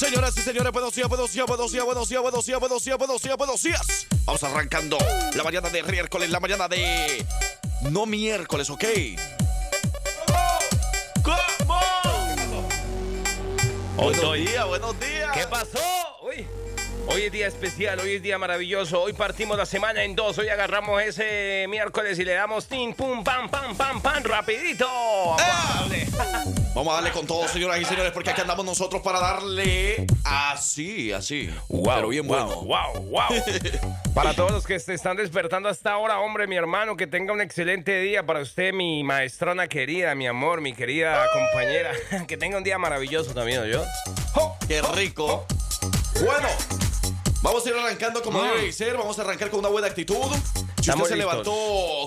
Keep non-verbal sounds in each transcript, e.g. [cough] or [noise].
Señoras y señores, buenos días, buenos días, buenos días, buenos días, buenos días, buenos días, buenos días, buenos días. Vamos arrancando la mañana de miércoles, la mañana de... No miércoles, ¿ok? ¿Cómo? Buenos días, buenos días. ¿Qué pasó? Hoy es día especial, hoy es día maravilloso. Hoy partimos la semana en dos. Hoy agarramos ese miércoles y le damos tin, pum, pam, pam, pam, pam, rapidito. Vamos a darle. Vamos a darle con todo, señoras y señores, porque aquí andamos nosotros para darle así, así. Wow, pero bien wow, bueno. Wow, wow. [laughs] Para todos los que se están despertando hasta ahora, hombre, mi hermano, que tenga un excelente día. Para usted, mi maestrona querida, mi amor, mi querida compañera. [laughs] Que tenga un día maravilloso también, yo. Qué rico. Bueno, vamos a ir arrancando como Mm. debe ser. Vamos a arrancar con una buena actitud. Si usted se levantó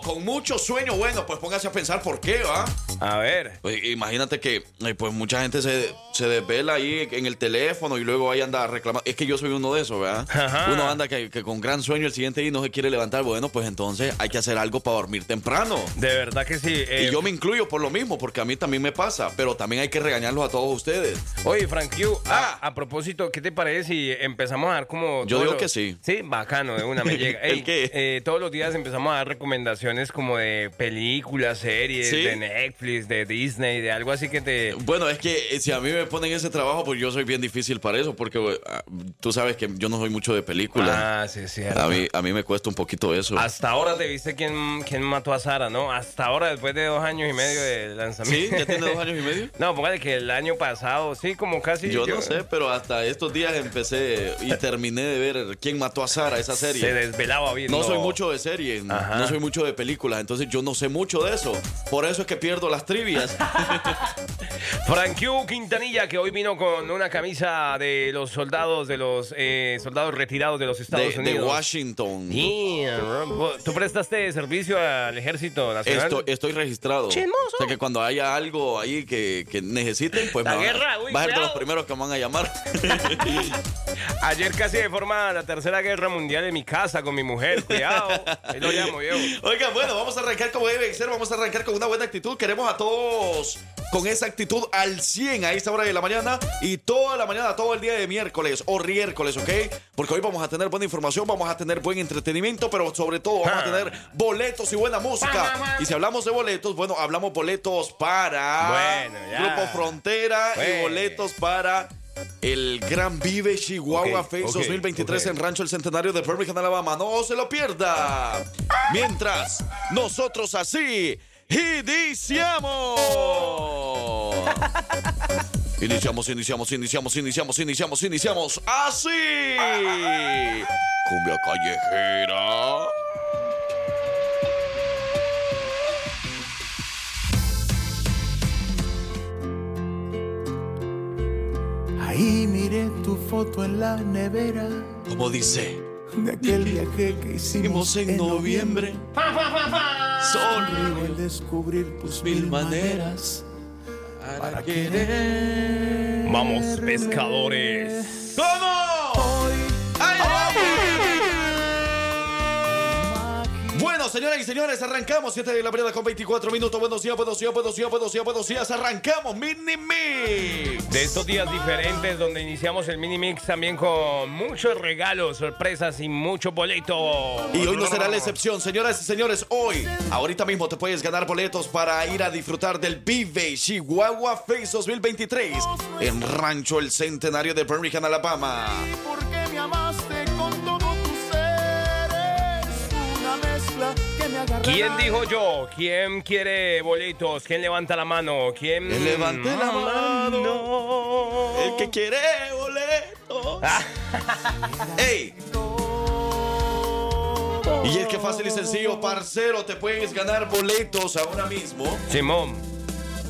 con mucho sueño, bueno, pues póngase a pensar por qué, ¿va? A ver. Pues, imagínate que eh, pues mucha gente se, se desvela ahí en el teléfono y luego ahí anda reclamando. Es que yo soy uno de esos, ¿verdad? Ajá. Uno anda que, que con gran sueño el siguiente día no se quiere levantar. Bueno, pues entonces hay que hacer algo para dormir temprano. De verdad que sí. eh, Y yo me incluyo por lo mismo, porque a mí también me pasa, pero también hay que regañarlos a todos ustedes. Oye, Frank Q, Ah. a, a propósito, ¿qué te parece si empezamos a dar como... Yo digo que sí. Sí, bacano, de una me llega. [laughs] ¿El qué? eh, todos los días empezamos a dar recomendaciones como de películas, series, ¿Sí? de Netflix, de Disney, de algo así que te... Bueno, es que eh, si a mí me ponen ese trabajo, pues yo soy bien difícil para eso, porque eh, ah, tú sabes que yo no soy mucho de películas. Ah, sí, sí. a, mí, a mí me cuesta un poquito eso. Hasta ahora te viste quién, quién mató a Sara, ¿no? Hasta ahora, después de dos años y medio de ¿Sí? lanzamiento. ¿Ya tiene dos años y medio? [laughs] No, póngale que el año pasado, sí, como casi... Yo no sé, pero hasta estos días empecé y terminé de ver quién mató a Sara, esa Se serie. desvelaba bien. No soy mucho de Ajá. no soy mucho de películas, entonces yo no sé mucho de eso. Por eso es que pierdo las trivias. [laughs] Frank Q. Quintanilla, que hoy vino con una camisa de los soldados, de los eh, soldados retirados de los Estados de, de Unidos. Washington. ¿Tú prestaste servicio al ejército nacional? Estoy, estoy registrado. Chismoso. O sea que cuando haya algo ahí que, que necesiten, pues La me van a- uy, ser de los primeros que me van a llamar. [laughs] Ayer casi de forma la tercera guerra mundial en mi casa con mi mujer. Cuidado. Ahí lo llamo yo. Oiga, bueno, vamos a arrancar como debe ser, vamos a arrancar con una buena actitud. Queremos a todos con esa actitud al 100 a esta hora de la mañana y toda la mañana, todo el día de miércoles o miércoles, ¿ok? Porque hoy vamos a tener buena información, vamos a tener buen entretenimiento, pero sobre todo vamos a Ah. tener boletos y buena música. Y si hablamos de boletos, bueno, hablamos boletos para Bueno, ya. Grupo Frontera y boletos para el Gran Vive Chihuahua Face ok, 2023 ok. en Rancho El Centenario de Birmingham, Alabama. No se lo pierda. Mientras, nosotros así iniciamos. [laughs] Iniciamos, iniciamos, iniciamos, iniciamos, iniciamos, iniciamos así. Cumbia callejera. Ahí miré tu foto en la nevera Como dice, de aquel viaje que hicimos en noviembre. Sol Conmigo el descubrir tus mil maneras para querer. Vamos, pescadores. ¿Cómo? Señoras y señores, arrancamos 7 de la mañana con 24 minutos. Buenos días, buenos días, buenos días, buenos días, buenos días. Arrancamos Mini Mix. De estos días diferentes donde iniciamos el mini mix también con muchos regalos, sorpresas y mucho boleto. Y hoy no será la excepción, señoras y señores. Hoy, ahorita mismo te puedes ganar boletos para ir a disfrutar del Vive Chihuahua Face 2023 en Rancho El Centenario de Birmingham, Alabama. ¿Quién dijo yo? ¿Quién quiere boletos? ¿Quién levanta la mano? ¿Quién? Que levante la mano. mano. El que quiere boletos. [laughs] ¡Ey! Y es que fácil y sencillo, parcero, te puedes ganar boletos ahora mismo Simón.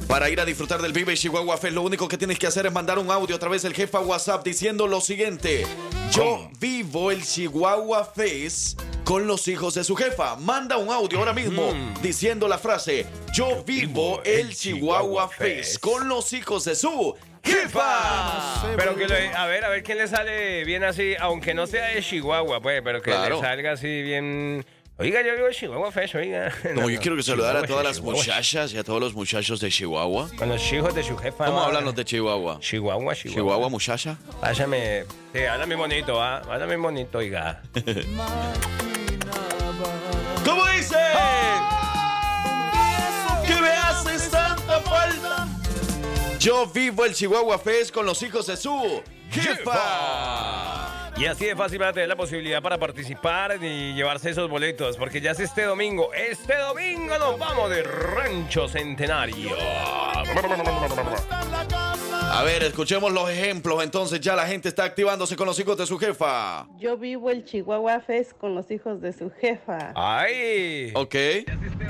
Para ir a disfrutar del Vive Chihuahua Fest. Lo único que tienes que hacer es mandar un audio a través del jefa WhatsApp diciendo lo siguiente: Yo vivo el Chihuahua Fest con los hijos de su jefa. Manda un audio ahora mismo Mm. diciendo la frase: Yo vivo el Chihuahua Fest con los hijos de su jefa. Pero que le- a ver, a ver quién le sale bien así, aunque no sea de Chihuahua, pues, pero que Claro. le salga así bien Oiga, yo vivo en Chihuahua Fest, oiga. [laughs] Como yo quiero que saludar a Chihuahua, todas las muchachas y a todos los muchachos de Chihuahua. Con los hijos de su jefa. ¿Cómo hablan los de Chihuahua? Chihuahua, Chihuahua. Chihuahua, muchacha. Pásame. Sí, habla muy bonito, ¿ah? Habla muy bonito, oiga. ¿Cómo dice? Que me haces tanta falta. Yo vivo el Chihuahua Fest con los hijos de su jefa. Y así de fácil van a tener la posibilidad para participar y llevarse esos boletos, porque ya es este domingo. Este domingo nos vamos de Rancho Centenario. A ver, escuchemos los ejemplos. Entonces ya la gente está activándose con los hijos de su jefa. Yo vivo el Chihuahua Fest con los hijos de su jefa. ¡Ay! Ok.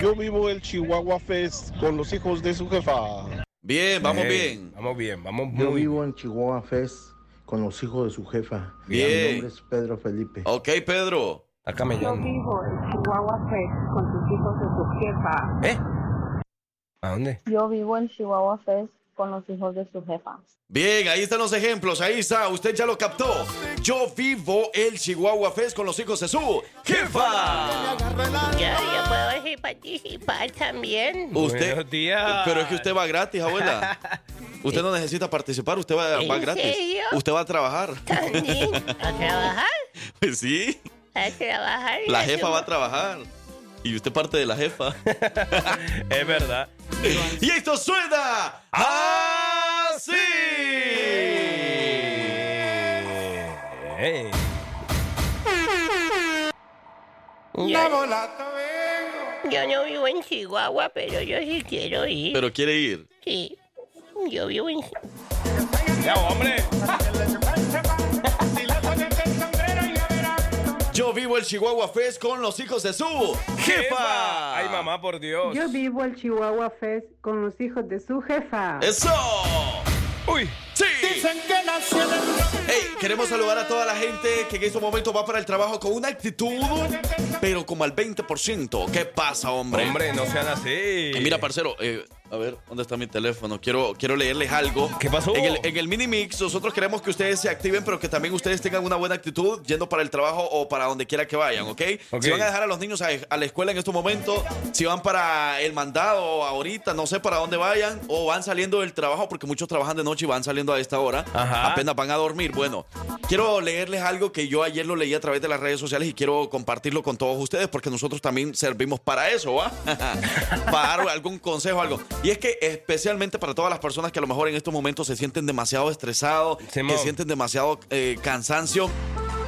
Yo vivo el Chihuahua Fest con los hijos de su jefa. Bien, vamos bien. Vamos bien, vamos muy Yo vivo en Chihuahua Fest con los hijos de su jefa. Bien. Mi nombre es Pedro Felipe. Ok, Pedro. Está camellando. vivo el Chihuahua Fest con sus hijos de su jefa. ¿Eh? ¿A dónde? Yo vivo en Chihuahua Fest con los hijos de su jefa. Bien, ahí están los ejemplos. Ahí está, usted ya lo captó. Yo vivo el Chihuahua Fest con los hijos de su jefa. Ya, yo puedo participar también. Usted, Buenos días. pero es que usted va gratis, abuela. [laughs] Usted no necesita participar, usted va, ¿En va gratis. serio? Usted va a trabajar. También. ¿A trabajar? [laughs] Pues sí, A trabajar. la jefa va a trabajar. Y usted parte de la jefa. [laughs] Es verdad. Y esto suena así. Yo no vivo en Chihuahua, pero yo sí quiero ir. Pero quiere ir. Sí. Yo vivo en... Ya, hombre. Yo vivo el Chihuahua Fest con los hijos de su jefa. Mamá, por Dios. Yo vivo el Chihuahua Fest con los hijos de su jefa. ¡Eso! Uy. ¡Sí! Hey, queremos saludar a toda la gente que en estos momentos va para el trabajo con una actitud, pero como al 20%. ¿Qué pasa, hombre? Hombre, no sean así. Eh, mira, parcero, eh, a ver, ¿dónde está mi teléfono? Quiero, quiero leerles algo. ¿Qué pasó? En el, en el mini mix, nosotros queremos que ustedes se activen, pero que también ustedes tengan una buena actitud yendo para el trabajo o para donde quiera que vayan, ¿ok? Ok. Si van a dejar a los niños a, a la escuela en estos momentos, si van para el mandado ahorita, no sé para dónde vayan, o van saliendo del trabajo, porque muchos trabajan de noche y van saliendo a esta hora, Ajá. apenas van a dormir. Bueno, quiero leerles algo que yo ayer lo leí a través de las redes sociales y quiero compartirlo con todos ustedes, porque nosotros también servimos para eso, ¿va? [laughs] para dar algún consejo, algo. Y es que especialmente para todas las personas que a lo mejor en estos momentos se sienten demasiado estresados, que sienten demasiado eh, cansancio.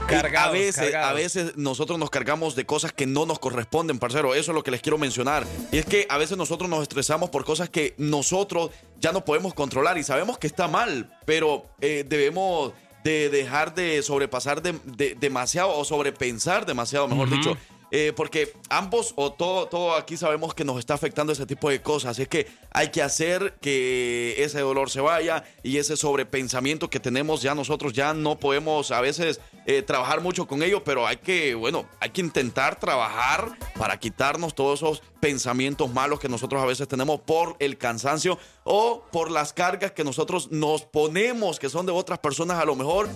Cargados, a veces, cargados. a veces nosotros nos cargamos de cosas que no nos corresponden, parcero. Eso es lo que les quiero mencionar. Y es que a veces nosotros nos estresamos por cosas que nosotros ya no podemos controlar y sabemos que está mal, pero eh, debemos de dejar de sobrepasar de- de- demasiado o sobrepensar demasiado, mejor dicho. Eh, porque ambos o todo, todo aquí sabemos que nos está afectando ese tipo de cosas. Es que hay que hacer que ese dolor se vaya y ese sobrepensamiento que tenemos ya nosotros ya no podemos a veces eh, trabajar mucho con ello, pero hay que, bueno, hay que intentar trabajar para quitarnos todos esos pensamientos malos que nosotros a veces tenemos por el cansancio o por las cargas que nosotros nos ponemos, que son de otras personas a lo mejor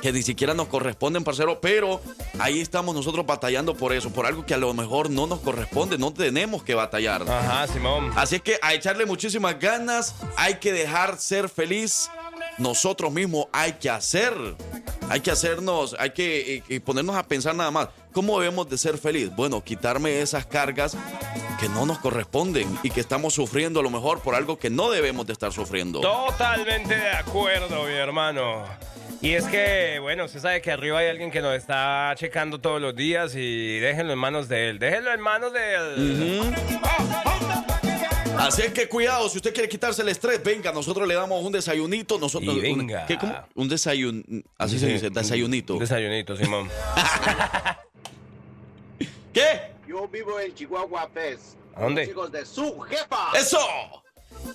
que ni siquiera nos corresponden, parcero, pero ahí estamos nosotros batallando por eso, por algo que a lo mejor no nos corresponde, no tenemos que batallar. Ajá, Simón. Así es que a echarle muchísimas ganas, hay que dejar ser feliz. Nosotros mismos hay que hacer, hay que hacernos, hay que eh, eh, ponernos a pensar nada más. ¿Cómo debemos de ser feliz? Bueno, quitarme esas cargas que no nos corresponden y que estamos sufriendo a lo mejor por algo que no debemos de estar sufriendo. Totalmente de acuerdo, mi hermano. Y es que, bueno, usted sabe que arriba hay alguien que nos está checando todos los días y déjenlo en manos de él. Déjenlo en manos de él. Así es que cuidado, si usted quiere quitarse el estrés, venga, nosotros le damos un desayunito. Nosotros, Y un- venga. ¿qué, cómo? Un desayun, así se dice, desayunito. Un desayunito, Simón. [laughs] ¿Qué? Yo vivo en Chihuahua Fest. ¿A dónde? Los hijos de su jefa. ¡Eso!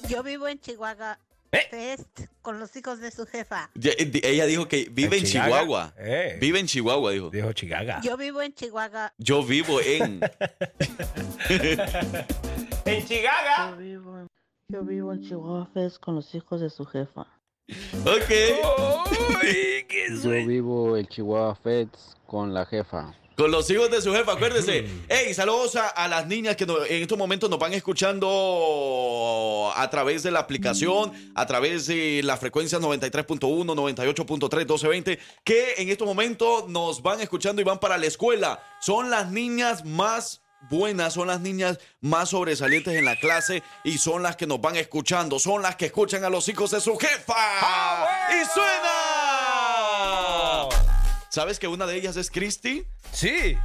Yo vivo en Chihuahua ¿Eh? Fest con los hijos de su jefa. Ya, eh, Ella dijo que vive en ¿En Chihuahua? Eh. Vive en Chihuahua, dijo. Dijo Chicaga. Yo vivo en Chihuahua. Yo vivo en. [laughs] En Chicaga. Yo vivo, yo vivo en Chihuahua Fest con los hijos de su jefa. Ok. Uy, qué Yo vivo el Chihuahua Feds con la jefa. Con los hijos de su jefa, acuérdese. Hey, saludos a, a las niñas que no- en estos momentos nos van escuchando a través de la aplicación, a través de la frecuencia 93.1, 98.3, 1220, que en estos momentos nos van escuchando y van para la escuela. Son las niñas más buenas, son las niñas más sobresalientes en la clase y son las que nos van escuchando, son las que escuchan a los hijos de su jefa. ¡Y suena! ¿Sabes que una de ellas es Christy? Sí,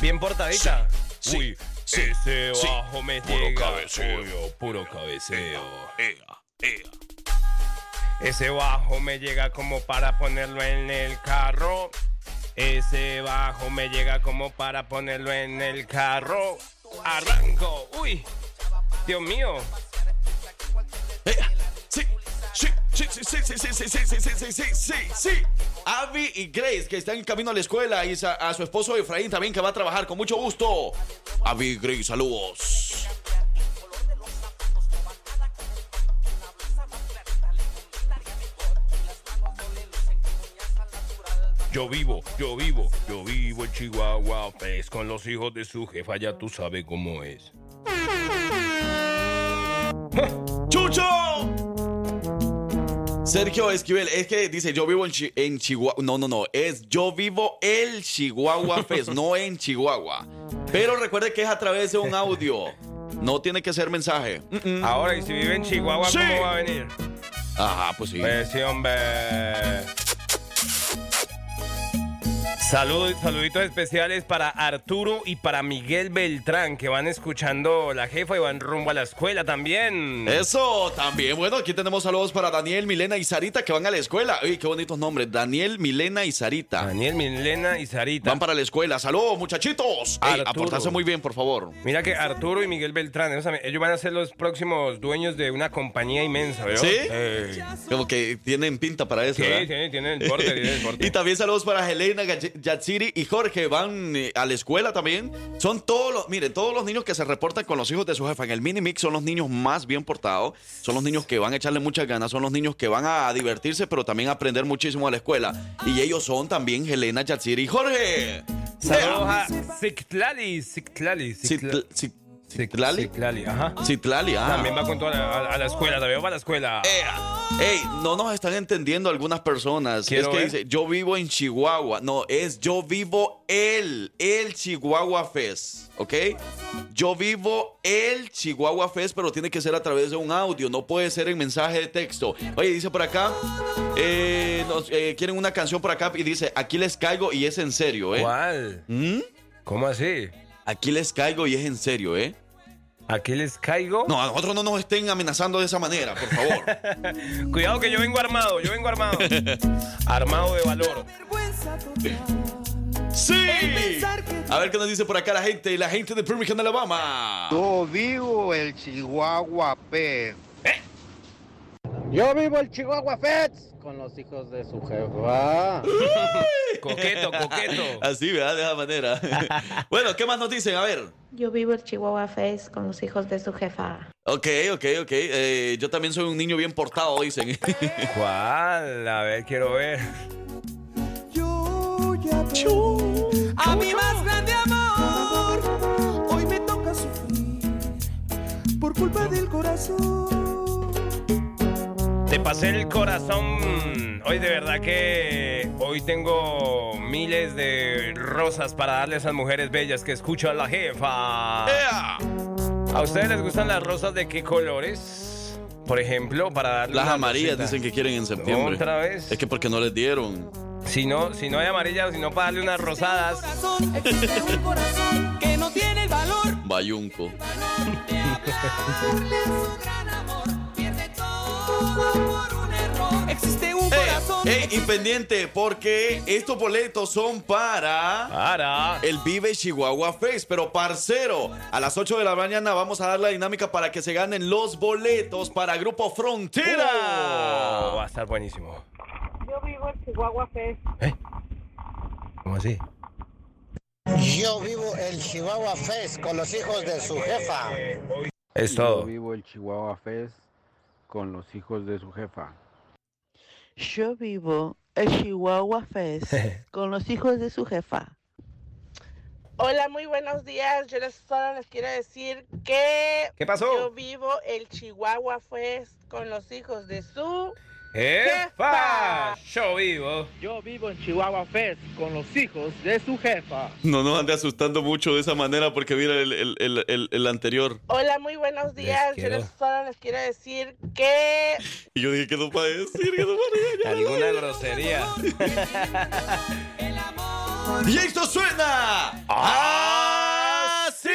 bien portadita. Sí, Uy, sí, ese sí. bajo me Puro llega. cabeceo. Uy, puro cabeceo. Ea, ea. Ese bajo me llega como para ponerlo en el carro. Ese bajo me llega como para ponerlo en el carro. Arranco. Uy, Dios mío. Sí, sí, sí, sí, sí, sí, sí, sí, sí, sí. Abby y Grace, que están en camino a la escuela, y a, a su esposo Efraín también, que va a trabajar con mucho gusto. Abby y Grace, saludos. Yo vivo, yo vivo, yo vivo en Chihuahua, pues con los hijos de su jefa, ya tú sabes cómo es. [laughs] ¡Chucho! Sergio Esquivel, es que dice yo vivo en, Chi- en Chihuahua. No, no, no. Es yo vivo el Chihuahua Fest, no en Chihuahua. Pero recuerde que es a través de un audio. No tiene que ser mensaje. Ahora, y si vive en Chihuahua, Sí. ¿cómo va a venir? Ajá, pues sí. Pues sí, hombre. Salud, saluditos especiales para Arturo y para Miguel Beltrán, que van escuchando la jefa y van rumbo a la escuela también. Eso también. Bueno, aquí tenemos saludos para Daniel, Milena y Sarita que van a la escuela. Uy, qué bonitos nombres. Daniel, Milena y Sarita. Daniel, Milena y Sarita. Van para la escuela. Saludos, muchachitos. Ey, aportarse muy bien, por favor. Mira que Arturo y Miguel Beltrán, ellos, van a ser los próximos dueños de una compañía inmensa, ¿verdad? ¿Sí? Como que tienen pinta para eso, Sí, ¿verdad? tienen, tienen el porte, tienen el porte. [laughs] Y también saludos para Helena, Yatsiri y Jorge. Van eh, a la escuela también. Son todos los, miren, todos los niños que se reportan con los hijos de su jefa en el mini mix son los niños más bien portados. Son los niños que van a echarle muchas ganas. Son los niños que van a divertirse, pero también a aprender muchísimo a la escuela. Y ellos son también Helena, Yatsiri y Jorge. Saludos a Cictlali, Cictlali, Citl- Cit- Citlali. Cictlali, ajá. Citlali, ah. También va con toda la, a, a la escuela, también va a la escuela. Ea. Ey, no nos están entendiendo algunas personas. Quiero es que ver. dice, yo vivo en Chihuahua. No, es yo vivo el, el Chihuahua Fest, ¿ok? Yo vivo el Chihuahua Fest, pero tiene que ser a través de un audio, no puede ser en mensaje de texto. Oye, dice por acá, eh, nos, eh, quieren una canción por acá y dice, aquí les caigo y es en serio, ¿eh? ¿Cuál? ¿Mm? ¿Cómo así? Aquí les caigo y es en serio, ¿eh? ¿Aquí les caigo? No, a nosotros no nos estén amenazando de esa manera, por favor. [laughs] Cuidado que yo vengo armado, yo vengo armado. [laughs] armado de valor. ¡Sí! A ver qué nos dice por acá la gente, la gente de Birmingham, Alabama. Yo vivo el Chihuahua Pez. Yo vivo el Chihuahua Feds con los hijos de su jefa. [laughs] Coqueto, coqueto. Así, ¿verdad? De esa manera. [laughs] bueno, ¿qué más nos dicen? A ver. Yo vivo el Chihuahua Face con los hijos de su jefa. Ok, ok, ok. Eh, yo también soy un niño bien portado, dicen. [laughs] ¿Cuál? A ver, quiero ver. Yo ya a mi más grande amor. Hoy me toca sufrir por culpa del corazón. Te pasé el corazón. Hoy de verdad que hoy tengo miles de rosas para darle a esas mujeres bellas que escuchan a la jefa. ¿A ustedes les gustan las rosas de qué colores? Por ejemplo, para darle Las amarillas rosita. dicen que quieren en septiembre. ¿Otra vez? Es que porque no les dieron. Si no, si no hay amarillas, sino para darle unas rosadas. Corazón, existe un corazón que no tiene el valor. Bayunco. Un. Existe y pendiente, porque estos boletos son para Para. el Vive Chihuahua Fest. Pero, parcero, a las 8 de la mañana vamos a dar la dinámica para que se ganen los boletos para Grupo Frontera. Oh, va a estar buenísimo. Yo vivo el Chihuahua Fest. ¿Cómo así? Yo vivo el Chihuahua Fest con los hijos de su jefa. Es Yo todo. vivo el Chihuahua Fest con los hijos de su jefa. Yo vivo el Chihuahua Fest [laughs] con los hijos de su jefa. Hola, muy buenos días. Yo les, solo les quiero decir que ¿Qué pasó? yo vivo el Chihuahua Fest con los hijos de su ¡Jefa! Yo vivo. Yo vivo en Chihuahua Fest con los hijos de su jefa. No nos ande asustando mucho de esa manera porque mira el, el- el- el- el anterior. Hola, muy buenos días. Yo les, solo les quiero decir que Y yo dije que no para decir, que no para Alguna grosería. Y esto suena así.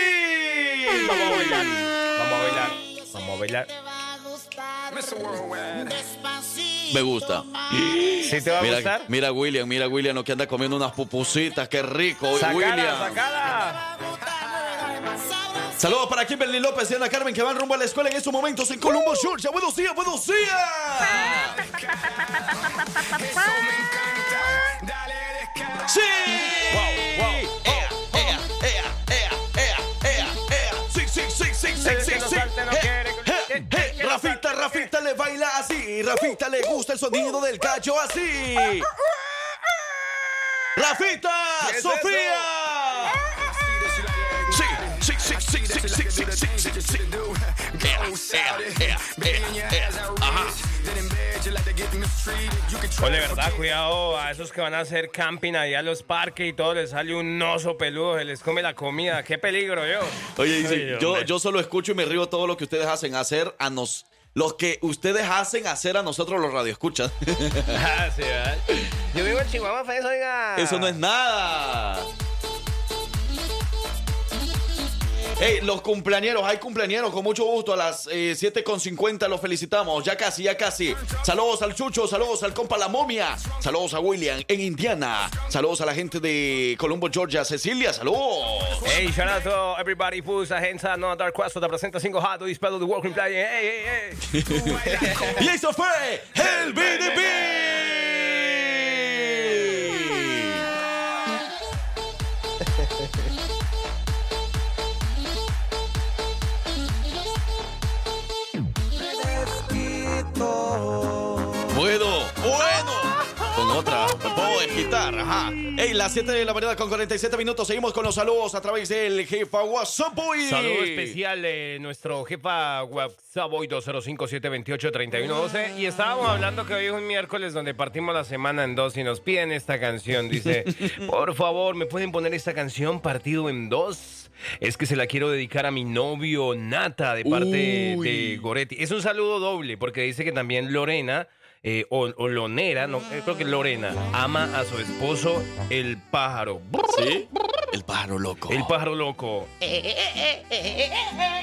Vamos a bailar. Vamos a bailar. Vamos a bailar. Me gusta. ¿Sí te va a Mira, gustar? mira William, mira William, lo que anda comiendo unas pupusitas, qué rico, Sacala, William. sacala. Saludos para Kimberly López y Ana Carmen que van rumbo a la escuela en estos momentos en Colombo, Georgia. Buenos días, buenos días. Sí. Wow. Así. Rafita le gusta el sonido del gallo así. Rafita, ¿Qué es Sofía. Sí, sí, sí, sí, sí, sí, sí, sí, sí, sí. Ea, ea, ea, ea, ea. Ajá. Oye, verdad, cuidado a esos que van a hacer camping allá a los parques y todo les sale un oso peludo, se les come la comida. Qué peligro, yo. Oye, dice, yo, yo solo escucho y me río todo lo que ustedes hacen hacer a nos. Lo que ustedes hacen hacer a nosotros los radioescuchas. [laughs] Ah, sí, ¿verdad? Yo vivo en Chihuahua, Fes, oiga. Eso no es nada. Hey, los cumpleañeros, hay cumpleañeros con mucho gusto a las eh, 7.50 los felicitamos, ya casi, ya casi. Saludos al Chucho, saludos al compa La Momia, saludos a William en Indiana, saludos a la gente de Colombo, Georgia, Cecilia, saludos. Hey, shout out to everybody who's a hands no Dark Quest te presenta 5 hot to spell the working play. Hey, hey, hey. [laughs] y eso fue el BDP. Puedo otra, me puedo desquitar, ajá. Ey, las 7 de la mañana con 47 minutos. Seguimos con los saludos a través del jefa WhatsApp Boy. Saludo especial de nuestro jefa WhatsApp hoy 205-728-3112. Y estábamos hablando que hoy es un miércoles donde partimos la semana en dos y nos piden esta canción. Dice, [laughs] por favor, ¿me pueden poner esta canción partido en dos? Es que se la quiero dedicar a mi novio Nata de parte Uy. de Goretti. Es un saludo doble porque dice que también Lorena... eh, o, o Lonera, no, eh, creo que Lorena ama a su esposo el pájaro. ¿Sí? El pájaro loco. El pájaro loco.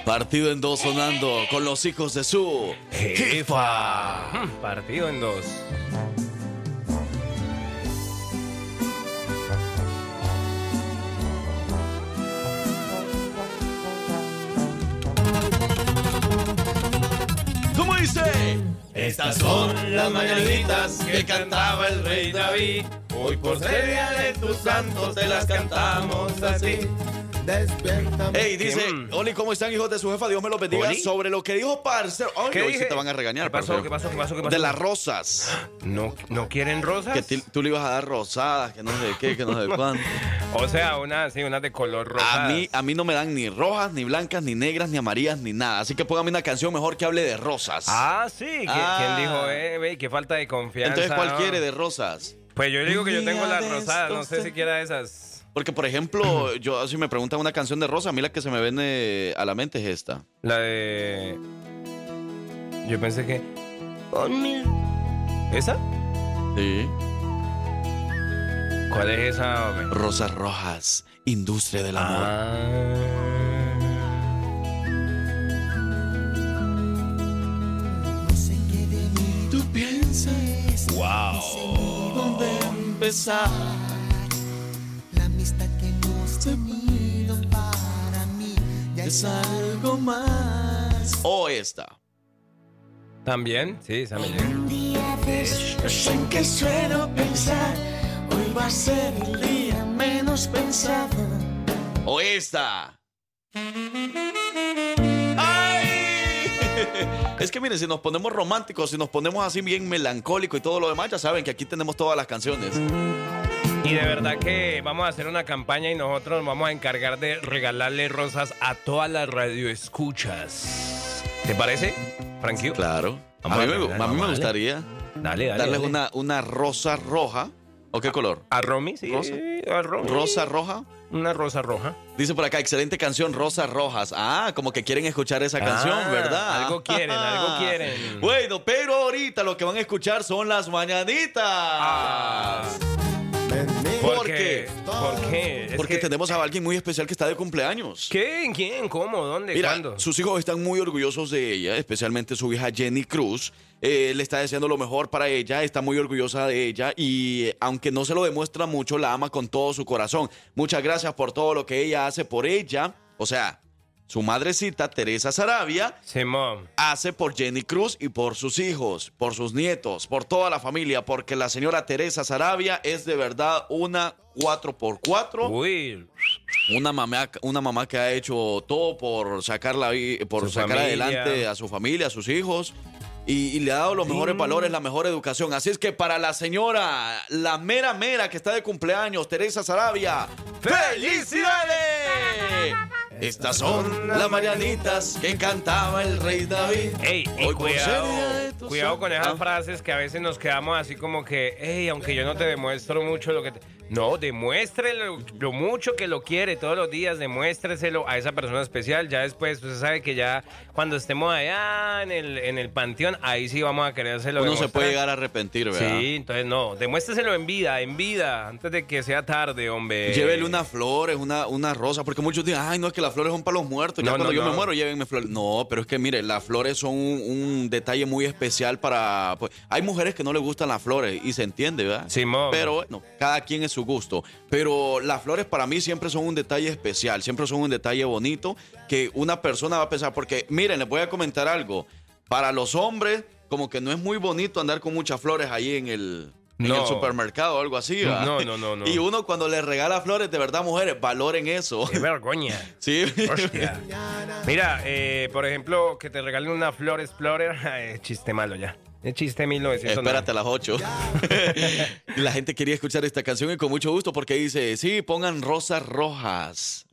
Partido en dos sonando con los hijos de su Jefa. Partido en dos. ¿Cómo dice? Estas son las mañanitas que cantaba el rey David. Hoy por ser día de tus santos te las cantamos así. Ey, dice, Mm. Oli, ¿cómo están hijos de su jefa? Dios me los bendiga. ¿Oli? Sobre lo que dijo Parcero. Ay, ¿Qué hoy dije? sí te van a regañar, ¿Qué pasó? ¿Qué pasó? ¿Qué pasó? ¿Qué pasó? De las rosas. ¿No, ¿No quieren rosas? Que tú le ibas a dar rosadas, que no sé qué, que no sé [laughs] cuánto. O sea, unas sí, unas de color rosa. A mí, a mí no me dan ni rojas, ni blancas, ni negras, ni amarillas, ni nada. Así que póngame una canción mejor que hable de rosas. Ah, sí. ¿Quién, Ah. quién dijo, eh, ve, qué falta de confianza? Entonces, ¿cuál ¿no? quiere de rosas? Pues yo digo que yo tengo las rosadas, no sé si quiera esas. Porque, por ejemplo, [clears throat] yo si me preguntan una canción de rosa, a mí la que se me viene a la mente es esta. La de. Yo pensé que. ¿Esa? Sí. ¿Cuál es esa? hombre? Rosas rojas, industria del amor. Ah. Piensas Wow. dónde empezar. La amistad que hemos tenido para mí ya Es algo más. O esta. ¿También? Sí, llega. Un día de estos en que suelo pensar, hoy va a ser el día menos pensado. O esta. [laughs] Es que miren, si nos ponemos románticos, si nos ponemos así bien melancólicos y todo lo demás, ya saben que aquí tenemos todas las canciones. Y de verdad que vamos a hacer una campaña y nosotros nos vamos a encargar de regalarle rosas a todas las radioescuchas. ¿Te parece, Frankie? Claro. A mí, a me, regalar, a mí me vamos a darle. gustaría Dale, dale. darles dale. Una, una rosa roja. ¿O qué color? ¿A Romy? Sí, Rosa. a Romy. ¿Rosa roja? Una rosa roja. Dice por acá, excelente canción, Rosas Rojas. Ah, como que quieren escuchar esa canción, Ah, ¿verdad? algo quieren, algo [laughs] quieren. Bueno, pero ahorita lo que van a escuchar son las mañanitas. Ah. ¿Por, ¿Por qué? qué? ¿Por qué? Es Porque que- tenemos a alguien muy especial que está de cumpleaños. ¿Quién? ¿Quién? ¿Cómo? ¿Dónde? Mira, ¿Cuándo? sus hijos están muy orgullosos de ella, especialmente su hija Jenny Cruz. Eh, le está deseando lo mejor para ella, está muy orgullosa de ella y eh, aunque no se lo demuestra mucho, la ama con todo su corazón. Muchas gracias por todo lo que ella hace por ella. O sea, su madrecita, Teresa Sarabia, hace por Jenny Cruz y por sus hijos, por sus nietos, por toda la familia, porque la señora Teresa Sarabia es de verdad una 4x4. Uy. Una mamá, una mamá que ha hecho todo por sacarla, por Su sacar familia. adelante a su familia, a sus hijos. Y, y le ha dado los mejores valores, la mejor educación. Así es que para la señora, la mera mera que está de cumpleaños, Teresa Sarabia, ¡Felicidades! Estas son las mañanitas que cantaba el rey David. Ey, Hoy cuidado, cuidado con esas frases que a veces nos quedamos así como que, hey, aunque yo no te demuestro mucho lo que te... No, demuéstrelo lo mucho que lo quiere todos los días, demuéstreselo a esa persona especial. Ya después, usted sabe que ya cuando estemos allá en el, en el panteón, ahí sí vamos a querérselo Uno se demostrar. puede llegar a arrepentir, ¿verdad? Sí, entonces no, demuéstreselo en vida, en vida, antes de que sea tarde, hombre. Llévele unas flores, una, una rosa, porque muchos dicen, ay, no, es que las flores son para los muertos. Ya No, cuando no, yo no. me muero, llévenme flores. No, pero es que mire, las flores son un, un detalle muy especial para. Pues, hay mujeres que no les gustan las flores y se entiende, ¿verdad? Simón. Pero bueno, cada quien es su gusto. Pero las flores para mí siempre son un detalle especial, siempre son un detalle bonito que una persona va a pensar. Porque miren, les voy a comentar algo. Para los hombres, como que no es muy bonito andar con muchas flores ahí en el. En No. el supermercado o algo así, ¿verdad? No, no, no, no. [laughs] Y uno cuando le regala flores, de verdad, mujeres, valoren eso. Qué vergüenza. [laughs] Sí. Hostia. [laughs] Mira, eh, por ejemplo, que te regalen una Flor Explorer, es chiste malo ya. Es chiste 1900. Espérate a las 8. [laughs] La gente quería escuchar esta canción y con mucho gusto porque dice, sí, pongan rosas rojas.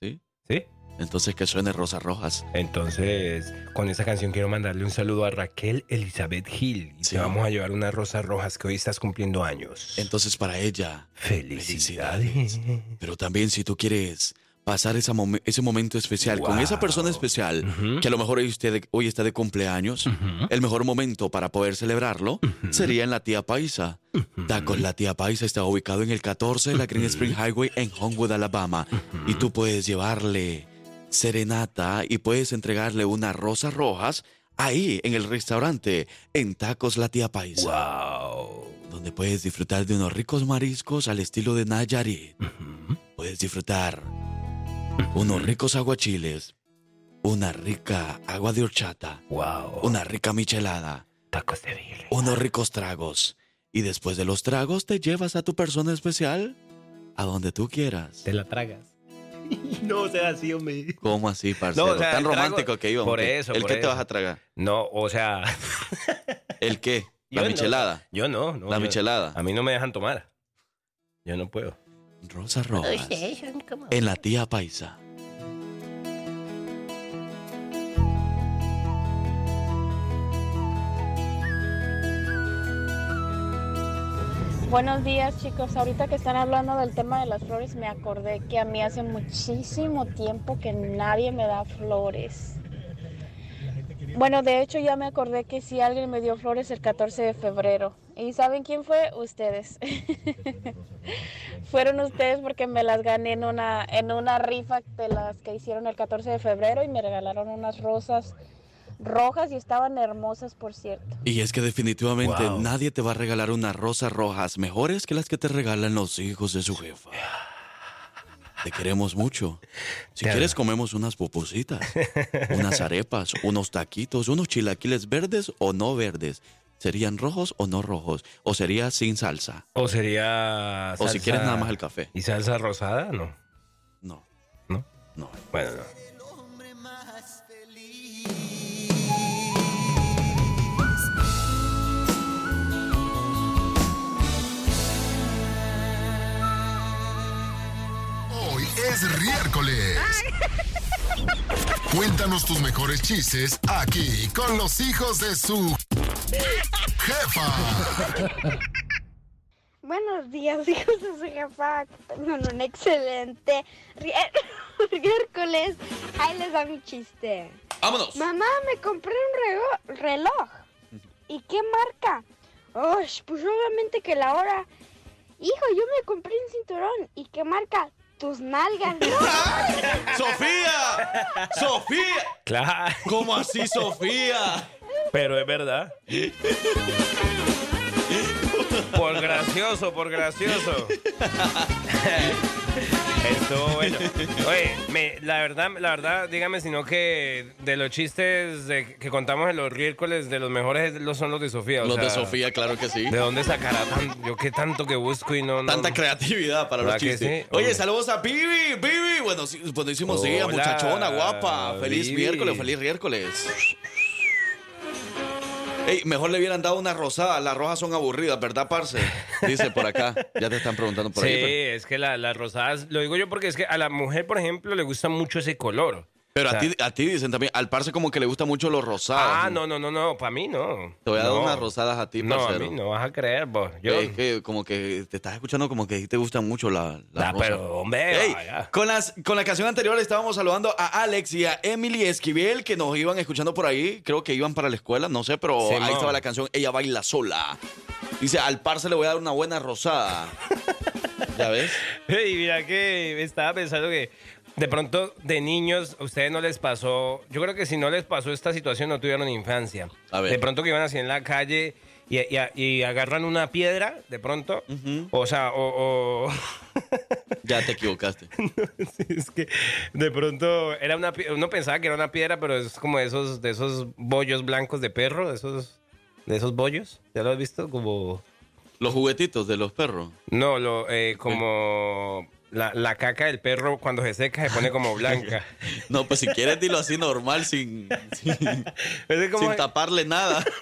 ¿Sí? ¿Sí? Entonces que suene rosas rojas. Entonces, con esa canción quiero mandarle un saludo a Raquel Elizabeth Gil. Y Sí. te vamos a llevar unas rosas rojas que hoy estás cumpliendo años. Entonces para ella, Felicidades. pero también si tú quieres pasar esa ese momento especial con esa persona especial que a lo mejor hoy, usted, hoy está de cumpleaños, el mejor momento para poder celebrarlo sería en la tía Paisa. Tacos La Tía Paisa está ubicado en el 14 de la Green Spring Highway en Homewood, Alabama. Y tú puedes llevarle serenata y puedes entregarle unas rosas rojas ahí en el restaurante en Tacos La Tía Paisa. Wow. Donde puedes disfrutar de unos ricos mariscos al estilo de Nayarit. Puedes disfrutar unos ricos aguachiles, una rica agua de horchata, Wow. una rica michelada, Tacos de birria. unos ricos tragos. Y después de los tragos te llevas a tu persona especial a donde tú quieras. Te la tragas. [laughs] no sea así, hombre. ¿Cómo así, parcero? No, o sea, Tan trago- romántico que íbamos. por eso, ¿El por qué te vas a tragar? No, o sea. ¿El qué? [laughs] La yo no. michelada. Yo no, no. La yo- michelada. A mí no me dejan tomar. Yo no puedo. Rosas rojas. En la tía Paisa. Buenos días chicos, ahorita que están hablando del tema de las flores me acordé que a mí hace muchísimo tiempo que nadie me da flores. Bueno, de hecho ya me acordé que sí alguien me dio flores el 14 de febrero. ¿Y saben quién fue? Ustedes. [laughs] Fueron ustedes porque me las gané en una, en una rifa de las que hicieron el 14 de febrero y me regalaron unas rosas rojas y estaban hermosas, por cierto. Y es que definitivamente Wow. nadie te va a regalar unas rosas rojas mejores que las que te regalan los hijos de su jefa. Te queremos mucho. Si quieres comemos unas pupusitas, unas arepas, unos taquitos, unos chilaquiles verdes o no verdes. ¿Serían rojos o no rojos? ¿O sería sin salsa? O sería. O si salsa- quieres nada más el café. ¿Y salsa rosada? No. No. ¿No? No. Bueno, no. Riércoles. Cuéntanos tus mejores chistes aquí con los hijos de su jefa. Buenos días, [laughs] hijos de su jefa. Tengan un excelente [laughs] miércoles. Ahí les da mi chiste. Vámonos. Mamá, me compré un reloj. ¿Y qué marca? Oh, pues obviamente que la hora. Hijo, yo me compré un cinturón. ¿Y qué marca? Tus nalgas. [laughs] ¡Sofía! ¡Sofía! Claro. ¿Cómo así, Sofía? Pero es verdad. [laughs] Por gracioso, por gracioso. [laughs] Estuvo bueno. Oye, me- la verdad, la verdad, dígame si no que de los chistes de- que contamos en los miércoles, de los mejores los son los de Sofía. o Los de Sofía, claro que sí. ¿De dónde sacará tan, yo qué tanto que busco y no, no Tanta creatividad para los ¿Verdad que chistes. sí? Oye, saludos a Pibi, Pibi. Bueno, días, Hola, muchachona, guapa. Feliz Vivi. miércoles, feliz miércoles. Ey, mejor le hubieran dado una rosada. Las rojas son aburridas, ¿verdad, parce? Dice por acá. Ya te están preguntando por sí, ahí. Pero, es que la- las rosadas, lo digo yo porque es que a la mujer, por ejemplo, le gusta mucho ese color. Pero O sea, a, ti, a ti dicen también, al parce como que le gusta mucho los rosados. Ah, no, no, no, no, para mí no. Te voy a dar unas rosadas a ti, No, a parcero. mí no vas a creer, vos. Yo, Es que como que te estás escuchando como que te gustan mucho la, la Ah, rosa. pero, hombre, Ey, vaya. con, las, con la canción anterior estábamos saludando a Alex y a Emily Esquivel que nos iban escuchando por ahí. Creo que iban para la escuela, no sé, pero ahí estaba la canción Ella baila sola. Dice, al parce le voy a dar una buena rosada. [laughs] ¿Ya ves? Y mira que estaba pensando que de pronto de niños a ustedes no les pasó, yo creo que si no les pasó esta situación no tuvieron infancia. A ver. De pronto que iban así en la calle y, y- y agarran una piedra, de pronto, o sea, o... o- [laughs] Ya te equivocaste. [laughs] Sí, es que de pronto era una pi- uno pensaba que era una piedra, pero es como de esos de esos bollos blancos de perro, de esos de esos bollos. ¿Ya lo has visto? Como Los juguetitos de los perros. no, lo eh, como la, la caca del perro cuando se seca se pone como [laughs] blanca. No, pues si quieres dilo así normal, sin, sin, Es como- sin taparle nada. [laughs]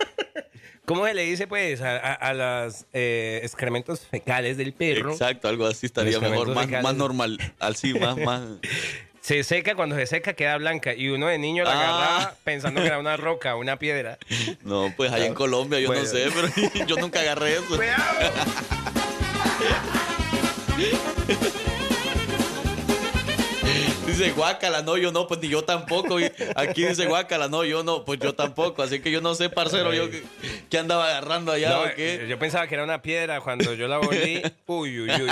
¿Cómo se le dice pues a, a, a los eh, excrementos fecales del perro? Exacto, algo así estaría mejor, más, más normal, así, más, más. [laughs] Se seca, cuando se seca queda blanca y uno de niño la Ah. agarraba pensando que era una roca, una piedra. No, pues allá en Colombia yo Bueno. no sé, pero yo nunca agarré eso. Dice guácala, no, yo no, pues ni yo tampoco. Y aquí dice guácala, no, yo no, pues yo tampoco. Así que yo no sé, parcero, yo que andaba agarrando allá No, o qué. eh, Yo pensaba que era una piedra cuando yo la volví. Uy, uy, uy.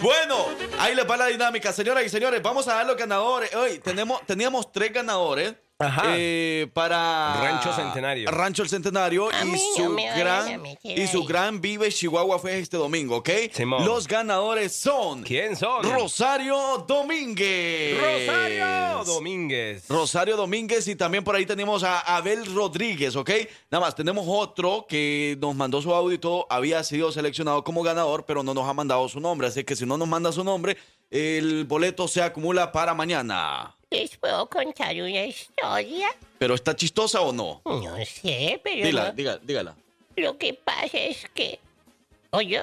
Bueno, ahí les va la dinámica, señoras y señores. Vamos a dar los ganadores. Hoy tenemos, teníamos tres ganadores. Ajá. eh, para Rancho Centenario. Rancho El Centenario y mí su gran y su gran Vive Chihuahua Fest este domingo, ¿ok? Simón. Los ganadores son ¿Quién son? Rosario Domínguez. Rosario Domínguez. Rosario Domínguez y también por ahí tenemos a Abel Rodríguez, ¿ok? Nada más, tenemos otro que nos mandó su audio y todo, había sido seleccionado como ganador, pero no nos ha mandado su nombre, así que si no nos manda su nombre, el boleto se acumula para mañana. ¿Les puedo contar una historia? ¿Pero está chistosa o no? No sé, pero Dígala, no- dígala, dígala. lo que pasa es que... O yo,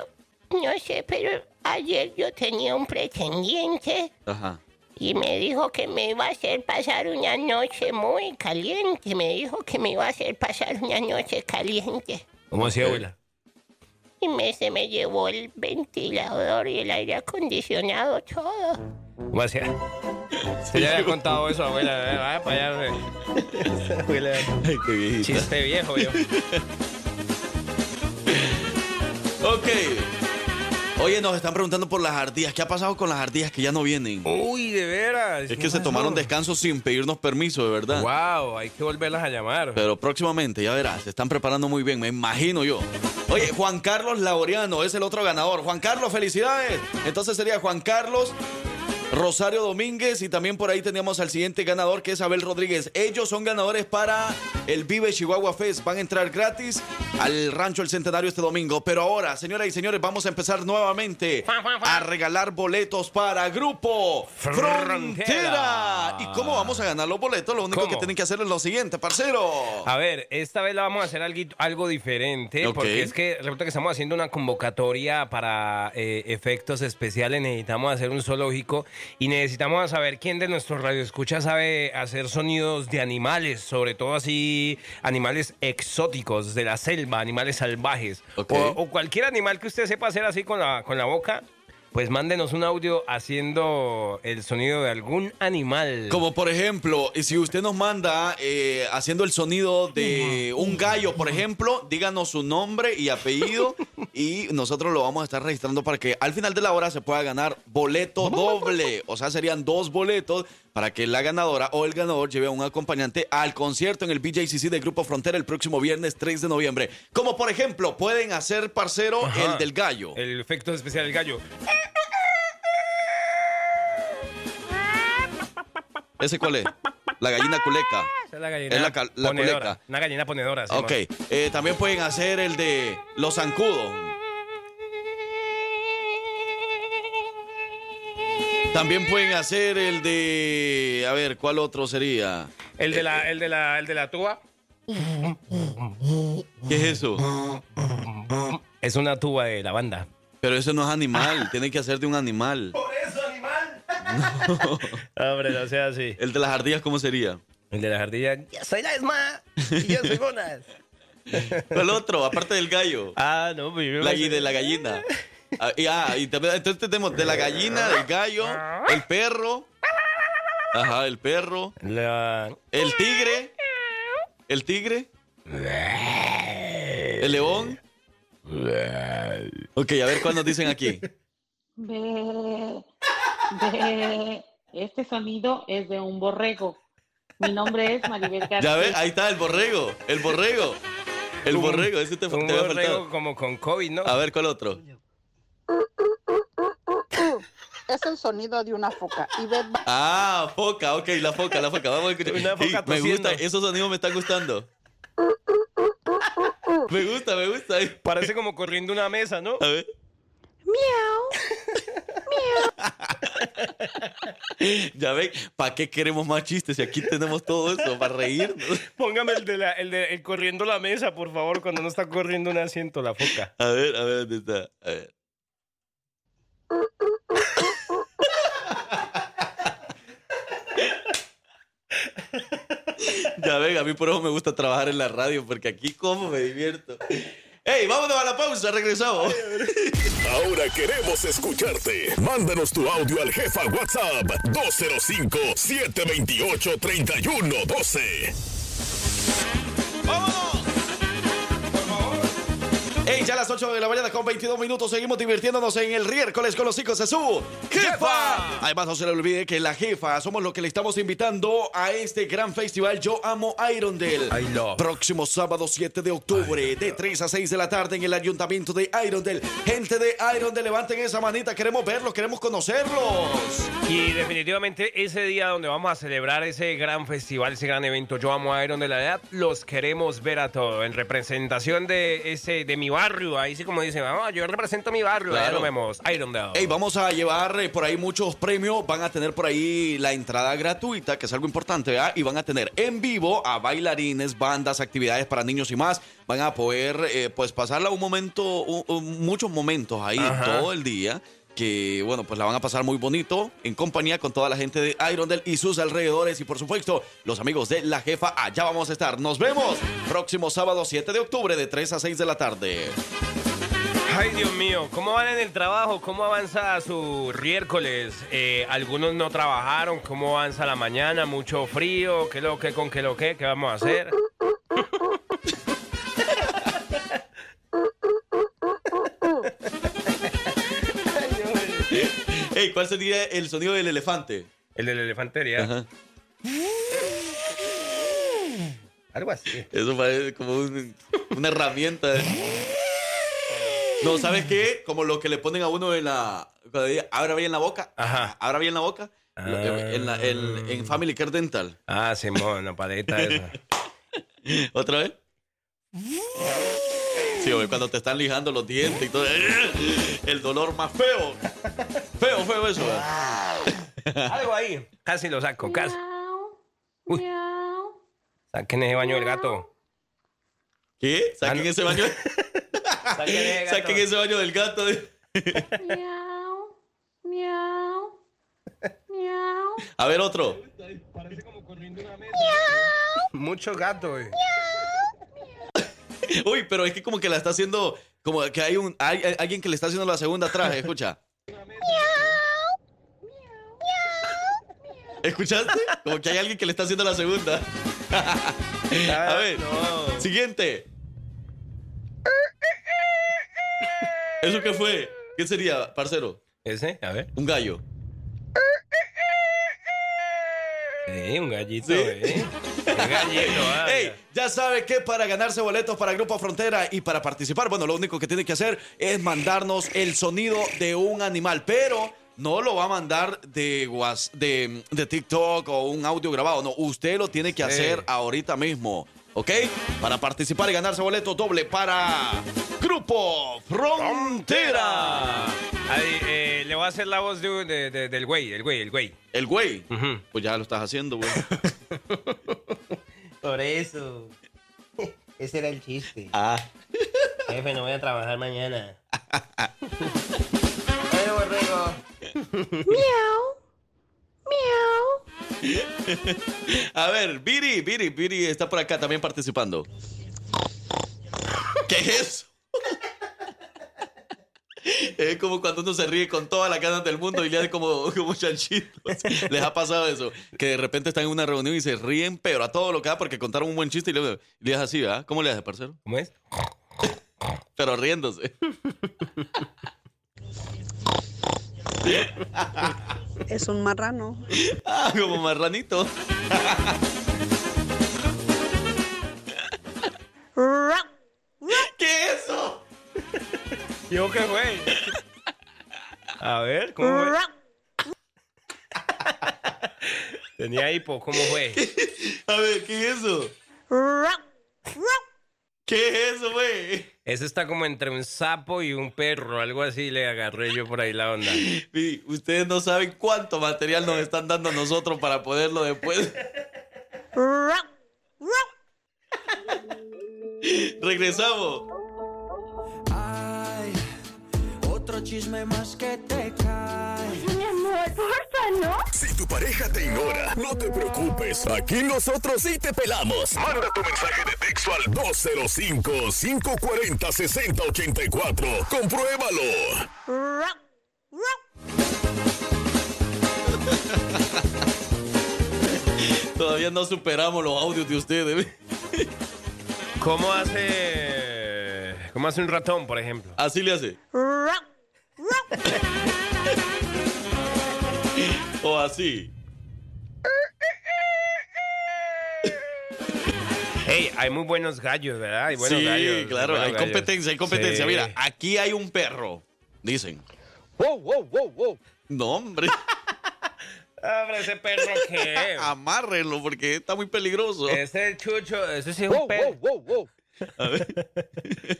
no sé, pero ayer yo tenía un pretendiente Ajá. y me dijo que me iba a hacer pasar una noche muy caliente. Me dijo que me iba a hacer pasar una noche caliente. ¿Cómo hacía, abuela? Y me, se me llevó el ventilador y el aire acondicionado, todo. ¿Cómo hacía? Se le había contado eso, abuela. Eh, Vaya para allá. [laughs] Abuela. Ay, qué viejita. Chiste viejo, yo. [laughs] Ok. Oye, nos están preguntando por las ardillas. ¿Qué ha pasado con las ardillas que ya no vienen? Uy, de veras. Es que se tomaron descanso sin pedirnos permiso, de verdad. Wow, hay que volverlas a llamar. Pero próximamente, ya verás, se están preparando muy bien, me imagino yo. Oye, Juan Carlos Laureano es el otro ganador. Juan Carlos, felicidades. Entonces sería Juan Carlos Rosario Domínguez y también por ahí teníamos al siguiente ganador que es Abel Rodríguez. Ellos son ganadores para el Vive Chihuahua Fest. Van a entrar gratis al Rancho El Centenario este domingo. Pero ahora, señoras y señores, vamos a empezar nuevamente a regalar boletos para Grupo Frontera. Frontera. ¿Y cómo vamos a ganar los boletos? Lo único ¿Cómo? que tienen que hacer es lo siguiente, parcero. A ver, esta vez la vamos a hacer algo, algo diferente, porque es que resulta que estamos haciendo una convocatoria para eh, efectos especiales, necesitamos hacer un zoológico y necesitamos saber quién de nuestros radioescuchas sabe hacer sonidos de animales, sobre todo así animales exóticos de la selva, animales salvajes, o, o cualquier animal que usted sepa hacer así con la, con la boca. Pues mándenos un audio haciendo el sonido de algún animal. Como por ejemplo, si usted nos manda eh, haciendo el sonido de un gallo, por ejemplo, díganos su nombre y apellido [laughs] y nosotros lo vamos a estar registrando para que al final de la hora se pueda ganar boleto doble. O sea, serían dos boletos para que la ganadora o el ganador lleve a un acompañante al concierto en el BJCC de Grupo Frontera el próximo viernes 3 de noviembre. Como por ejemplo, pueden hacer parcero Ajá. el del gallo. El efecto especial del gallo. ¿Ese cuál es? La gallina culeca. Esa es la gallina Es la ca- la ponedora. culeca. Una gallina ponedora. sí, Ok, eh, también pueden hacer el de los zancudos. También pueden hacer el de. A ver, ¿cuál otro sería? El de la, el de la, el de la tuba. ¿Qué es eso? Es una tuba de lavanda. Pero eso no es animal, tiene que hacer de un animal. [laughs] [laughs] Hombre, no sea así. El de las ardillas, ¿cómo sería? El de las ardillas. Ya soy la esma. Y yo soy Jonas. [laughs] ¿Cuál otro? Aparte del gallo. Ah, no, pues yo La, de la gallina. Ah, y, ah, y también- entonces tenemos de la gallina, del gallo, el perro. Ajá, el perro. La- El tigre. El tigre. El león. Ok, a ver cuál nos dicen aquí. Este sonido es de un borrego. Mi nombre es Maribel García. Ya ves, ahí está el borrego. El borrego. El Un- borrego, ese te, Un te borrego como con COVID, ¿no? A ver, ¿cuál otro? Es el sonido de una foca. Y ve, Ah, foca, ok, la foca, la foca. Vamos a escuchar. Una foca me gusta, esos sonidos me están gustando. Me gusta, me gusta. Parece como corriendo una mesa, ¿no? A ver. [laughs] Ya ven, ¿para qué queremos más chistes si aquí tenemos todo eso? Para reírnos. Póngame el de, la, el de el corriendo la mesa, por favor, cuando no está corriendo un asiento la foca. A ver, a ver, ¿dónde está? A ver. Ya ven, a mí por eso me gusta trabajar en la radio, porque aquí como me divierto. ¡Ey, vámonos a la pausa! Regresamos. Ahora queremos escucharte. Mándanos tu audio al jefa WhatsApp 205-728-3112. ¡Ey, ya a las 8 de la mañana con 22 minutos seguimos divirtiéndonos en el miércoles con los hijos de su jefa. Además, no se le olvide que la jefa somos los que le estamos invitando a este gran festival Yo Amo Irondale. Próximo sábado 7 de octubre, de 3 a 6 de la tarde en el ayuntamiento de Irondale. Gente de Irondale, levanten esa manita, queremos verlos, queremos conocerlos. Y definitivamente ese día donde vamos a celebrar ese gran festival, ese gran evento, Yo Amo a Iron de la Edad, los queremos ver a todos. En representación de ese de mi barrio, ahí sí como dicen, vamos, yo represento mi barrio, Claro. ya lo vemos, Irondale. Ey, vamos a llevar eh, por ahí muchos premios. Van a tener por ahí la entrada gratuita, que es algo importante, ¿verdad? Y van a tener en vivo a bailarines, bandas, actividades para niños y más. Van a poder, eh, pues, pasarla un momento, un- un- muchos momentos ahí Ajá. todo el día. Que, bueno, pues la van a pasar muy bonito en compañía con toda la gente de Irondale y sus alrededores. Y, por supuesto, los amigos de La Jefa, allá vamos a estar. Nos vemos próximo sábado 7 de octubre de 3 a 6 de la tarde. Ay, Dios mío, ¿cómo van en el trabajo? ¿Cómo avanza su miércoles? Eh, algunos no trabajaron, ¿cómo avanza la mañana? ¿Mucho frío? ¿Qué lo que con qué lo que? ¿Qué vamos a hacer? [laughs] Ey, ¿cuál sería el sonido del elefante? El del elefantería. Ajá. Algo así. Eso parece como un- una herramienta. No, ¿sabes qué? Como lo que le ponen a uno en la. Cuando diga, abra bien la boca. Ajá. Abra bien la boca. Lo- En, la- en- en Family Care Dental. Ah, Simón, la paleta esa. [laughs] ¿Otra vez? Sí, cuando te están lijando los dientes y todo. El dolor más feo. Feo, feo eso. Algo ahí. Casi lo saco, casi. Uy. Saquen ese baño del gato. ¿Qué? Saquen ese baño. [laughs] Saquen ese gato. Saquen ese baño del gato. Miau, miau, miau. A ver, otro. Mucho gato, güey. Uy, pero es que como que la está haciendo. Como que hay un hay, hay alguien que le está haciendo la segunda traje, escucha. ¿Escuchaste? Como que hay alguien que le está haciendo la segunda. A ver, siguiente. ¿Eso qué fue? ¿Qué sería, parcero? ¿Ese? A ver. Un gallo. Un gallito, Sí. güey. Un [laughs] gallito, ah. Ey, ya sabe que para ganarse boletos para Grupo Frontera y para participar, bueno, lo único que tiene que hacer es mandarnos el sonido de un animal, pero no lo va a mandar de, de, de TikTok o un audio grabado, no, usted lo tiene que Sí. hacer ahorita mismo, ¿ok? Para participar y ganarse boletos doble para Grupo Frontera. Ahí, eh, le voy a hacer la voz de, de- de- del güey, el güey, el güey. El güey, pues ya lo estás haciendo, güey. [laughs] Por eso. Ese era el chiste. Ah. Jefe, no voy a trabajar mañana. [laughs] Miau, miau. [laughs] A ver, Viri, Viri, Viri está por acá también participando. ¿Qué es eso? [laughs] Es como cuando uno se ríe con todas las ganas del mundo y le hace como, como chanchitos. Les ha pasado eso, que de repente están en una reunión y se ríen, pero a todo lo que da porque contaron un buen chiste y le, le hace así, ¿verdad? ¿Cómo le hace, parcero? ¿Cómo es? Pero riéndose. [laughs] Es un marrano. Ah, como marranito. ¿Qué es eso? ¿Yo qué fue? A ver, ¿cómo fue? Tenía hipo, ¿cómo fue? A ver, ¿qué es eso? ¿Qué es eso, güey? Ese está como entre un sapo y un perro, algo así le agarré yo por ahí la onda. [laughs] Ustedes no saben cuánto material nos están dando a nosotros para poderlo después. [laughs] Regresamos. Otro chisme más que te cae. Mi amor, porfa, ¿no? Si tu pareja te ignora, no te preocupes. Aquí nosotros sí te pelamos. Manda tu mensaje de texto al 205-540-6084. Compruébalo. [laughs] Todavía no superamos los audios de ustedes. ¿Cómo hace. ¿Cómo hace un ratón, por ejemplo? Así le hace. O así. Hey, hay muy buenos gallos, ¿verdad? Hay buenos sí, gallos. claro, buenos hay gallos. competencia, hay competencia. Sí. Mira, aquí hay un perro. Dicen. Wow, wow, wow, wow. No, hombre. [laughs] Hombre, ese perro qué. [laughs] Amárrenlo porque está muy peligroso. Ese chucho, ese sí es un Wow, perro. wow, wow, wow. A ver.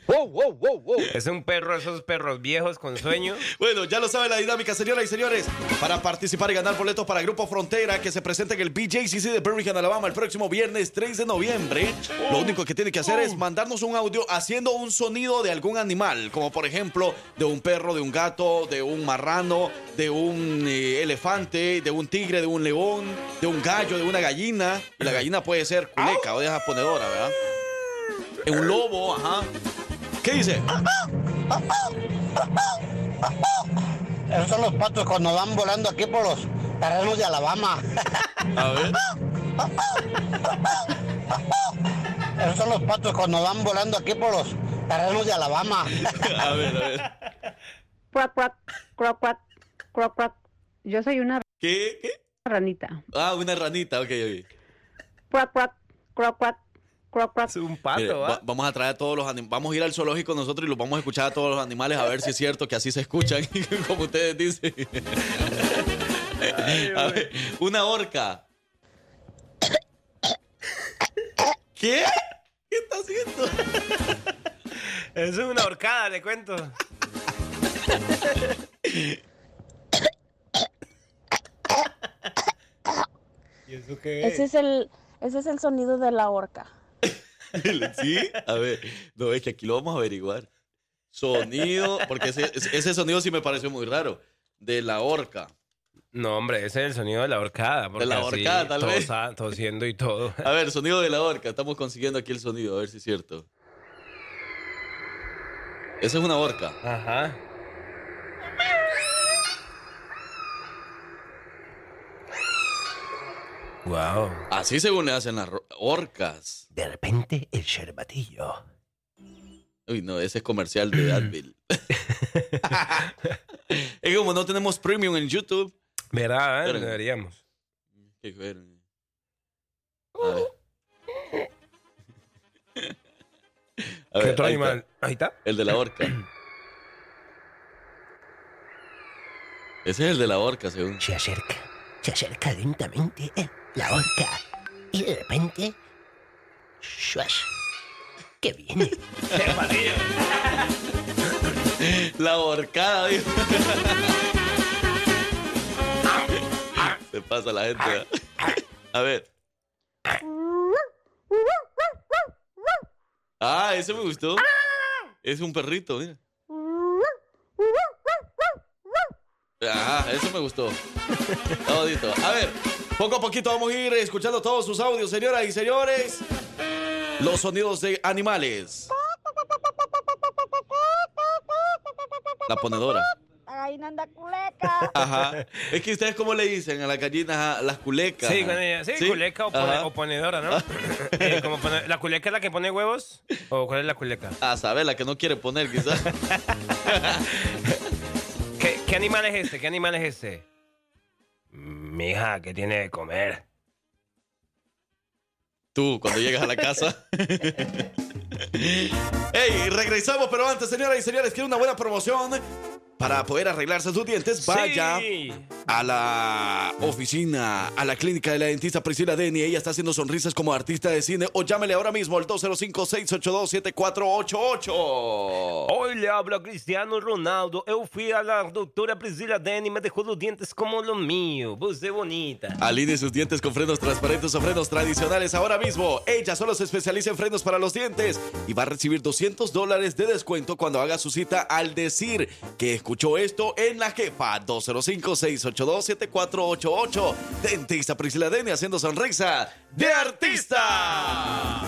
Wow, wow, wow, wow. Es un perro, esos perros viejos con sueño. Bueno, ya lo sabe la dinámica, señoras y señores. Para participar y ganar boletos para Grupo Frontera, que se presenta en el BJCC de Birmingham, Alabama, el próximo viernes 3 de noviembre. Lo único que tiene que hacer es mandarnos un audio haciendo un sonido de algún animal, como por ejemplo de un perro, de un gato, de un marrano, de un eh, elefante, de un tigre, de un león, de un gallo, de una gallina. La gallina puede ser culeca o de esa ponedora, ¿verdad? Un lobo, ajá. ¿Qué dice? Esos son los patos cuando van volando aquí por los terrenos de Alabama. A ver. Esos son los patos cuando van volando aquí por los terrenos de Alabama. [laughs] A ver, a ver. Cuac, cuac, cuac, cuac, cuac, cuac. Yo soy una ¿Qué? ¿Qué? ranita. Ah, una ranita, ok, ok. Cuac, cuac, cuac, cuac, Es un Mire, pato, va- ¿va? vamos a traer a todos los animales. Vamos a ir al zoológico nosotros y los vamos a escuchar a todos los animales a ver si es cierto que así se escuchan, [laughs] como ustedes dicen. A ver, una orca. ¿Qué? ¿Qué está haciendo? Eso es una horcada, le cuento. ¿Y eso qué Ese es el, ese es el sonido de la horca. [laughs] ¿Sí? A ver, no, es que aquí lo vamos a averiguar. Sonido, porque ese, ese sonido sí me pareció muy raro. De la orca. No, hombre, ese es el sonido de la horcada. porque la horcada, tal vez. tosa- Tosiendo y todo. [laughs] A ver, sonido de la orca. Estamos consiguiendo aquí el sonido, a ver si es cierto. Esa es una orca. Ajá. Wow. Así según le hacen las orcas. De repente, el cervatillo. Uy, no, ese es comercial de [clears throat] Advil. [laughs] es como no tenemos premium en YouTube. ¿Verdad? eh? Deberíamos. Qué bueno. A ver. [laughs] A ¿Qué ver, otro ahí animal? está. Ahí está. El de la orca. [clears throat] Ese es el de la orca, según. Se acerca, se acerca lentamente eh, la horca. Y de repente. ¡shuash! ¡Que viene! La horcada, dijo. Se pasa la gente. A ver. Ah, ese me gustó. Es un perrito, mira. Ah, eso me gustó. Está bonito. A ver, poco a poquito vamos a ir escuchando todos sus audios, señoras y señores. Los sonidos de animales. La ponedora. Ay, nanda culeca. Ajá. Es que ustedes cómo le dicen a las gallinas, las culecas. Sí, con ella. Sí, culeca o, pone- Ajá. o ponedora, ¿no? [laughs] Eh, como pone- ¿La culeca es la que pone huevos? ¿O cuál es la culeca? A saber, la que no quiere poner, quizás. [laughs] ¿Qué, animal es este? ¿Qué animal es este? Mija, ¿qué tiene de comer? Tú, cuando llegas a la casa. Ey, regresamos, pero antes, señoras y señores, quiero una buena promoción. Para poder arreglarse sus dientes, vaya Sí. A la oficina, a la clínica de la dentista Priscila Deni. Ella está haciendo sonrisas como artista de cine. O llámele ahora mismo al 205-682-7488. Hoy le habla Cristiano Ronaldo. Eu fui a la doctora Priscila Deni y me dejó los dientes como los míos. Você bonita. Alinee sus dientes con frenos transparentes o frenos tradicionales ahora mismo. Ella solo se especializa en frenos para los dientes y va a recibir 200 dólares de descuento cuando haga su cita al decir que escuchó esto en la jefa 205-682-7488. Dentista Priscila Deni haciendo sonrisa de artista.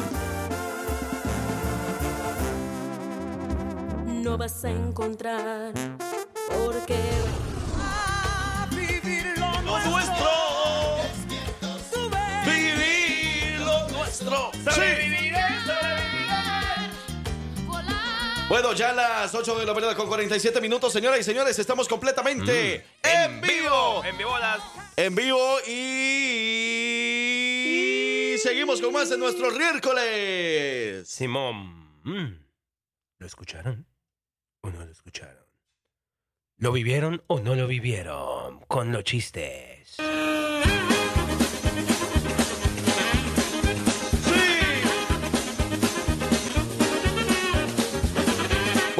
no vas a encontrar porque vivir lo Lo nuestro. Vivir lo nuestro. Sobreviviré, Bueno, ya a las 8 de la mañana con 47 minutos, señoras y señores, estamos completamente en vivo. En vivo las. En vivo y... seguimos con más en nuestro miércoles. Simón. mm, ¿Lo escucharon? ¿O no lo escucharon? ¿Lo vivieron o no lo vivieron? Con los chistes.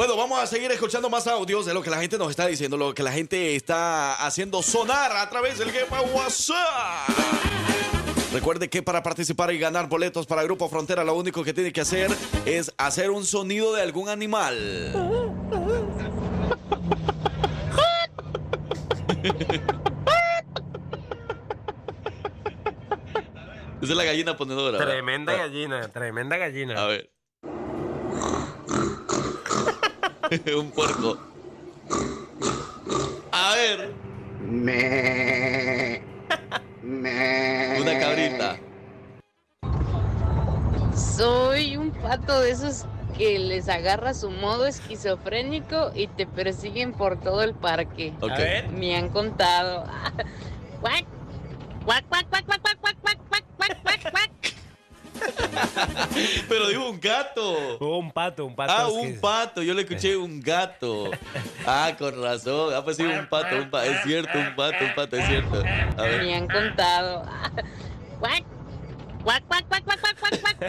Bueno, vamos a seguir escuchando más audios de lo que la gente nos está diciendo, lo que la gente está haciendo sonar a través del Game WhatsApp. Recuerde que para participar y ganar boletos para Grupo Frontera, lo único que tiene que hacer es hacer un sonido de algún animal. [laughs] Esa es la gallina ponedora. ¿verdad? Tremenda gallina, tremenda gallina. A ver. [laughs] un puerco. A ver. Me. Me. Una cabrita. Soy un pato de esos que les agarra su modo esquizofrénico y te persiguen por todo el parque. Ok. A ver. Me han contado. [laughs] Cuac, cuac, cuac, cuac, cuac, cuac, cuac, cuac, cuac, cuac, cuac. Pero dijo un gato. Oh, un pato, un pato. Ah, un que- pato. Yo le escuché un gato. Ah, con razón. Ah, pues sí, un pato, un pato. Es cierto, un pato, un pato, es cierto. A Me ver. han contado. Guac, guac, guac, guac, guac, guac, guac, guac,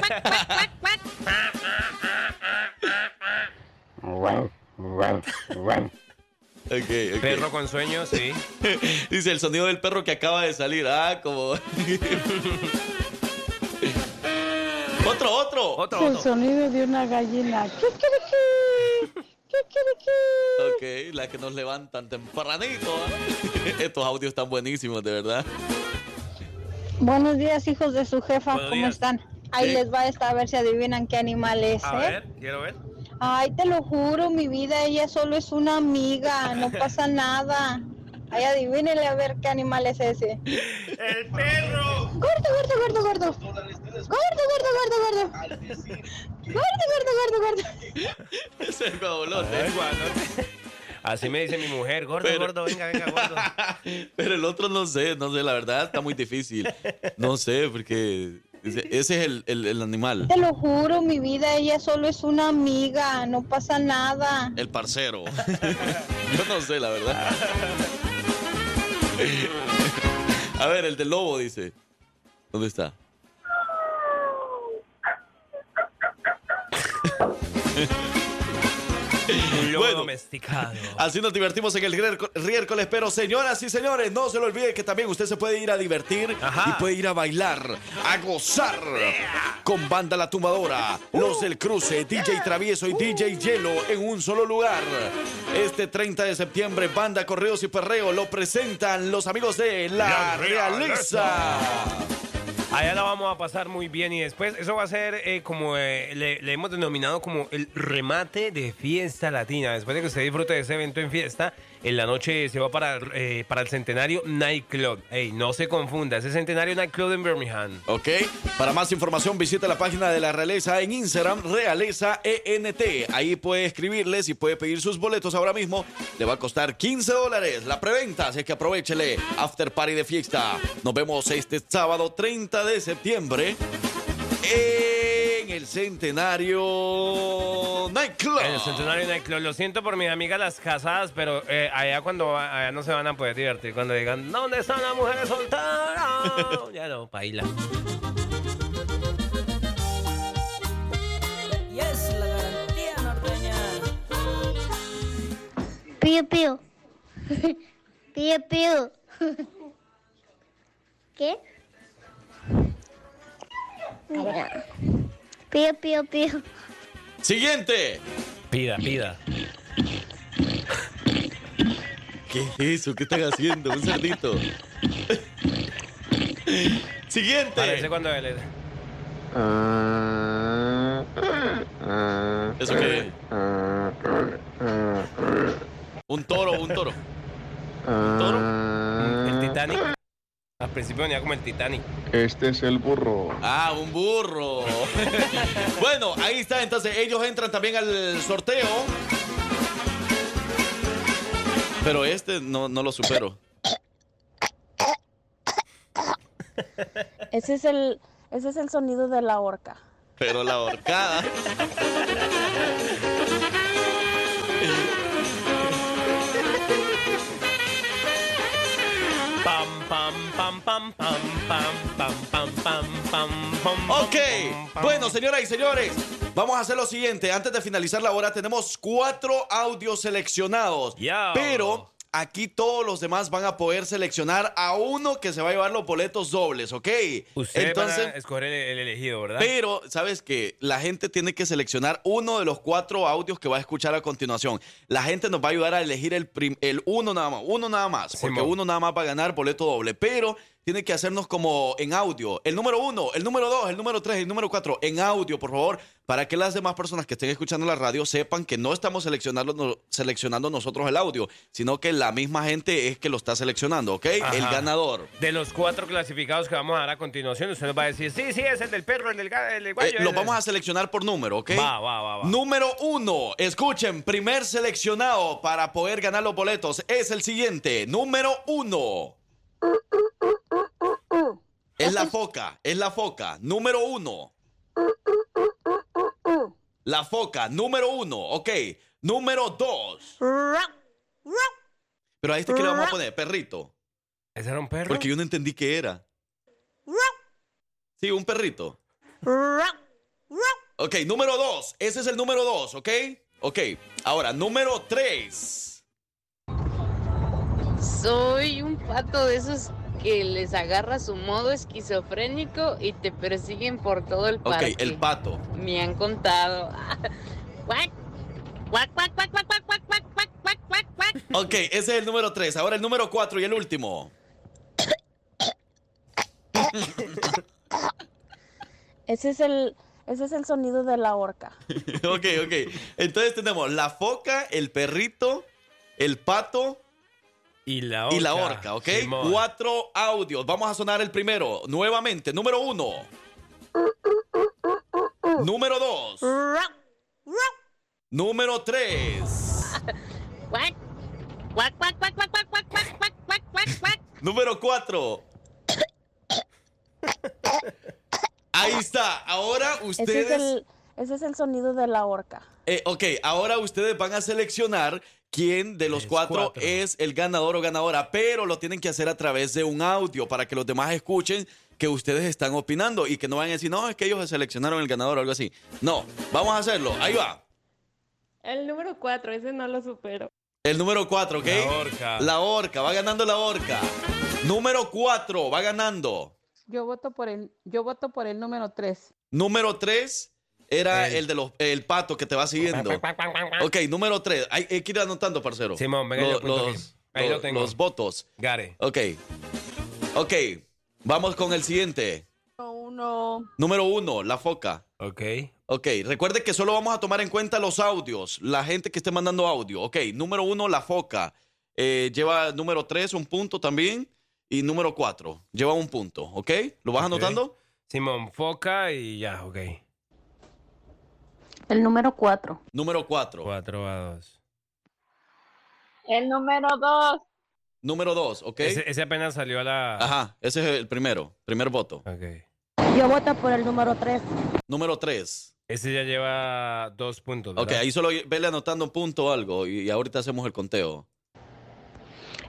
guac, guac, guac, Ok, ok. Perro con sueño, sí. Dice el sonido del perro que acaba de salir. Ah, como. Otro, otro. Otro, El sonido de una gallina. Ok, la que nos levantan tempranito. ¿ah? [laughs] Estos audios están buenísimos, de verdad. Buenos días, hijos de su jefa. Buenos ¿Cómo días. están? Ahí Sí. les va esta a ver si adivinan qué animal es. A ¿eh? ver, quiero ver. Ay, te lo juro, mi vida, ella solo es una amiga, no [laughs] pasa nada. Ay, adivínenle a ver qué animal es ese. ¡El perro! Gordo, gordo, gordo, gordo. Gordo, [laughs] gordo, gordo, gordo. Gordo, [laughs] gordo, gordo. Es el guanote. Así me dice mi mujer, gordo, Pero- gordo, venga, venga, gordo. [laughs] Pero el otro no sé, no sé, la verdad está muy difícil. No sé, porque ese ese es el, el- el animal, Te lo juro, mi vida, ella solo es una amiga, no pasa nada. el parcero. Yo no sé, la verdad. A ver, el del lobo dice. ¿Dónde está? [laughs] Un lobo Bueno. domesticado. Así nos divertimos en el riérco- riércoles, pero señoras y señores, no se lo olvide que también usted se puede ir a divertir Ajá. y puede ir a bailar, a gozar con Banda La Tumbadora, Los del Cruce, DJ Travieso y DJ Hielo en un solo lugar. Este 30 de septiembre, Banda Correos y Perreo lo presentan los amigos de La, La Realeza. Allá la vamos a pasar muy bien y después eso va a ser eh, como eh, le, le hemos denominado como el remate de fiesta latina. Después de que usted disfrute de ese evento en fiesta, en la noche se va para, eh, para el Centenario Nightclub. Ey, no se confunda, ese Centenario Nightclub en Birmingham. Ok, para más información visita la página de la Realeza en Instagram, Realeza ENT. Ahí puede escribirles y puede pedir sus boletos ahora mismo. Le va a costar 15 dólares la preventa, así que aprovechele. After Party de fiesta. Nos vemos este sábado 30 de septiembre en el Centenario Nightclub. En el Centenario Nightclub. Lo siento por mis amigas las casadas, pero eh, allá cuando va- allá no se van a poder divertir. Cuando digan, ¿dónde están las mujeres solteras? [laughs] ya no, paila. Y es la garantía norteña. Pío, pío. Pío, [laughs] pío. ¿Qué? Mira. Pío, pío, pío. Siguiente. Pida, pida. ¿Qué es eso? ¿Qué están haciendo? Un cerdito. Siguiente. Parece cuando él... ¿Eso qué es? Un toro, un toro. ¿Un toro? El Titanic. Al principio venía como el Titanic. Este es el burro. Ah, un burro. [laughs] bueno, ahí está. Entonces, ellos entran también al sorteo. Pero este no, no lo supero. Ese es el, ese es el sonido de la horca. Pero la horcada. Pam, pam, pam, pam, pam, pam, pam, pam, pam, pam, pam. Ok, bueno, señoras y señores, vamos a hacer lo siguiente. Antes de finalizar la hora, tenemos cuatro audios seleccionados. Ya. Pero aquí todos los demás van a poder seleccionar a uno que se va a llevar los boletos dobles, ¿ok? Ustedes Entonces, van a escoger el, el elegido, ¿verdad? pero, ¿sabes qué? La gente tiene que seleccionar uno de los cuatro audios que va a escuchar a continuación. La gente nos va a ayudar a elegir el, el uno nada más, uno nada más, porque Simón. uno nada más va a ganar boleto doble, pero tiene que hacernos como en audio. El número uno, el número dos, el número tres, el número cuatro, en audio, por favor, para que las demás personas que estén escuchando la radio sepan que no estamos seleccionando, no- seleccionando nosotros el audio, sino que la misma gente es que lo está seleccionando, ¿ok? El ganador. De los cuatro clasificados que vamos a dar a continuación, usted nos va a decir, sí, sí, es el del perro, el del, el del guayo. Eh, lo ese". vamos a seleccionar por número, ¿ok? Va, va, va, va. Número uno, escuchen, primer seleccionado para poder ganar los boletos es el siguiente. Número uno. Es la foca, es la foca. Número uno. La foca, número uno. Ok. Número dos. Pero a este, ¿qué le vamos a poner? Perrito. ¿Ese era un perro? Porque yo no entendí qué era. Sí, un perrito. Ok, número dos. Ese es el número dos, ¿ok? Ok. Ahora, número tres. Soy un pato de esos que les agarra su modo esquizofrénico y te persiguen por todo el parque. Ok, el pato. Me han contado. ok, ese es el número 3. Ahora el número 4 y el último. ese es el ese es el sonido de la horca. ok, ok. Entonces tenemos la foca, el perrito, el pato, y la orca. Y la orca, ¿ok? Cuatro audios. Vamos a sonar el primero. Nuevamente. Número uno. Número dos. Número tres. Número cuatro. Ahí está. Ahora ustedes ese es el sonido de la orca. Eh, ok, ahora ustedes van a seleccionar quién de los cuatro, cuatro. es el ganador o ganadora, pero lo tienen que hacer a través de un audio para que los demás escuchen que ustedes están opinando y que no vayan a decir, no, es que ellos seleccionaron el ganador o algo así. No, vamos a hacerlo. Ahí va. El número 4, ese no lo supero. El número cuatro, ¿ok? La orca. La orca, va ganando la orca. Número cuatro, va ganando. Yo voto por el, yo voto por el número 3. Número tres era el, de los el pato que te va siguiendo. Ok, número tres. Hay, hay que ir anotando, parcero. Simón, venga, Lo- los, Ahí lo los- tengo. los votos. Gare. Ok. Ok. Vamos con el siguiente. Uno. Número uno, la foca. Ok. Ok, recuerde que solo vamos a tomar en cuenta los audios, la gente que esté mandando audio. Ok, número uno, la foca. Eh, lleva número tres, un punto también. Y número cuatro, lleva un punto. ¿Ok? ¿Lo vas anotando? Simón, foca y ya, ok. El número 4. Número cuatro. 4 a 2. El número 2. Número dos, ¿ok? Ese, ese apenas salió a la. Ajá, ese es el primero, primer voto. Ok. Yo voto por el número 3. Número tres. Ese ya lleva dos puntos. Ok, ¿verdad? ahí solo vele anotando un punto o algo y, y ahorita hacemos el conteo.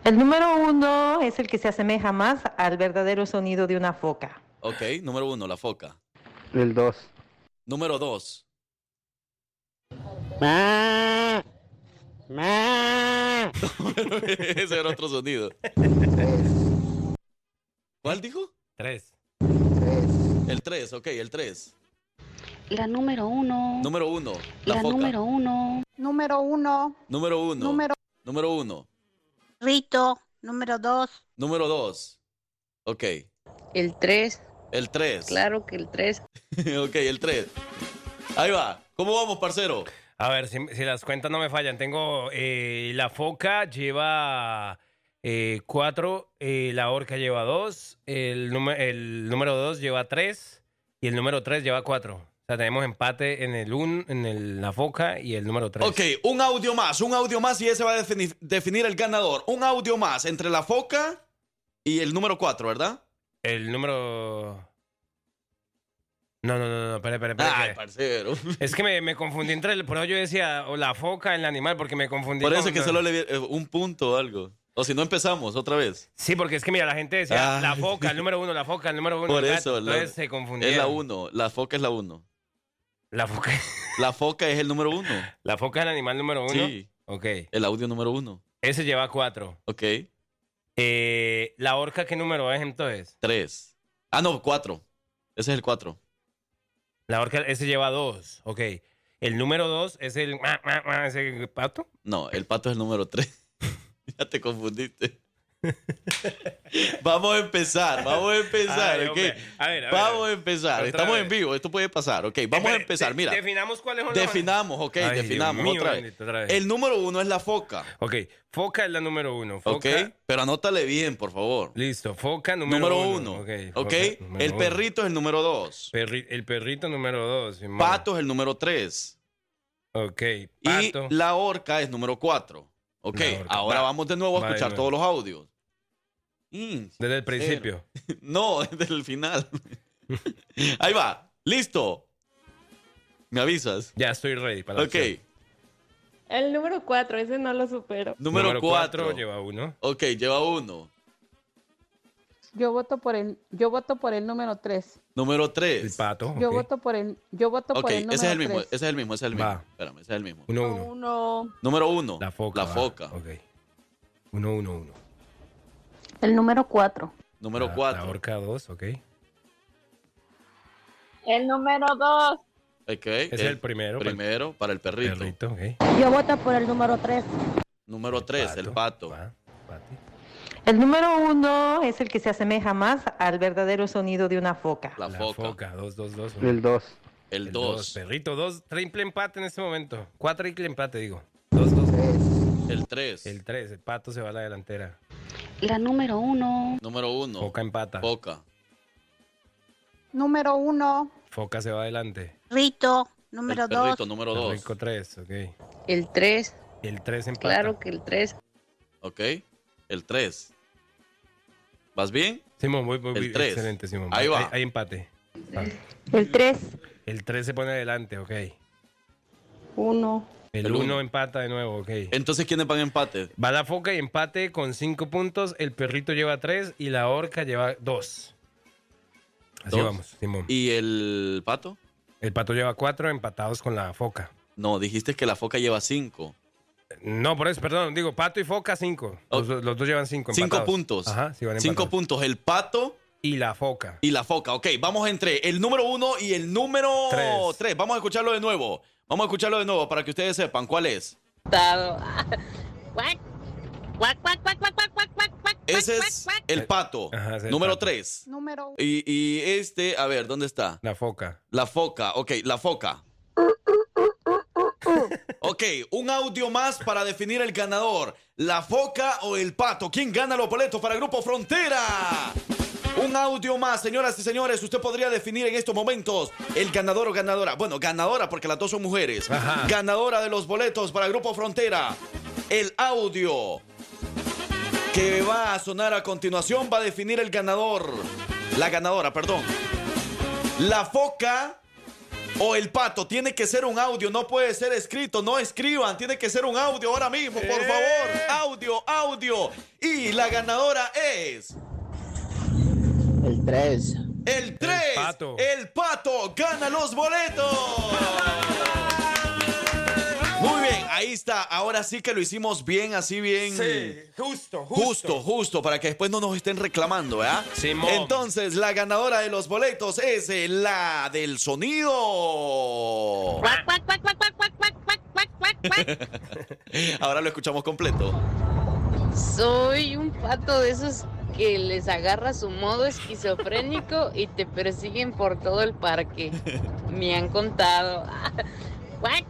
El número uno es el que se asemeja más al verdadero sonido de una foca. Ok, número uno, la foca. El 2. Número dos. [laughs] Ese era otro sonido. ¿Cuál dijo? Tres. El 3, ok, el 3. La número 1. Número 1, la, La foca. número 1. Número uno. Número 1. Número. Número 1. Rito. Número dos. Número 2. Ok. El 3. El 3. Claro que el 3. [laughs] ok, el 3. Ahí va. ¿Cómo vamos, parcero? A ver, si, si las cuentas no me fallan, tengo eh, la foca lleva eh, cuatro, eh, la orca lleva dos, el, número el número dos lleva tres y el número tres lleva cuatro. O sea, tenemos empate en el un, en el- la foca y el número tres. Ok, un audio más, un audio más y ese va a definir, definir el ganador. Un audio más entre la foca y el número 4, ¿verdad? El número... No, no, no, no, espera, espera, espera. Ay, que- parcero. Es que me, me confundí entre el... Por eso yo decía o la foca, el animal, porque me confundí. Por eso con- que solo le di eh, un punto o algo. O si no empezamos otra vez. Sí, porque es que mira, la gente decía Ay. la foca, el número uno, la foca, el número uno. Por eso. gato, la- se confundieron. es la 1. La foca es la 1. La foca. [laughs] La foca es el número 1. La foca es el animal número uno. Sí. Ok. El audio número 1. Ese lleva cuatro. Ok. Eh, la orca, ¿qué número es entonces? 3. Ah, no, 4. Ese es el 4. La orca, ese lleva dos. Ok. El número dos es el. pato. No, el pato es el número 3. [laughs] ya te confundiste. [laughs] vamos a empezar, vamos a empezar. A ver, a ver, vamos a empezar. Estamos vez. en vivo, esto puede pasar, ¿ok? Vamos a empezar, de- mira. Definamos cuáles son Definamos, ok, Ay, definamos mío, otra vez. bendito, otra vez. El número uno es la foca, Ok. Foca es la número uno. ¿ok? Foca. Pero anótale bien, por favor. Listo. Foca número, Número uno. uno, Ok. ¿ok? foca número El uno. perrito es el número dos. Perri- el perrito número dos. Pato es el número tres. Ok. Y Pato. la orca es número cuatro. Ok, ahora Va. vamos de nuevo a escuchar todos los audios. Mm, Desde el principio. [laughs] No, [laughs] desde el final. [laughs] Ahí va. Listo. ¿Me avisas? Ya estoy ready para la Ok. El número 4, ese no lo supero. Número Número 4. cuatro, lleva uno. Ok, lleva uno. Yo voto por el, yo voto por el número 3. Número 3. El pato. Yo ok. voto por el, yo voto Ok, por el número ese es el mismo, 3. ese es el mismo, ese es el mismo. Va. Espérame, ese es el mismo. Uno, uno. Uno. Número 1. La foca. La va. foca. Ok. Uno, uno, uno. El número 4. Número La- La 4. orca dos, ok. El número dos. Ok. Ese es el primero. para el Primero para el perrito. perrito, ok. Yo voto por el número 3. Número 3, el pato. Pati. El número uno es el que se asemeja más al verdadero sonido de una foca. La La foca. foca. Dos, dos, dos. El 2. El El dos, 2. Perrito, dos. Triple empate en este momento. Cuatro triple empate, digo. Dos, dos. El 3. El tres. El pato se va a la delantera. La número 1. Número 1. Foca empata. Foca. Número uno. Foca se va adelante. Rito. Número el dos. perrito, número 2. Rico tres, ok. El 3, El tres empata. claro que el 3. Ok. El 3. ¿Vas bien? Simón, muy, muy El bien. tres. Excelente, Simón. Ahí va. Hay, hay empate. Va. El 3. El 3 se pone adelante, ok. 1. El El 1 uno. empata de nuevo, ok. Entonces, ¿quiénes van a empate? Va la foca y empate con 5 puntos. El perrito lleva 3 y la orca lleva 2. Así Dos. vamos, Simón. ¿Y el pato? El pato lleva 4 empatados con la foca. No, dijiste que la foca lleva 5. No, por eso, perdón. Digo, pato y foca 5. Los, los dos llevan 5 5 puntos. Ajá, sí van 5 empatados. puntos. El pato y la foca. Y la foca, ok. Vamos entre el número uno y el número tres. Vamos a escucharlo de nuevo. Vamos a escucharlo de nuevo para que ustedes sepan cuál es. Ese es el pato, Ajá, es el número tres Número y, y, este, a ver, ¿dónde está? La foca. La foca, ok, la foca. ok, un audio más para definir el ganador. ¿La foca o el pato? ¿Quién gana los boletos para el Grupo Frontera? Un audio más, señoras y señores. Usted podría definir en estos momentos el ganador o ganadora. Bueno, ganadora porque las dos son mujeres. Ajá. Ganadora de los boletos para Grupo Frontera. El audio que va a sonar a continuación va a definir el ganador. La ganadora, perdón. La foca o el pato tiene que ser un audio, no puede ser escrito, no escriban, tiene que ser un audio ahora mismo, por Eh. favor. Audio, audio. Y la ganadora es el 3. El 3. El pato. El pato gana los boletos. Muy bien, ahí está. Ahora sí que lo hicimos bien, así bien. Sí, justo, justo. Justo, justo, para que después no nos estén reclamando, ¿verdad? Simón. Entonces, la ganadora de los boletos es eh, la del sonido. Ahora lo escuchamos completo. Soy un pato de esos que les agarra su modo esquizofrénico y te persiguen por todo el parque. Me han contado. Cuac,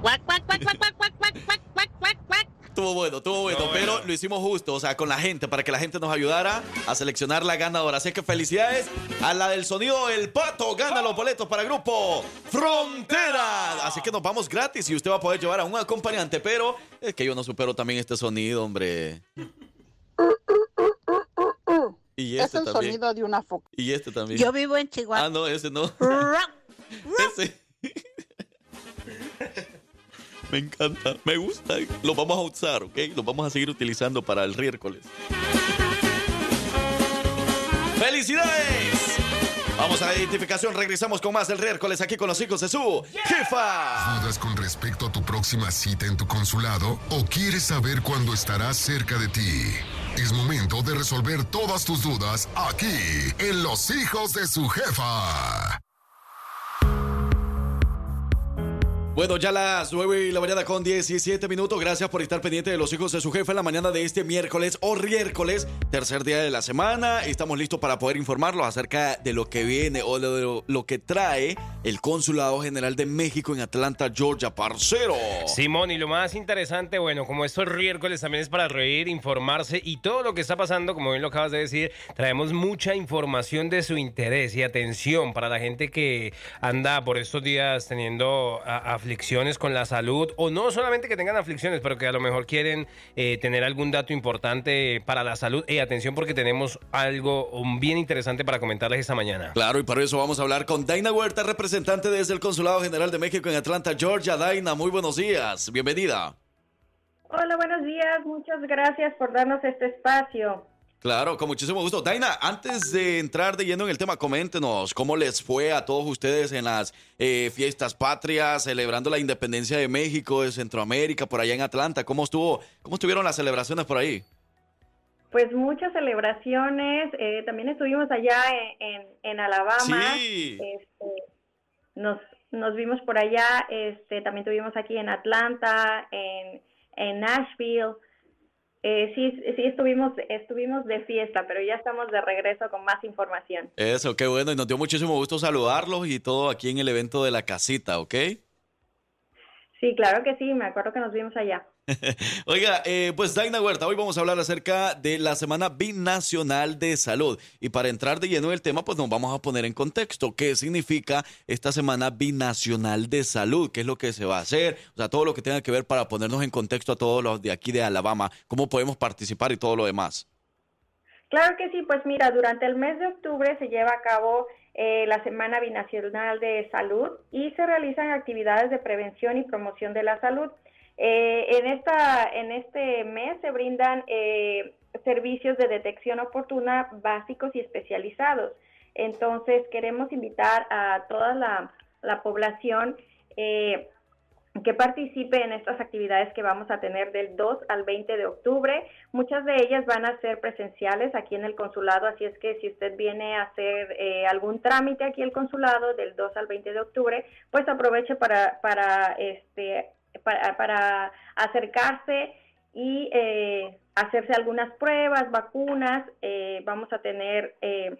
cuac, cuac, cuac, cuac, cuac, cuac, cuac, cuac, cuac, cuac, cuac. Estuvo bueno, estuvo bueno, Estuvo pero bueno. lo hicimos justo, o sea, con la gente, para que la gente nos ayudara a seleccionar la ganadora. Así que felicidades a la del sonido El Pato, gana los boletos para el grupo Frontera. Así que nos vamos gratis y usted va a poder llevar a un acompañante, pero es que yo no supero también este sonido, hombre. Y Es este el también. sonido de una foca. Y este también. Yo vivo en Chihuahua. Ah, no, ese no. [laughs] Ese. [laughs] Me encanta, me gusta. Lo vamos a usar, ¿ok? Lo vamos a seguir utilizando para el miércoles. ¡Felicidades! Vamos a la identificación, regresamos con más el miércoles aquí con los hijos de su jefa. ¿Dudas con respecto a tu próxima cita en tu consulado o quieres saber cuándo estará cerca de ti? Es momento de resolver todas tus dudas aquí, en Los Hijos de su Jefa. Bueno, ya las 9 y la mañana con 17 minutos. Gracias por estar pendiente de los hijos de su jefe en la mañana de este miércoles o miércoles, tercer día de la semana. Estamos listos para poder informarlos acerca de lo que viene o de lo, que trae el Consulado General de México en Atlanta, Georgia, parcero. Simón, y lo más interesante, bueno, como estos miércoles también es para reír, informarse y todo lo que está pasando, como bien lo acabas de decir, traemos mucha información de su interés y atención para la gente que anda por estos días teniendo a- aflicciones con la salud, o no solamente que tengan aflicciones, pero que a lo mejor quieren eh, tener algún dato importante para la salud. Y atención porque tenemos algo um, bien interesante para comentarles esta mañana. Claro, y para eso vamos a hablar con Daina Huerta, representante desde el Consulado General de México en Atlanta, Georgia. Daina, muy buenos días. Bienvenida. Hola, buenos días. Muchas gracias por darnos este espacio. Claro, con muchísimo gusto. Daina, antes de entrar de lleno en el tema, coméntenos cómo les fue a todos ustedes en las eh, fiestas patrias, celebrando la independencia de México, de Centroamérica, por allá en Atlanta. ¿Cómo estuvo? ¿Cómo estuvieron las celebraciones por ahí? Pues muchas celebraciones. eh, también estuvimos allá en, en, en Alabama. Sí. Este, nos, nos vimos por allá. Este, también estuvimos aquí en Atlanta, en, en Nashville. Eh, sí, sí estuvimos, estuvimos de fiesta, pero ya estamos de regreso con más información. Eso, qué bueno. Y nos dio muchísimo gusto saludarlos y todo aquí en el evento de la casita, ¿ok? Sí, claro que sí, me acuerdo que nos vimos allá. [laughs] Oiga, eh, pues Daina Huerta, hoy vamos a hablar acerca de la Semana Binacional de Salud. Y para entrar de lleno en el tema, pues nos vamos a poner en contexto qué significa esta Semana Binacional de Salud, qué es lo que se va a hacer, o sea, todo lo que tenga que ver para ponernos en contexto a todos los de aquí de Alabama, cómo podemos participar y todo lo demás. Claro que sí, pues mira, durante el mes de octubre se lleva a cabo eh, la Semana Binacional de Salud y se realizan actividades de prevención y promoción de la salud. Eh, en, esta, en este mes se brindan eh, servicios de detección oportuna básicos y especializados. Entonces, queremos invitar a toda la, la población eh, que participe en estas actividades que vamos a tener del 2 al 20 de octubre. Muchas de ellas van a ser presenciales aquí en el consulado, así es que si usted viene a hacer eh, algún trámite aquí al consulado del 2 al 20 de octubre, pues aproveche para, para, este, para, para acercarse y eh, hacerse algunas pruebas, vacunas. Eh, vamos a tener... Eh,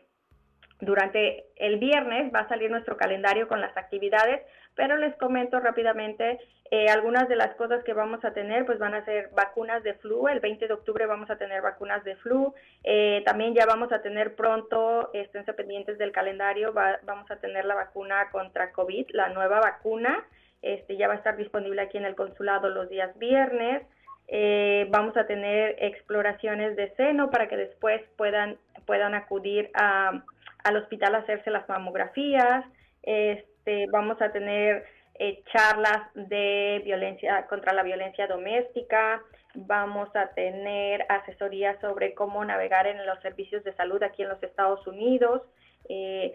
durante el viernes va a salir nuestro calendario con las actividades, pero les comento rápidamente eh, algunas de las cosas que vamos a tener, pues van a ser vacunas de flu, el 20 de octubre vamos a tener vacunas de flu, eh, también ya vamos a tener pronto, esténse pendientes del calendario, va- vamos a tener la vacuna contra COVID, la nueva vacuna, este ya va a estar disponible aquí en el consulado los días viernes, eh, vamos a tener exploraciones de seno para que después puedan, puedan acudir a, al hospital a hacerse las mamografías. Este, vamos a tener eh, charlas de violencia contra la violencia doméstica. Vamos a tener asesoría sobre cómo navegar en los servicios de salud aquí en los Estados Unidos. eh,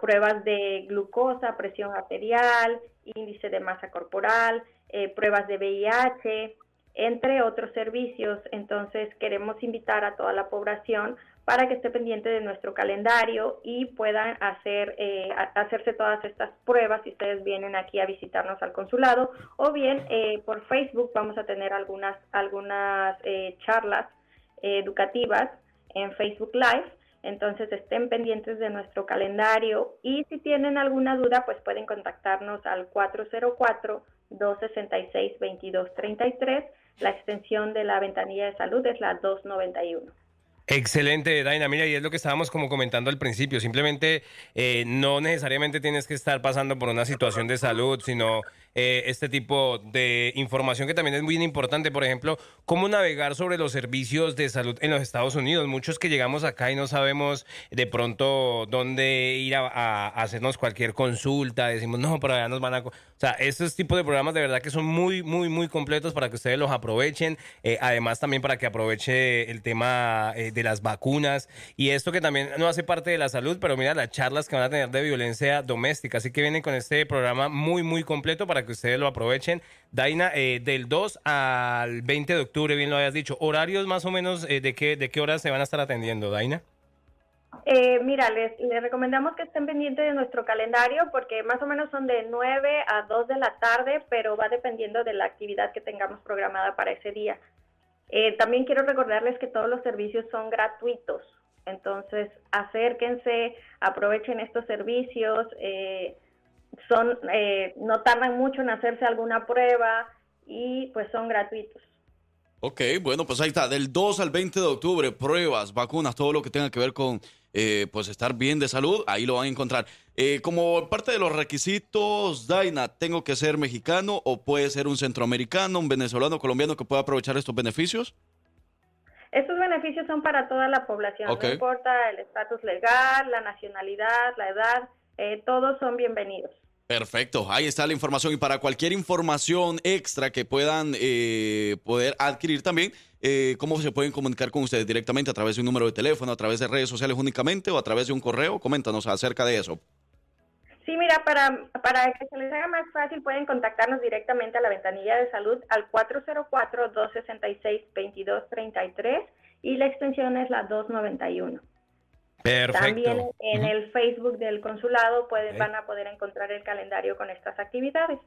pruebas de glucosa, presión arterial, índice de masa corporal, eh, pruebas de VIH, entre otros servicios. Entonces queremos invitar a toda la población para que esté pendiente de nuestro calendario y puedan hacer eh, hacerse todas estas pruebas si ustedes vienen aquí a visitarnos al consulado o bien eh, por Facebook vamos a tener algunas algunas eh, charlas eh, educativas en Facebook Live entonces estén pendientes de nuestro calendario y si tienen alguna duda pues pueden contactarnos al 404-266-2233. La extensión de la ventanilla de salud es la 291. Excelente, Daina. Mira, y es lo que estábamos como comentando al principio. Simplemente eh, no necesariamente tienes que estar pasando por una situación de salud, sino eh, este tipo de información que también es muy importante. Por ejemplo, cómo navegar sobre los servicios de salud en los Estados Unidos. Muchos que llegamos acá y no sabemos de pronto dónde ir a, hacernos cualquier consulta. Decimos, no, pero allá nos van a... co-". O sea, estos tipos de programas de verdad que son muy, muy, muy completos para que ustedes los aprovechen. Eh, además, también para que aproveche el tema eh, de las vacunas y esto que también no hace parte de la salud, pero mira las charlas que van a tener de violencia doméstica. Así que vienen con este programa muy, muy completo para que ustedes lo aprovechen. Daina, eh, del 2 al 20 de octubre, bien lo habías dicho. ¿Horarios más o menos eh, de, qué, de qué horas se van a estar atendiendo, Daina? Eh, mira, les, recomendamos que estén pendientes de nuestro calendario porque más o menos son de 9 a 2 de la tarde, pero va dependiendo de la actividad que tengamos programada para ese día. También quiero recordarles que todos los servicios son gratuitos, entonces acérquense, aprovechen estos servicios, eh, son, eh, no tardan mucho en hacerse alguna prueba y pues son gratuitos. Ok, bueno, pues ahí está, del 2 al 20 de octubre, pruebas, vacunas, todo lo que tenga que ver con eh, pues estar bien de salud, ahí lo van a encontrar. Eh, como parte de los requisitos, Daina, ¿tengo que ser mexicano o puede ser un centroamericano, un venezolano, colombiano que pueda aprovechar estos beneficios? Estos beneficios son para toda la población, no importa el estatus legal, la nacionalidad, la edad, eh, todos son bienvenidos. Perfecto, ahí está la información y para cualquier información extra que puedan eh, poder adquirir también, eh, ¿cómo se pueden comunicar con ustedes directamente a través de un número de teléfono, a través de redes sociales únicamente o a través de un correo? Coméntanos acerca de eso. Sí, mira, para, para que se les haga más fácil, pueden contactarnos directamente a la ventanilla de salud al 404-266-2233 y la extensión es la 291. Perfecto. También en el Facebook del consulado pueden, van a poder encontrar el calendario con estas actividades.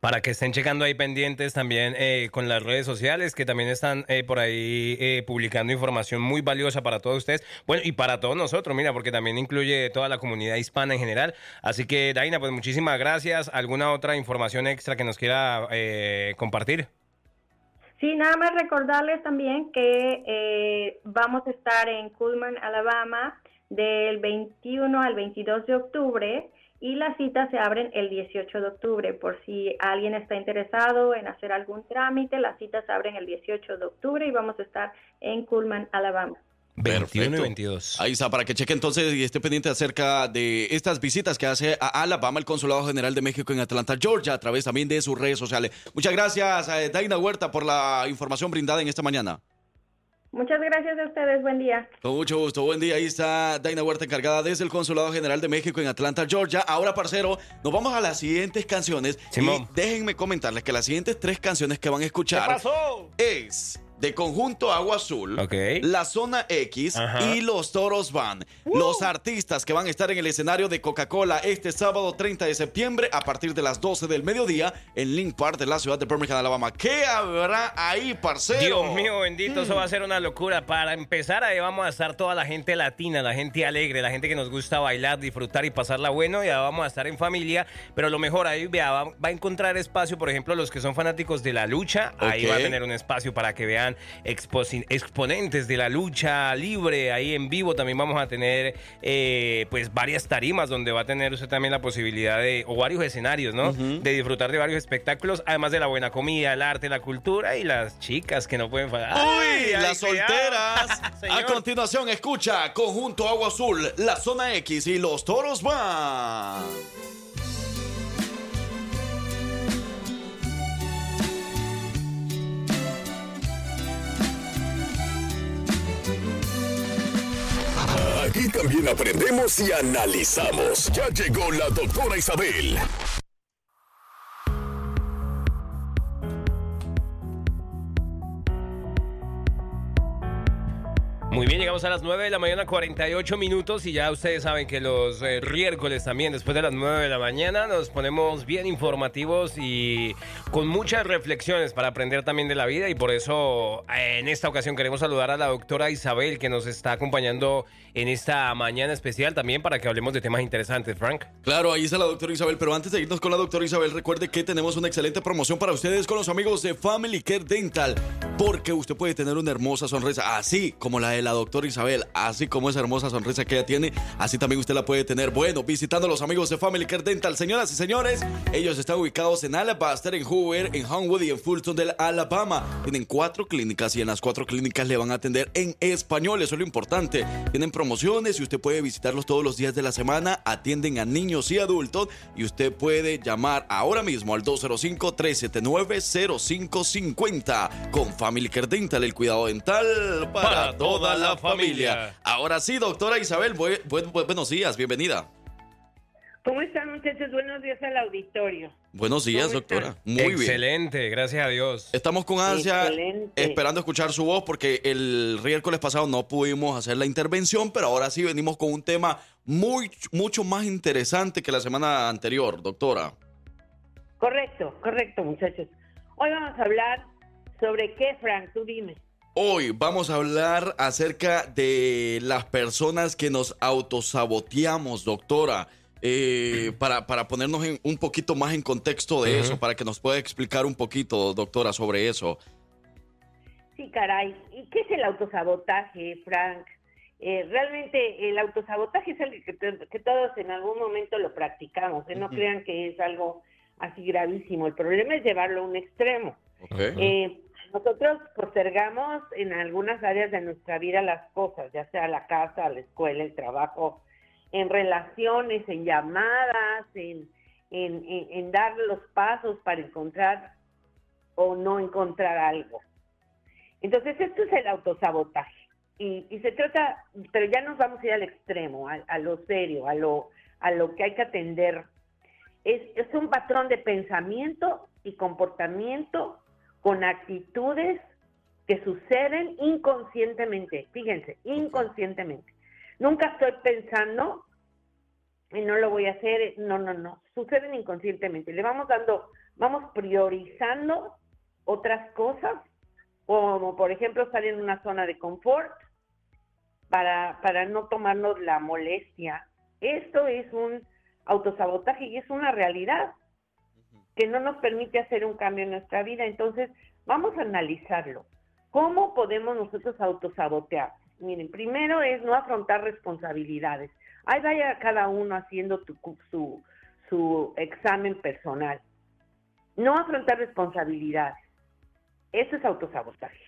Para que estén checando ahí pendientes también eh, con las redes sociales que también están eh, por ahí eh, publicando información muy valiosa para todos ustedes. Bueno, y para todos nosotros, mira, porque también incluye toda la comunidad hispana en general. Así que, Daina, pues muchísimas gracias. ¿Alguna otra información extra que nos quiera eh, compartir? Sí, nada más recordarles también que eh, vamos a estar en Cullman, Alabama, del 21 al 22 de octubre y las citas se abren el 18 de octubre. Por si alguien está interesado en hacer algún trámite, las citas se abren el 18 de octubre y vamos a estar en Cullman, Alabama. 21 y 22. Ahí está, para que cheque entonces y esté pendiente acerca de estas visitas que hace a Alabama el Consulado General de México en Atlanta, Georgia, a través también de sus redes sociales. Muchas gracias, eh, Daina Huerta, por la información brindada en esta mañana. Muchas gracias a ustedes. Buen día. Con mucho gusto, buen día. Ahí está Daina Huerta encargada desde el Consulado General de México en Atlanta, Georgia. Ahora, parcero, nos vamos a las siguientes canciones. Y déjenme comentarles que las siguientes tres canciones que van a escuchar ¿Qué pasó? es de conjunto Agua Azul, Ok. la Zona X Ajá. y los Toros Van. Los artistas que van a estar en el escenario de Coca-Cola este sábado 30 de septiembre a partir de las 12 del mediodía en Link Park de la ciudad de Birmingham, Alabama. ¿Qué habrá ahí, parcero? Dios mío, bendito, eso va a ser una locura. Para empezar, ahí vamos a estar toda la gente latina, la gente alegre, la gente que nos gusta bailar, disfrutar y pasarla bueno. Y ahí vamos a estar en familia. Pero lo mejor, ahí vea, va, va a encontrar espacio, por ejemplo, los que son fanáticos de la lucha. Ahí va a tener un espacio para que vean exponentes de la lucha libre. Ahí en vivo también vamos a tener, eh, pues, varias tarimas donde va a tener usted también la posibilidad de, o varios escenarios, ¿no? De disfrutar de varios espectáculos, además de la buena comida, el arte, la cultura y las chicas que no pueden fallar. ¡Uy! Las solteras. [laughs] a continuación, escucha Conjunto Agua Azul, la Zona X y los Toros Van. Aquí también aprendemos y analizamos. Ya llegó la doctora Isabel. Muy bien, llegamos a las 9 de la mañana, 48 minutos y ya ustedes saben que los eh, también, después de las 9 de la mañana, nos ponemos bien informativos y con muchas reflexiones para aprender también de la vida y por eso en esta ocasión queremos saludar a la doctora Isabel que nos está acompañando en esta mañana especial también para que hablemos de temas interesantes, Frank. Claro, ahí está la doctora Isabel, pero antes de irnos con la doctora Isabel, recuerde que tenemos una excelente promoción para ustedes con los amigos de Family Care Dental, porque usted puede tener una hermosa sonrisa, así como la de la doctora Isabel, así como esa hermosa sonrisa que ella tiene, así también usted la puede tener. Bueno, visitando a los amigos de Family Care Dental, señoras y señores, ellos están ubicados en Alabaster, en Hoover, en Homewood y en Fulton del Alabama. Tienen cuatro clínicas y en las cuatro clínicas le van a atender en español, eso es lo importante. Tienen promociones y usted puede visitarlos todos los días de la semana, atienden a niños y adultos y usted puede llamar ahora mismo al 205-379-0550 con Family Care Dental, el cuidado dental para, Para toda la familia. familia. Ahora sí, doctora Isabel, bue- buen- buen- buenos días, bienvenida. ¿Cómo están muchachos? Buenos días al auditorio. Buenos días, ¿Cómo doctora. están? Muy bien. Excelente, gracias a Dios. Estamos con ansia Excelente. esperando escuchar su voz porque el miércoles pasado no pudimos hacer la intervención, pero ahora sí venimos con un tema muy, mucho más interesante que la semana anterior, doctora. Correcto, correcto muchachos. Hoy vamos a hablar sobre qué, Frank, tú dime. Hoy vamos a hablar acerca de las personas que nos autosaboteamos, doctora. Eh, para, para ponernos en- un poquito más en contexto de eso, para que nos pueda explicar un poquito, doctora, sobre eso. Sí, caray. ¿Y qué es el autosabotaje, Frank? eh, realmente el autosabotaje es algo que, to- que todos en algún momento lo practicamos, ¿eh? no crean que es algo así gravísimo. El problema es llevarlo a un extremo. Eh, nosotros postergamos en algunas áreas de nuestra vida las cosas, ya sea la casa, la escuela, el trabajo, en relaciones, en llamadas, en, en, dar los pasos para encontrar o no encontrar algo. Entonces, esto es el autosabotaje. Y, y se trata, pero ya nos vamos a ir al extremo, a, a lo serio, a lo, a lo que hay que atender. Es, es un patrón de pensamiento y comportamiento con actitudes que suceden inconscientemente. Fíjense, inconscientemente. Nunca estoy pensando y no lo voy a hacer. No, no, no. Suceden inconscientemente. Le vamos dando, vamos priorizando otras cosas, como por ejemplo estar en una zona de confort para, para no tomarnos la molestia. Esto es un autosabotaje y es una realidad que no nos permite hacer un cambio en nuestra vida. Entonces, vamos a analizarlo. ¿Cómo podemos nosotros autosabotear? Miren, primero es no afrontar responsabilidades. Ahí vaya cada uno haciendo tu- su, su examen personal. No afrontar responsabilidades. Eso es autosabotaje.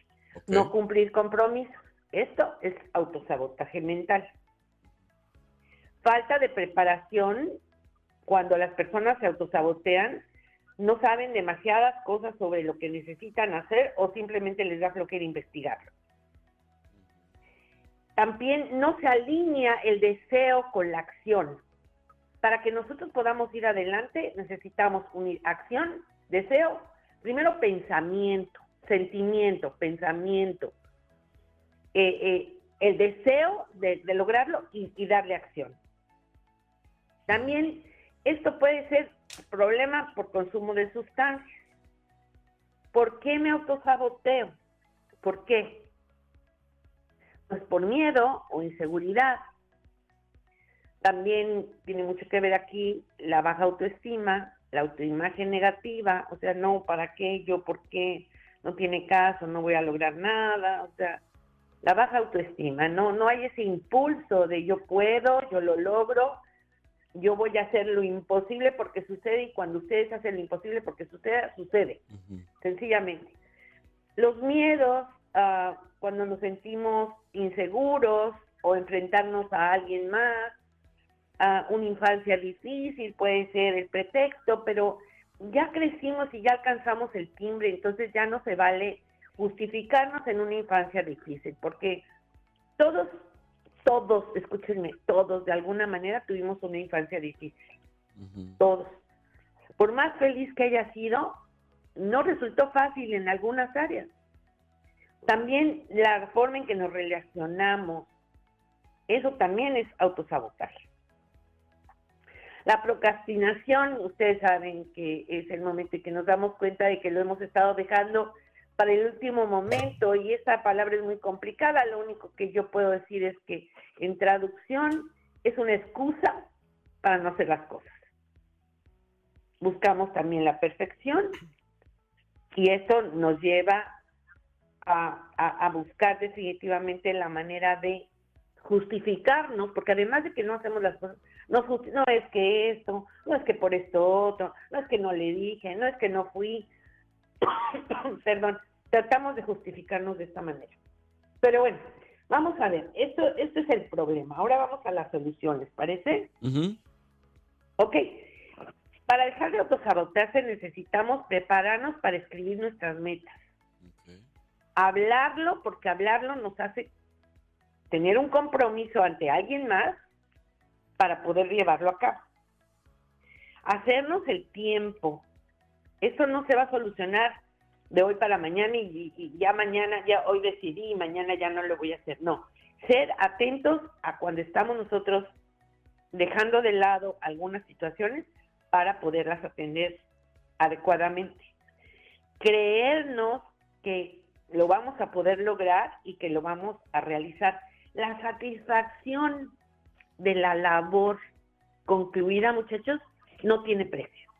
No cumplir compromisos. Esto es autosabotaje mental. Falta de preparación cuando las personas se autosabotean, no saben demasiadas cosas sobre lo que necesitan hacer o simplemente les da flojera investigarlo. También no se alinea el deseo con la acción. Para que nosotros podamos ir adelante necesitamos unir acción, deseo, primero pensamiento, sentimiento, pensamiento, eh, eh, el deseo de, lograrlo y darle acción. También esto puede ser problema por consumo de sustancias. ¿Por qué me autosaboteo? ¿Por qué? Pues por miedo o inseguridad. También tiene mucho que ver aquí la baja autoestima, la autoimagen negativa, o sea, no, ¿para qué? Yo, ¿por qué? No tiene caso, no voy a lograr nada, o sea, la baja autoestima, no, no hay ese impulso de yo puedo, yo lo logro, yo voy a hacer lo imposible porque sucede y cuando ustedes hacen lo imposible porque sucede, sucede, sencillamente. Los miedos, ah, cuando nos sentimos inseguros o enfrentarnos a alguien más, a una infancia difícil puede ser el pretexto, pero ya crecimos y ya alcanzamos el timbre, entonces ya no se vale justificarnos en una infancia difícil, porque todos, todos, escúchenme, todos de alguna manera tuvimos una infancia difícil, todos. Por más feliz que haya sido, no resultó fácil en algunas áreas. También la forma en que nos relacionamos, eso también es autosabotaje. La procrastinación, ustedes saben que es el momento en que nos damos cuenta de que lo hemos estado dejando para el último momento y esa palabra es muy complicada. Lo único que yo puedo decir es que en traducción es una excusa para no hacer las cosas. Buscamos también la perfección y eso nos lleva a, buscar definitivamente la manera de justificarnos, porque además de que no hacemos las cosas, no, no es que esto, no es que por esto otro, no es que no le dije, no es que no fui, [coughs] perdón, tratamos de justificarnos de esta manera. Pero bueno, vamos a ver, esto, esto es el problema. Ahora vamos a las soluciones, ¿parece? Ok, para dejar de autosabotarse necesitamos prepararnos para escribir nuestras metas. Hablarlo, porque hablarlo nos hace tener un compromiso ante alguien más para poder llevarlo a cabo. Hacernos el tiempo. Eso no se va a solucionar de hoy para mañana y, ya mañana, ya hoy decidí y mañana ya no lo voy a hacer. No, ser atentos a cuando estamos nosotros dejando de lado algunas situaciones para poderlas atender adecuadamente. Creernos que lo vamos a poder lograr y que lo vamos a realizar. La satisfacción de la labor concluida, muchachos, no tiene precio.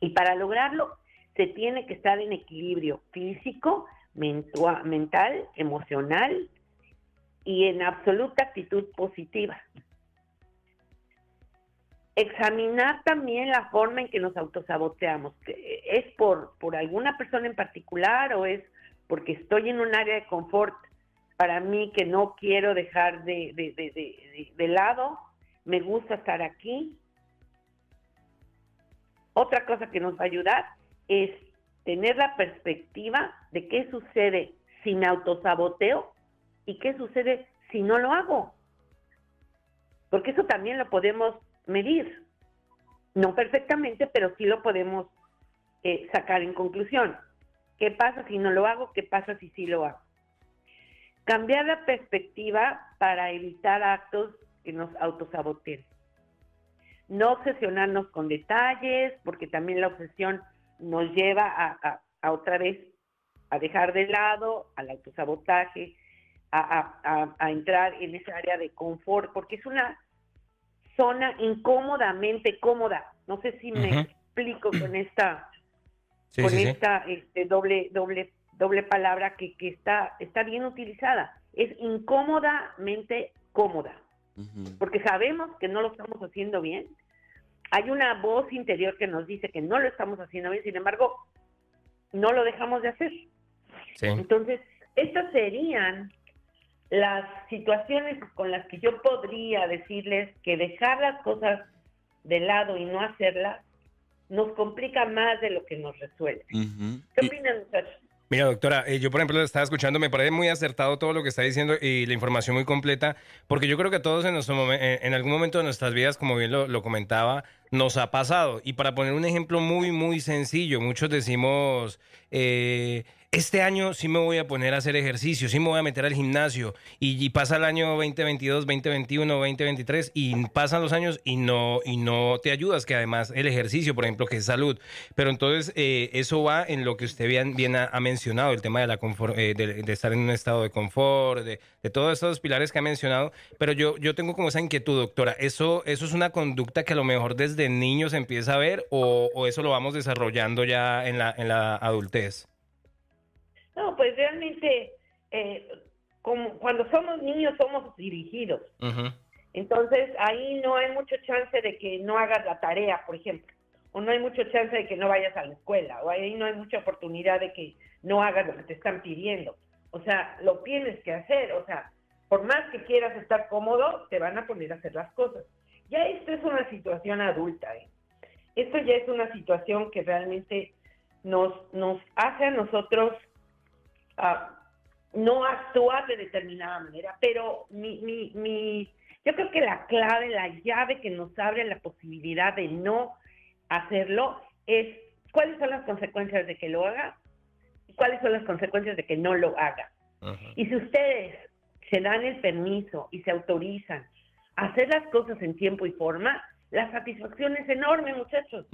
Y para lograrlo se tiene que estar en equilibrio físico, mental, emocional y en absoluta actitud positiva. Examinar también la forma en que nos autosaboteamos. ¿Es por, por alguna persona en particular o es porque estoy en un área de confort para mí que no quiero dejar de, de, de, de- de lado? Me gusta estar aquí. Otra cosa que nos va a ayudar es tener la perspectiva de qué sucede si me autosaboteo y qué sucede si no lo hago. Porque eso también lo podemos medir. No perfectamente, pero sí lo podemos eh, sacar en conclusión. ¿Qué pasa si no lo hago? ¿Qué pasa si sí lo hago? Cambiar la perspectiva para evitar actos que nos autosaboteen. No obsesionarnos con detalles, porque también la obsesión nos lleva a, a- a otra vez a dejar de lado al autosabotaje, a, a- a- a entrar en esa área de confort, porque es una zona incómodamente cómoda. No sé si me explico con esta [clears throat] Sí, con sí, sí. esta este, doble doble doble palabra que, que está está bien utilizada. Es incómodamente cómoda, porque sabemos que no lo estamos haciendo bien. Hay una voz interior que nos dice que no lo estamos haciendo bien, sin embargo, no lo dejamos de hacer. Sí. Entonces, estas serían las situaciones con las que yo podría decirles que dejar las cosas de lado y no hacerlas nos complica más de lo que nos resuelve. ¿Qué opinan, muchachos? Mira, doctora, eh, yo por ejemplo lo estaba escuchando, me parece muy acertado todo lo que está diciendo y la información muy completa, porque yo creo que todos en, nuestro en, en algún momento de nuestras vidas, como bien lo, lo comentaba, nos ha pasado. Y para poner un ejemplo muy, muy sencillo, muchos decimos, eh, este año sí me voy a poner a hacer ejercicio, sí me voy a meter al gimnasio, y, pasa el año 2022, 2021, 2023, y pasan los años y no, y no te ayudas, que además el ejercicio, por ejemplo, que es salud. Pero entonces eh, eso va en lo que usted bien, ha, mencionado, el tema de, la eh, de, de estar en un estado de confort, de, de todos estos pilares que ha mencionado. Pero yo, yo tengo como esa inquietud, doctora, ¿eso, ¿eso es una conducta que a lo mejor desde niños empieza a ver o, o eso lo vamos desarrollando ya en la, en la adultez? No, pues realmente, eh, como cuando somos niños somos dirigidos. Entonces, ahí no hay mucho chance de que no hagas la tarea, por ejemplo. O no hay mucho chance de que no vayas a la escuela. O ahí no hay mucha oportunidad de que no hagas lo que te están pidiendo. O sea, lo tienes que hacer. O sea, por más que quieras estar cómodo, te van a poner a hacer las cosas. Ya esto es una situación adulta. ¿eh? Esto ya es una situación que realmente nos, nos hace a nosotros ah, no actuar de determinada manera, pero mi, mi, mi, yo creo que la clave, la llave que nos abre la posibilidad de no hacerlo es cuáles son las consecuencias de que lo haga y cuáles son las consecuencias de que no lo haga. Y si ustedes se dan el permiso y se autorizan a hacer las cosas en tiempo y forma, la satisfacción es enorme, muchachos.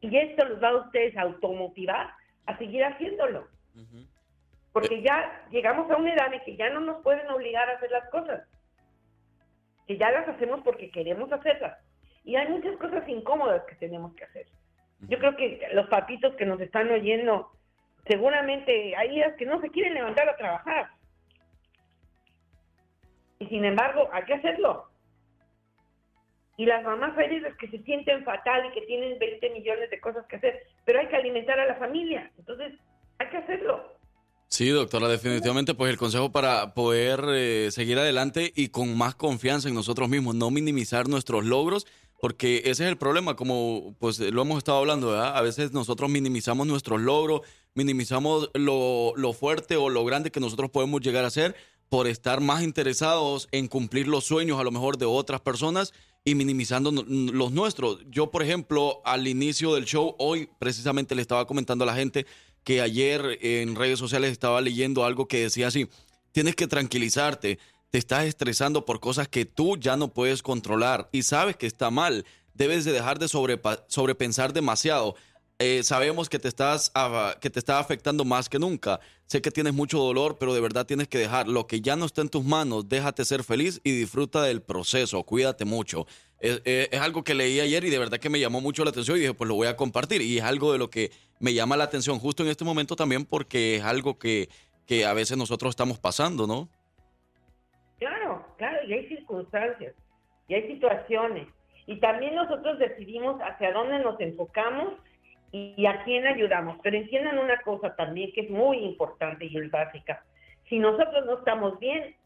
Y esto los va a ustedes a automotivar a seguir haciéndolo. Porque ya llegamos a una edad en que ya no nos pueden obligar a hacer las cosas. Que ya las hacemos porque queremos hacerlas. Y hay muchas cosas incómodas que tenemos que hacer. Yo creo que los papitos que nos están oyendo, seguramente hay días que no se quieren levantar a trabajar. Y sin embargo, hay que hacerlo. Y las mamás felices que se sienten fatal y que tienen 20 millones de cosas que hacer, pero hay que alimentar a la familia. Entonces, hay que hacerlo. Sí, doctora, definitivamente, pues el consejo para poder eh, seguir adelante y con más confianza en nosotros mismos, no minimizar nuestros logros, porque ese es el problema, como pues lo hemos estado hablando, ¿verdad? A veces nosotros minimizamos nuestros logros, minimizamos lo, lo fuerte o lo grande que nosotros podemos llegar a ser por estar más interesados en cumplir los sueños a lo mejor de otras personas y minimizando los nuestros. Yo, por ejemplo, al inicio del show, hoy precisamente le estaba comentando a la gente que ayer en redes sociales estaba leyendo algo que decía así, tienes que tranquilizarte, te estás estresando por cosas que tú ya no puedes controlar y sabes que está mal, debes de dejar de sobrepensar demasiado. Eh, sabemos que te, estás, que te está afectando más que nunca. Sé que tienes mucho dolor, pero de verdad tienes que dejar lo que ya no está en tus manos. Déjate ser feliz y disfruta del proceso. Cuídate mucho. Es, es- es algo que leí ayer y de verdad que me llamó mucho la atención y dije, pues lo voy a compartir. Y es algo de lo que me llama la atención justo en este momento también porque es algo que, que a veces nosotros estamos pasando, ¿no? circunstancias y hay situaciones. Y también nosotros decidimos hacia dónde nos enfocamos y a quién ayudamos. Pero entiendan una cosa también que es muy importante y es básica. Si nosotros no estamos bien,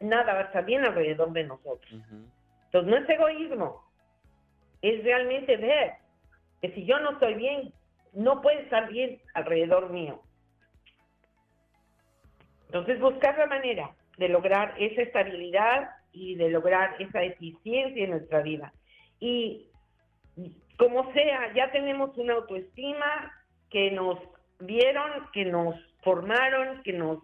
nada va a estar bien alrededor de nosotros. Entonces no es egoísmo, es realmente ver que si yo no estoy bien, no puede estar bien alrededor mío. Entonces buscar la manera de lograr esa estabilidad y de lograr esa eficiencia en nuestra vida. Y como sea, ya tenemos una autoestima que nos vieron, que nos formaron, que nos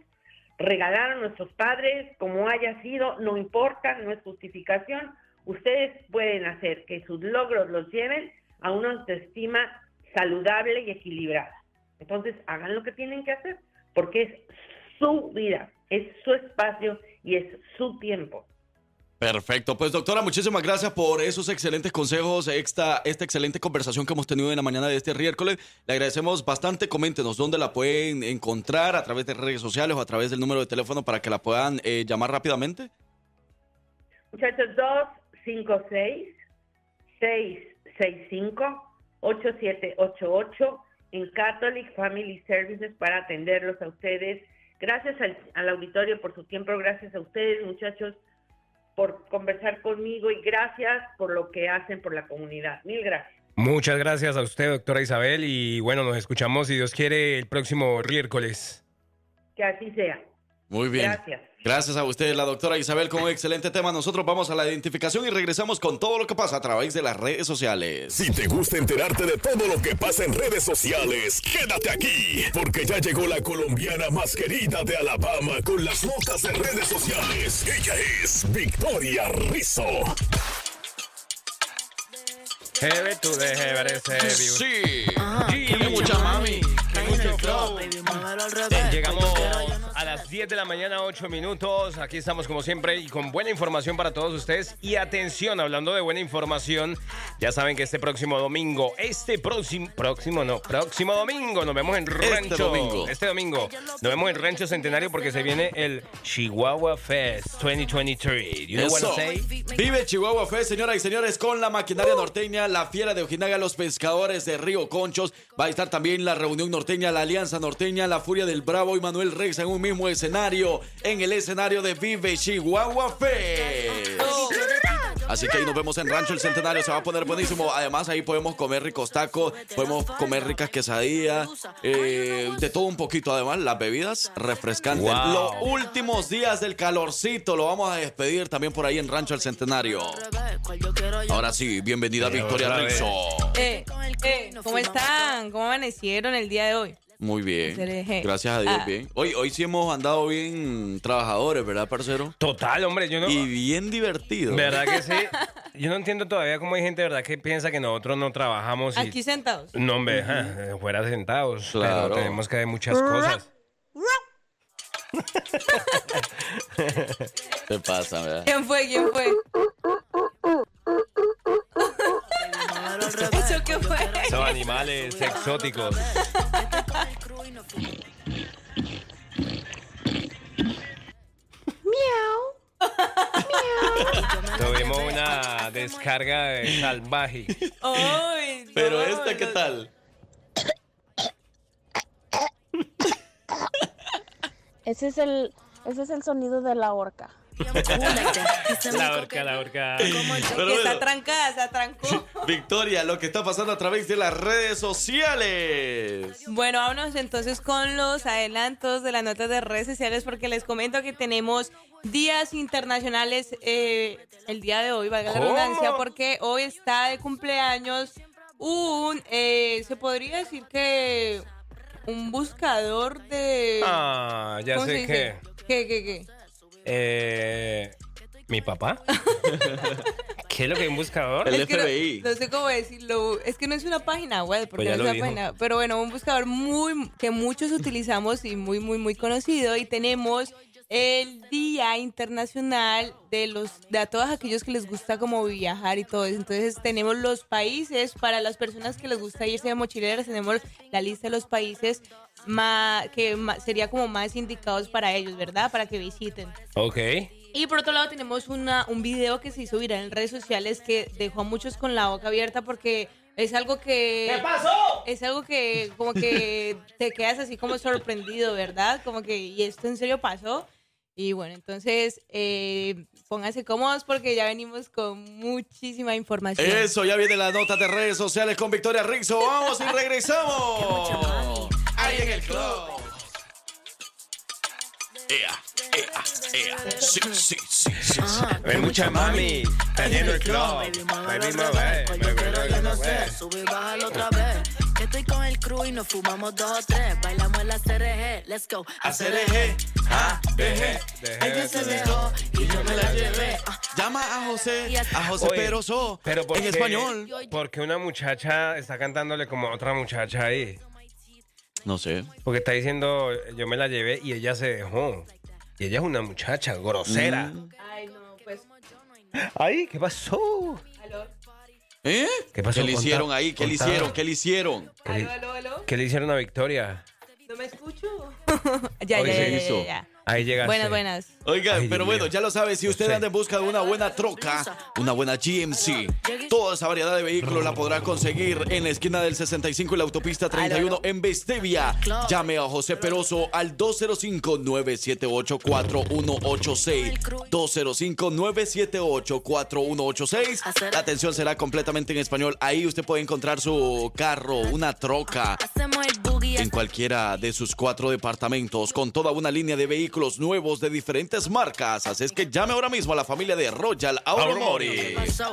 regalaron nuestros padres, como haya sido, no importa, no es justificación. Ustedes pueden hacer que sus logros los lleven a una autoestima saludable y equilibrada. Entonces, hagan lo que tienen que hacer, porque es su vida, es su espacio y es su tiempo. Perfecto, pues doctora, muchísimas gracias por esos excelentes consejos, esta, esta excelente conversación que hemos tenido en la mañana de este miércoles. Le agradecemos bastante, coméntenos dónde la pueden encontrar, a través de redes sociales o a través del número de teléfono para que la puedan eh, llamar rápidamente. Muchachos, 256-665-8788 en Catholic Family Services para atenderlos a ustedes. Gracias al, al auditorio por su tiempo, gracias a ustedes, muchachos por conversar conmigo y gracias por lo que hacen por la comunidad. Mil gracias. Muchas gracias a usted, doctora Isabel, y bueno, nos escuchamos, si Dios quiere, el próximo miércoles. Que así sea. Muy bien. Gracias. Gracias a usted, la doctora Isabel, con un excelente tema. Nosotros vamos a la identificación y regresamos con todo lo que pasa a través de las redes sociales. Si te gusta enterarte de todo lo que pasa en redes sociales, quédate aquí, porque ya llegó la colombiana más querida de Alabama con las notas de redes sociales. Ella es Victoria Rizzo. Jebe, tú de ese Sí. Qué mucha mami. Qué mucho flow. Llegamos a las 10 de la mañana, 8 minutos. Aquí estamos como siempre y con buena información para todos ustedes. Y atención, hablando de buena información, ya saben que este próximo domingo, este próximo, próximo no, próximo domingo, nos vemos en Rancho. domingo. Este domingo. Nos vemos en Rancho Centenario porque se viene el Chihuahua Fest 2023. You know what Eso. I'm saying? Vive Chihuahua Fest, señoras y señores, con la maquinaria norteña, la fiera de Ojinaga, los pescadores de Río Conchos. Va a estar también la reunión norteña, la alianza norteña, la furia del Bravo y Manuel Rex en un mismo escenario, en el escenario de Vive Chihuahua Fest. Así que ahí nos vemos en Rancho El Centenario, se va a poner buenísimo. Además, ahí podemos comer ricos tacos, podemos comer ricas quesadillas, eh, de todo un poquito. Además, las bebidas refrescantes. Wow. Los últimos días del calorcito lo vamos a despedir también por ahí en Rancho El Centenario. Ahora sí, bienvenida Victoria otra vez. Rizzo. Eh, eh, ¿Cómo están? ¿Cómo amanecieron el día de hoy? Muy bien. Gracias a Dios, Ah. bien. Hoy, hoy sí hemos andado bien trabajadores, ¿verdad, parcero? Total, hombre, yo no. Y bien divertido. ¿Verdad que sí? [laughs] Yo no entiendo todavía cómo hay gente, ¿verdad?, que piensa que nosotros no trabajamos y... Aquí sentados. No, hombre, ajá, fuera sentados. Claro. Pero tenemos que hacer muchas cosas. ¿Qué pasa, verdad? ¿Quién fue? ¿Quién fue? [laughs] ¿Eso qué fue? Son animales exóticos. Miau. Tuvimos una descarga de salvaje. Ay, Pero no, esta, ¿qué no. tal? Ese es el, ese es el sonido de la horca. [laughs] La horca, la horca. Pero que bueno, está trancada, se atrancó. Victoria, lo que está pasando a través de las redes sociales. Bueno, vámonos entonces con los adelantos de las notas de redes sociales porque les comento que tenemos días internacionales eh, el día de hoy, valga la ¿Cómo? redundancia, porque hoy está de cumpleaños un, eh, se podría decir que un buscador de... Ah, ya ¿cómo se sé qué. ¿Qué, qué, qué? Eh, ¿Mi papá? [laughs] ¿Qué es lo que es un buscador? El Es que no- FBI. No, sé cómo decirlo. Es que no es una página web, porque Pues ya no lo es una dijo. página. Pero bueno, un buscador muy que muchos utilizamos y muy, muy, muy conocido. Y tenemos el Día Internacional de los de a todos aquellos que les gusta como viajar y todo eso. Entonces tenemos los países para las personas que les gusta irse de mochileras. Tenemos la lista de los países más, que ma- sería como más indicados para ellos, ¿verdad? Para que visiten. Ok. Y por otro lado tenemos una, un video que se hizo viral en redes sociales que dejó a muchos con la boca abierta porque es algo que... ¿Qué pasó? Es algo que como que te quedas así como sorprendido, ¿verdad? Como que, ¿y esto en serio pasó? Y bueno, entonces eh, pónganse cómodos porque ya venimos con muchísima información. Eso, ya viene la nota de redes sociales con Victoria Rixo. Vamos y [laughs] regresamos. Ahí en el club. Ea, ea, ea. Sí, sí, sí, sí. sí. Hay mucha mami, está lleno el club. Baby, mueve, mueve, mueve. Que estoy con el crew y nos fumamos dos o tres. Bailamos en la CRG, let's go. A CRG, ah, deje. Ella se dejó y yo me la llevé. Ah, Llama a José, a José Oye, Peroso, pero ¿por en español. Porque una muchacha está cantándole como a otra muchacha ahí. No sé. Porque está diciendo, yo me la llevé y ella se dejó. Y ella es una muchacha grosera. Mm. Ay, no, pues... Ay, ¿qué pasó? ¿Aló? ¿Eh? ¿Qué pasó? ¿Qué le hicieron ahí? ¿Qué le hicieron? ¿Qué le hicieron? ¿Qué le- ¿Aló, aló, aló? ¿Qué le hicieron a Victoria? ¿No me escucho? [laughs] ya, ya, ya. Ahí llegaste. Buenas, buenas. Oiga, Ay, pero Dios bueno, mío. ya lo sabe, si usted Sí. anda en busca de una buena troca, una buena GMC, toda esa variedad de vehículos la podrá conseguir en la esquina del 65 y la autopista 31 en Bestevia. Llame a José Peroso al 205-978-4186. 205-978-4186. La atención será completamente en español. Ahí usted puede encontrar su carro, una troca hacemos el boogie. en cualquiera de sus cuatro departamentos con toda una línea de vehículos nuevos de diferentes marcas. Así es que llame ahora mismo a la familia de Royal Automori. Pasó.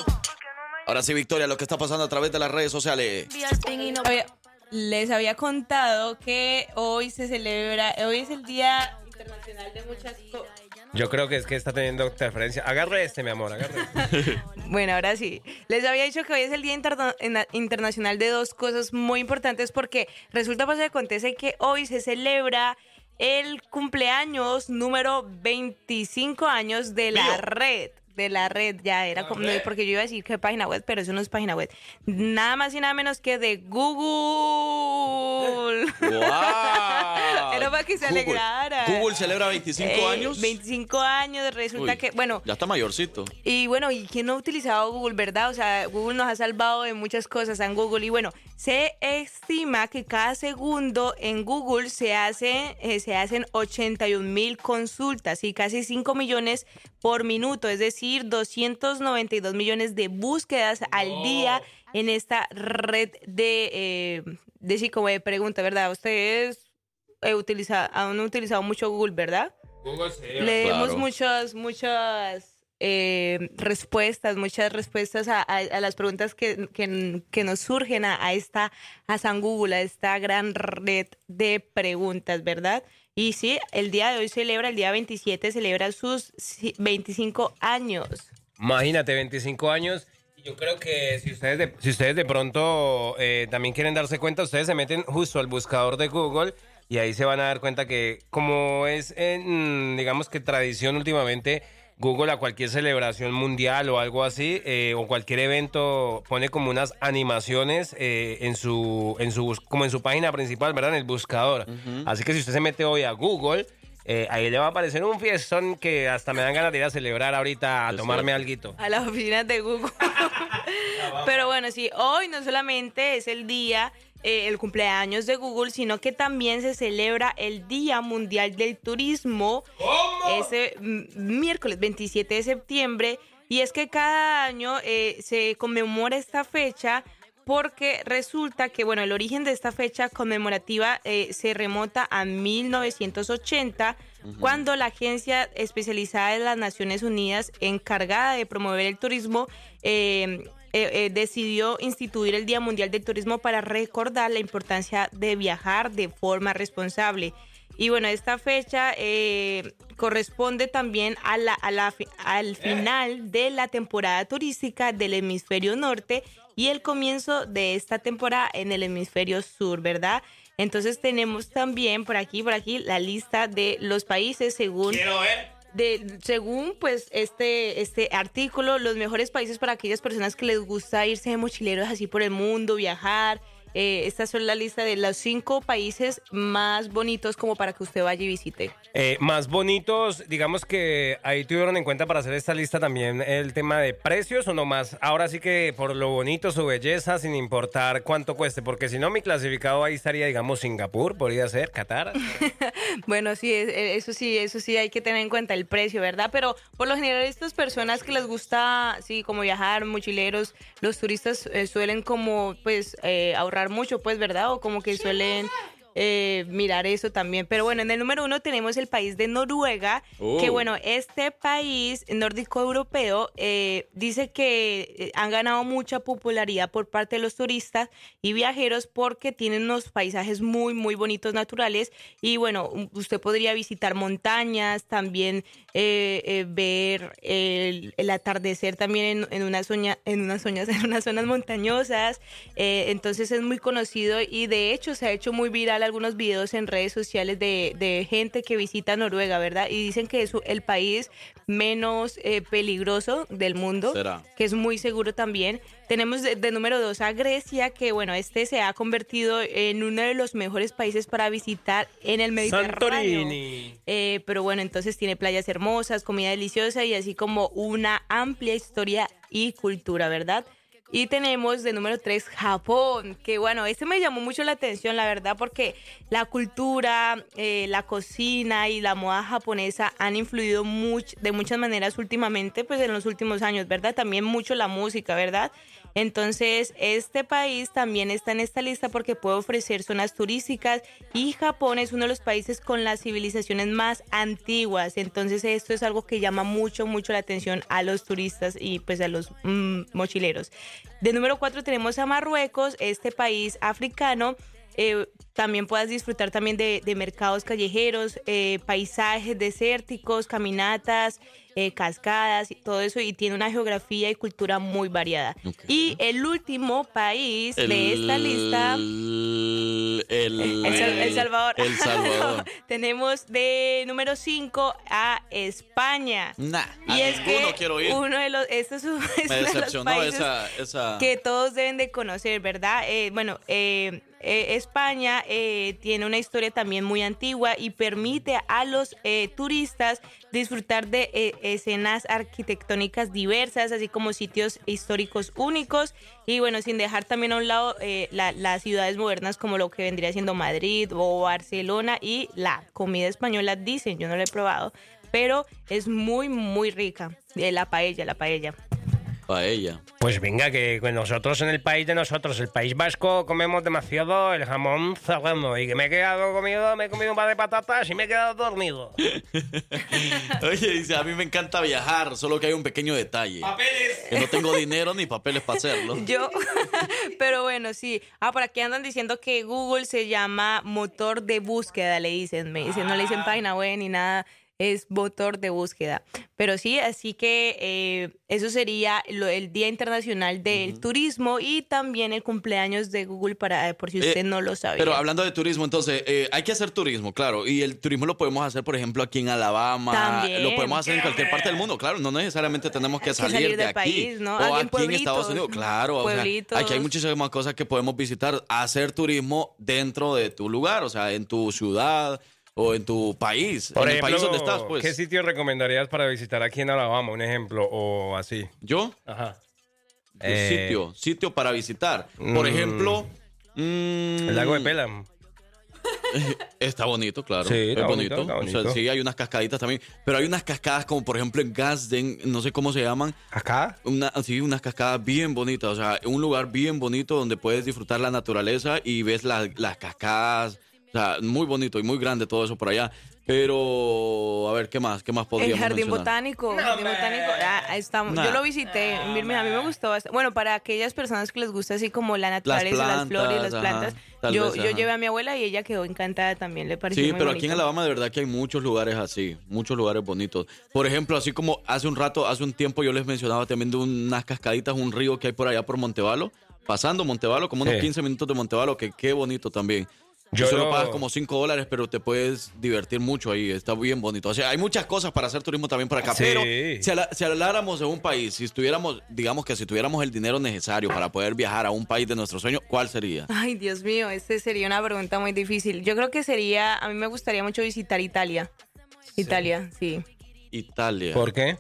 Ahora sí, Victoria, lo que está pasando a través de las redes sociales. Oye, les había contado que hoy se celebra, hoy es el Día Internacional de muchas cosas. Yo creo que es que está teniendo interferencia. Agarre este, mi amor, agarre este. [laughs] Bueno, ahora sí. Les había dicho que hoy es el Día Interna- Internacional de dos cosas muy importantes porque resulta pues que acontece que hoy se celebra el cumpleaños número 25 años de la red. De la red, ya era como, porque yo iba a decir que página web, pero eso no es página web. Nada más y nada menos que de Google. [laughs] ¡Wow! [laughs] Era para que se Google. alegrara. Google celebra 25 Eh, años. 25 años, resulta Uy, que, bueno, Ya está mayorcito. y bueno, ¿y quién no ha utilizado Google, verdad? O sea, Google nos ha salvado de muchas cosas en Google. Y bueno, se estima que cada segundo en Google se, hace, eh, se hacen 81 mil consultas y casi 5 millones por minuto, es decir, 292 millones de búsquedas al día en esta red de, eh, de, sí, como de pregunta, ¿verdad? Ustedes eh, utiliza- han utilizado mucho Google, ¿verdad? Google se Leemos Claro. muchas, muchas eh, respuestas, muchas respuestas a, a- a las preguntas que, que- que nos surgen a, a esta, a San Google, a esta gran red de preguntas, ¿verdad? Y sí, el día de hoy celebra, el día 27 celebra sus ci- 25 años. Imagínate, 25 años. Yo creo que si ustedes de, si ustedes de pronto eh, también quieren darse cuenta, ustedes se meten justo al buscador de Google y ahí se van a dar cuenta que como es en, digamos que tradición últimamente, Google a cualquier celebración mundial o algo así, eh, o cualquier evento, pone como unas animaciones eh, en su, en su, como en su página principal, ¿verdad? En el buscador. Así que si usted se mete hoy a Google, eh, ahí le va a aparecer un fiestón que hasta me dan ganas de ir a celebrar ahorita, a tomarme algo. a las oficinas de Google. [laughs] Pero bueno, sí, hoy no solamente es el día, eh, el cumpleaños de Google, sino que también se celebra el Día Mundial del Turismo. Ese mm, miércoles 27 de septiembre. Y es que cada año eh, se conmemora esta fecha porque resulta que, bueno, el origen de esta fecha conmemorativa eh, se remota a 1980, cuando la agencia especializada de las Naciones Unidas encargada de promover el turismo eh, eh, eh, decidió instituir el Día Mundial del Turismo para recordar la importancia de viajar de forma responsable. Y bueno, esta fecha eh, corresponde también a la, al final de la temporada turística del hemisferio norte y el comienzo de esta temporada en el hemisferio sur, ¿verdad? Entonces tenemos también por aquí, por aquí, la lista de los países según de, según pues este, este artículo, los mejores países para aquellas personas que les gusta irse de mochileros así por el mundo, viajar eh, esta es la lista de los cinco países más bonitos como para que usted vaya y visite. Eh, más bonitos, digamos que ahí tuvieron en cuenta para hacer esta lista también el tema de precios o no más. Ahora sí que por lo bonito, su belleza, sin importar cuánto cueste, porque si no, mi clasificado ahí estaría, digamos, Singapur, podría ser, Qatar. [laughs] Bueno, sí, eh, eso sí, eso sí hay que tener en cuenta el precio, ¿verdad? Pero por lo general estas personas que les gusta, sí, como viajar, mochileros, los turistas eh, suelen como, pues, eh, mucho, pues, ¿verdad? O como que suelen eh, mirar eso también. Pero bueno, en el número uno tenemos el país de Noruega, Oh. que bueno, este país nórdico europeo eh, dice que eh, han ganado mucha popularidad por parte de los turistas y viajeros porque tienen unos paisajes muy, muy bonitos naturales. Y bueno, usted podría visitar montañas, también eh, eh, ver el, el atardecer también en, en unas zoña- en unas zonas, [laughs] en unas zonas montañosas. Eh, entonces es muy conocido y de hecho se ha hecho muy viral algunos videos en redes sociales de, de gente que visita Noruega, ¿verdad? Y dicen que es el país menos eh, peligroso del mundo, Será. que es muy seguro también. Tenemos de, de número dos a Grecia, que bueno, este se ha convertido en uno de los mejores países para visitar en el Mediterráneo. Santorini. Eh, pero bueno, entonces tiene playas hermosas, comida deliciosa y así como una amplia historia y cultura, ¿verdad? Y tenemos de número 3 Japón, que bueno, este me llamó mucho la atención, la verdad, porque la cultura, eh, la cocina y la moda japonesa han influido much- de muchas maneras últimamente, pues en los últimos años, ¿verdad? También mucho la música, ¿verdad? Entonces, este país también está en esta lista porque puede ofrecer zonas turísticas y Japón es uno de los países con las civilizaciones más antiguas. Entonces, esto es algo que llama mucho, mucho la atención a los turistas y pues a los mm, mochileros. De número cuatro tenemos a Marruecos, este país africano. Eh, también puedas disfrutar también de, de mercados callejeros, eh, paisajes desérticos, caminatas, eh, cascadas y todo eso y tiene una geografía y cultura muy variada. Y el último país de esta lista El, el, El, Sal- El Salvador. [laughs] Tenemos de número 5 a España. Nah, y es que quiero ir. uno de los estos es [laughs] uno Me de los decepcionó países esa, esa... que todos deben de conocer, ¿verdad? Eh, bueno, eh, eh, España eh, tiene una historia también muy antigua y permite a los eh, turistas disfrutar de escenas arquitectónicas diversas, así como sitios históricos únicos y bueno, sin dejar también a un lado la- las ciudades modernas como lo que vendría siendo Madrid o Barcelona y la comida española, dicen, yo no la he probado, pero es muy, muy rica. La paella, la paella. Paella. Pues venga, que con nosotros en el país de nosotros, el País Vasco, comemos demasiado el jamón serrano y que me he quedado comido, me he comido un par de patatas y me he quedado dormido. [laughs] Oye, dice, a mí me encanta viajar, solo que hay un pequeño detalle. ¡Papeles! Que no tengo dinero ni papeles para hacerlo. [laughs] Yo, [laughs] pero bueno, sí. Ah, por aquí andan diciendo que Google se llama motor de búsqueda, le dicen. Me dicen, no le dicen página web ni nada, es motor de búsqueda. Pero sí, así que eh, eso sería lo- el Día Internacional del Turismo y también el cumpleaños de Google, para por si usted Eh, no lo sabía. Pero hablando de turismo, entonces, eh, hay que hacer turismo, claro. Y el turismo lo podemos hacer, por ejemplo, aquí en Alabama. También. Lo podemos hacer en cualquier parte del mundo, claro. No necesariamente tenemos que salir, salir de del aquí. país, ¿no? O aquí en Estados Unidos, claro. o sea, pueblitos. aquí hay muchísimas cosas que podemos visitar. Hacer turismo dentro de tu lugar, o sea, en tu ciudad o en tu país. Por en el país ejemplo, donde estás, pues. ¿qué sitio recomendarías para visitar aquí en Alabama? Un ejemplo, o así. ¿Yo? Ajá. Eh, sitio, sitio para visitar. Por mm, ejemplo, mm, El lago de Pelham. [laughs] Está bonito, claro. Sí, es está bonito. bonito, está O sea, bonito. sí, hay unas cascaditas también. Pero hay unas cascadas como, por ejemplo, en Gasden, no sé cómo se llaman. ¿Acá? Una, sí, unas cascadas bien bonitas. O sea, un lugar bien bonito donde puedes disfrutar la naturaleza y ves la- las cascadas. O sea, muy bonito y muy grande todo eso por allá. Pero, a ver, ¿qué más? ¿Qué más El podríamos jardín mencionar? botánico, jardín botánico, ah, ahí estamos. Nah. Yo lo visité, a mí me gustó bastante. Bueno, para aquellas personas que les gusta así como la naturaleza, las, flores, las plantas, plantas, ajá, tal yo, vez, yo llevé a mi abuela y ella quedó encantada también, le pareció Sí, muy pero aquí en bonito. Alabama de verdad que hay muchos lugares así, muchos lugares bonitos. Por ejemplo, así como hace un rato, hace un tiempo yo les mencionaba también de unas cascaditas, un río que hay por allá por Montevalo, pasando Montevalo, como unos Sí. 15 minutos de Montevalo, que qué bonito también. Yo solo lo- pagas como 5 dólares, pero te puedes divertir mucho ahí. Está bien bonito. O sea, hay muchas cosas para hacer turismo también por acá. Sí. Pero si, habláramos de un país, si estuviéramos, digamos que si tuviéramos el dinero necesario para poder viajar a un país de nuestro sueño, ¿cuál sería? Ay, Dios mío, este sería una pregunta muy difícil. Yo creo que sería, a mí me gustaría mucho visitar Italia. Italia, sí. Italia. ¿Por qué?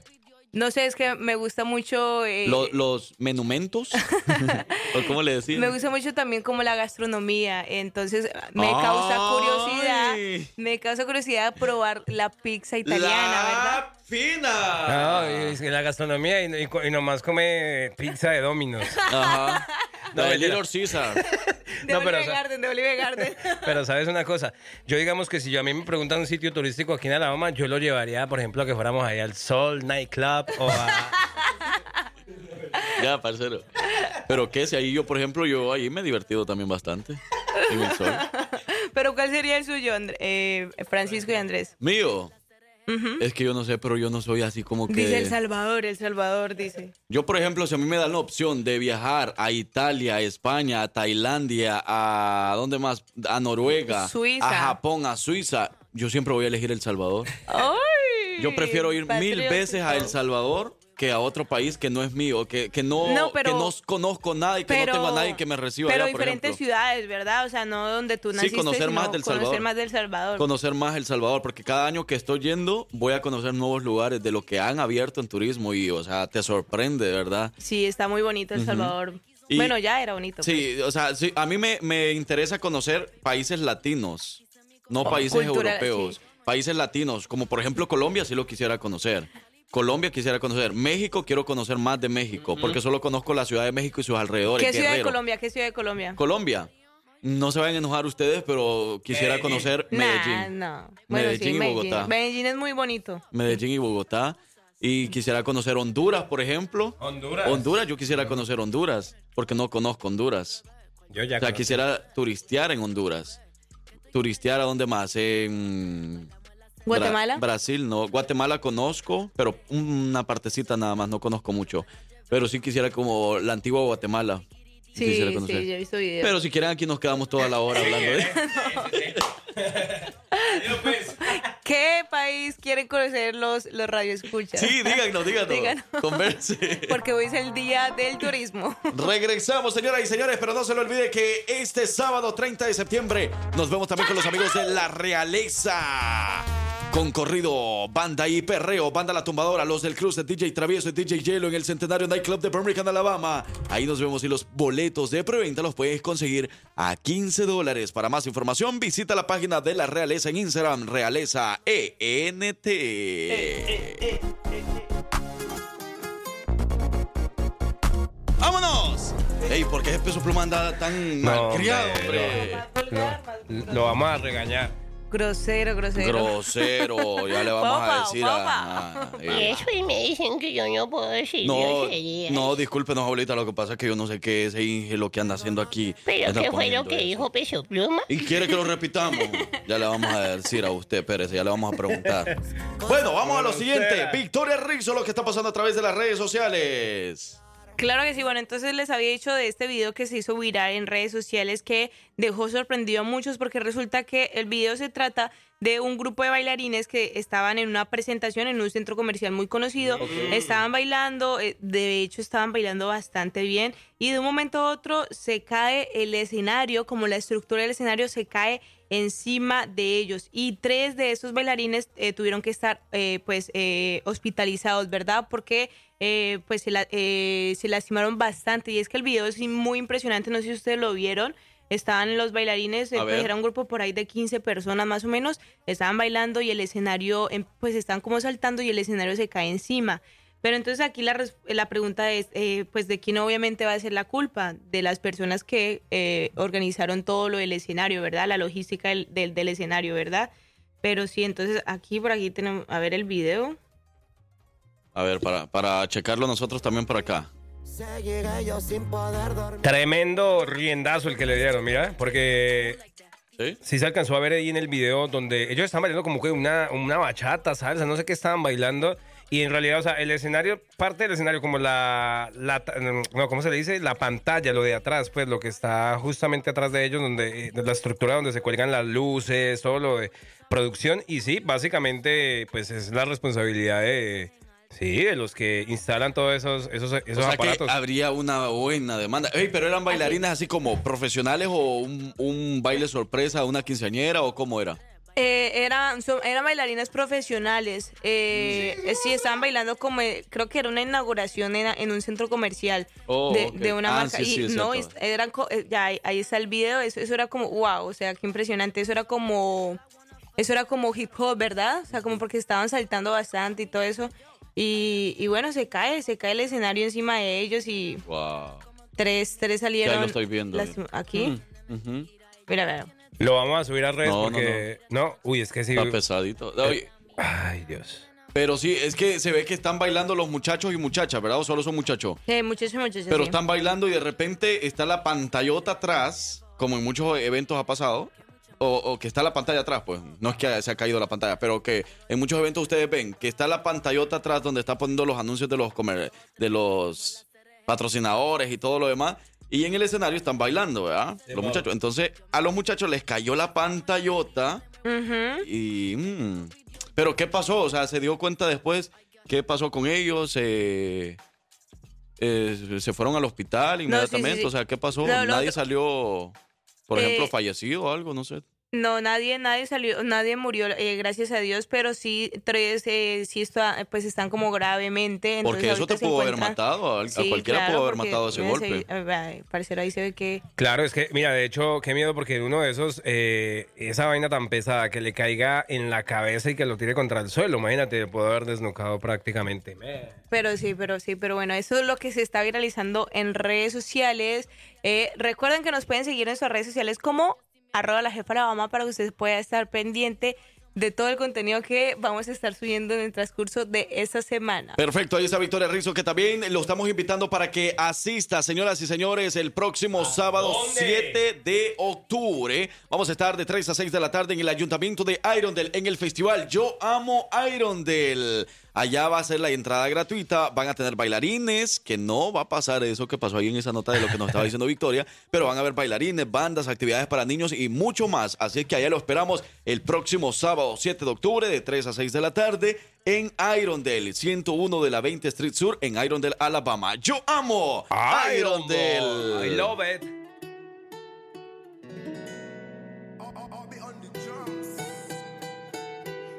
No sé, es que me gusta mucho... eh, Lo- los monumentos. [laughs] ¿O cómo le decían? Me gusta mucho también como la gastronomía, entonces me causa curiosidad, me causa curiosidad probar la pizza italiana, ¿verdad? fina. No, y la gastronomía y, y y nomás come pizza de Dominos. Ajá. No, La [laughs] de. Little Caesar. De No, pero, Olive o sea- Garden, de Olive Garden. [laughs] Pero sabes una cosa, yo digamos que si yo a mí me preguntan un sitio turístico aquí en Alabama, yo lo llevaría, por ejemplo, a que fuéramos ahí al Sol Nightclub o a... [laughs] Ya, parcero. Pero qué, si ahí yo, por ejemplo, yo ahí me he divertido también bastante. En el sol. Pero ¿cuál sería el suyo, eh, Francisco y Andrés? Mío. Es que yo no sé, pero yo no soy así como que. Dice El Salvador, El Salvador, dice. Yo, por ejemplo, si a mí me dan la opción de viajar a Italia, a España, a Tailandia, a ¿dónde más? A Noruega, Suiza. a Japón, a Suiza, yo siempre voy a elegir El Salvador. ¡Ay! Yo prefiero ir mil veces a El Salvador que a otro país que no es mío, que, que no, No, pero- que no conozco nada y que pero- no tengo a nadie que me reciba Pero allá, por diferentes ejemplo. ciudades, ¿verdad? O sea, no donde tú Sí, naciste, conocer más del conocer Salvador. más del Salvador. Conocer más El Salvador, porque cada año que estoy yendo voy a conocer nuevos lugares de lo que han abierto en turismo y, o sea, te sorprende, ¿verdad? Sí, está muy bonito El. Salvador. Y- bueno, ya era bonito. Sí, o sea, sí, a mí me, me interesa conocer países latinos, no Oh, países cultural, europeos. sí. Países latinos, como por ejemplo Colombia, sí lo quisiera conocer. Colombia quisiera conocer. México, quiero conocer más de México, porque solo conozco la Ciudad de México y sus alrededores. ¿Qué ciudad de. Colombia? ¿Qué ciudad de Colombia? Colombia. No se vayan a enojar ustedes, pero quisiera conocer Nah, Medellín. no. Bueno, Medellín sí, y Medellín. Bogotá. Medellín es muy bonito. Medellín y Bogotá. Y quisiera conocer Honduras, por ejemplo. Honduras. Honduras, yo quisiera conocer Honduras, porque no conozco Honduras. Yo ya O sea, conocí. quisiera turistear en Honduras. Turistear a dónde más? En Bra- ¿Guatemala? Brasil, no. Guatemala conozco, pero una partecita nada más, no conozco mucho. Pero sí quisiera como la antigua Guatemala. Sí, sí, yo he visto videos. Pero si quieren aquí nos quedamos toda la hora hablando de [laughs] ¿Qué país quieren conocer los, los radioescuchas? Sí, díganos, díganos. Díganos. Converse. Porque hoy es el día del turismo. Regresamos, señoras y señores, pero no se lo olvide que este sábado 30 de septiembre nos vemos también con los amigos de La Realeza. Con corrido, banda y perreo, banda La Tumbadora, los del Cruz de DJ Travieso y DJ Hielo en el Centenario Nightclub de Birmingham, Alabama. Ahí nos vemos y los boletos de preventa los puedes conseguir a 15 dólares. Para más información, visita la página de La Realeza en Instagram, Realeza ENT. ¡Vámonos! Ey, ¿por qué ese peso pluma anda tan No, malcriado, hombre, lo vamos a regañar. Grosero, grosero. Grosero, ya le vamos a decir a... a- [laughs] Y eh, eso y me dicen que yo no puedo decir No, no, discúlpenos, abuelita, lo que pasa es que yo no sé qué es Inge lo que anda haciendo aquí. ¿Pero qué fue lo que eso. dijo Peso Pluma? ¿Y quiere que lo repitamos? Ya le vamos a decir a usted, Pérez, ya le vamos a preguntar. [laughs] Bueno, vamos a lo siguiente. Victoria Rizzo, lo que está pasando a través de las redes sociales. Claro que sí, bueno, entonces les había dicho de este video que se hizo viral en redes sociales que dejó sorprendido a muchos porque resulta que el video se trata de un grupo de bailarines que estaban en una presentación en un centro comercial muy conocido, estaban bailando, eh, de hecho estaban bailando bastante bien y de un momento a otro se cae el escenario, como la estructura del escenario se cae encima de ellos y tres de esos bailarines eh, tuvieron que estar eh, pues eh, hospitalizados, ¿verdad? Porque eh, pues se, la- eh, se lastimaron bastante y es que el video es muy impresionante, no sé si ustedes lo vieron. Estaban los bailarines, eh, pues era un grupo por ahí de 15 personas más o menos, estaban bailando y el escenario, em, pues están como saltando y el escenario se cae encima. Pero entonces aquí la, la pregunta es, eh, pues de quién obviamente va a ser la culpa, de las personas que eh, organizaron todo lo del escenario, ¿verdad? La logística del, del, del escenario, ¿verdad? Pero sí, entonces aquí por aquí tenemos, a ver el video. A ver, para, para checarlo nosotros también por acá. Tremendo riendazo el que le dieron, mira, porque ¿Sí? se alcanzó a ver ahí en el video donde ellos estaban bailando como que una, una bachata, salsa, no sé qué estaban bailando. Y en realidad, o sea, el escenario, parte del escenario, como la, la no, ¿cómo se le dice? La pantalla, lo de atrás, pues lo que está justamente atrás de ellos, donde, de la estructura donde se cuelgan las luces, todo lo de producción. Y sí, básicamente, pues es la responsabilidad de, sí, de los que instalan todos esos, esos, esos o sea aparatos. que habría una buena demanda. Ey, pero eran bailarinas así como profesionales o un, un baile sorpresa, una quinceañera o cómo era. Eh, eran, son- eran bailarines profesionales. Eh, eh, sí, estaban bailando como, eh, creo que era una inauguración en, en un centro comercial Oh, de, una Ah, marca. sí, y sí, no, eran, eh, ya ahí, ahí está el video. Eso, eso era como, wow, o sea, qué impresionante. Eso era como, eso era como hip hop, ¿verdad? O sea, como porque estaban saltando bastante y todo eso. Y, y bueno, se cae, se cae el escenario encima de ellos y Wow. tres, tres Ya salieron. lo estoy viendo. las- aquí. Mm, ujú. Mira, mira. Lo vamos a subir a redes No, no, porque... No, uy, es que sí. Está pesadito. Oye, Ay, Dios. Pero sí, es que se ve que están bailando los muchachos y muchachas, ¿verdad? ¿O solo son muchachos? Eh, muchachos, muchachos. Pero sí. están bailando y de repente está la pantallota atrás, como en muchos eventos ha pasado. O, o que está la pantalla atrás, pues. No es que se ha caído la pantalla, pero que en muchos eventos ustedes ven que está la pantallota atrás donde está poniendo los anuncios de los, comer- de los patrocinadores y todo lo demás. Y en el escenario están bailando, ¿verdad? los muchachos. Entonces, a los muchachos les cayó la pantallota. Ujú. Y. mm, Pero, ¿qué pasó? O sea, ¿se dio cuenta después qué pasó con ellos? Eh, eh, ¿Se fueron al hospital inmediatamente? sí. O sea, ¿qué pasó? No, Nadie salió, por Eh, ejemplo, fallecido o algo, no sé. No, nadie, nadie salió, nadie murió, eh, gracias a Dios, pero sí tres, eh, sí está, pues están como gravemente. entonces Porque eso te pudo haber matado. A, a Sí, cualquiera claro, pudo haber matado ese golpe. parecer ahí se ve que Claro, es que, mira, de hecho, qué miedo porque uno de esos, eh, esa vaina tan pesada que le caiga en la cabeza y que lo tire contra el suelo, imagínate, pudo haber desnucado prácticamente. Pero sí, pero sí, pero bueno, eso es lo que se está viralizando en redes sociales. Eh, recuerden que nos pueden seguir en sus redes sociales como arroba la jefa Alabama para que usted pueda estar pendiente de todo el contenido que vamos a estar subiendo en el transcurso de esta semana. Perfecto, ahí está Victoria Rizzo, que también lo estamos invitando para que asista, señoras y señores, el próximo sábado 7 de octubre. Vamos a estar de 3 a 6 de la tarde en el Ayuntamiento de Irondale, en el festival Yo Amo Irondale. Allá va a ser la entrada gratuita, van a tener bailarines, que no va a pasar eso que pasó ahí en esa nota de lo que nos estaba diciendo Victoria, pero van a haber bailarines, bandas, actividades para niños y mucho más. Así que allá lo esperamos el próximo sábado 7 de octubre de 3 a 6 de la tarde en Irondale, 101 de la 20 Street Sur en Irondale, Alabama. Yo amo Irondale. I love it.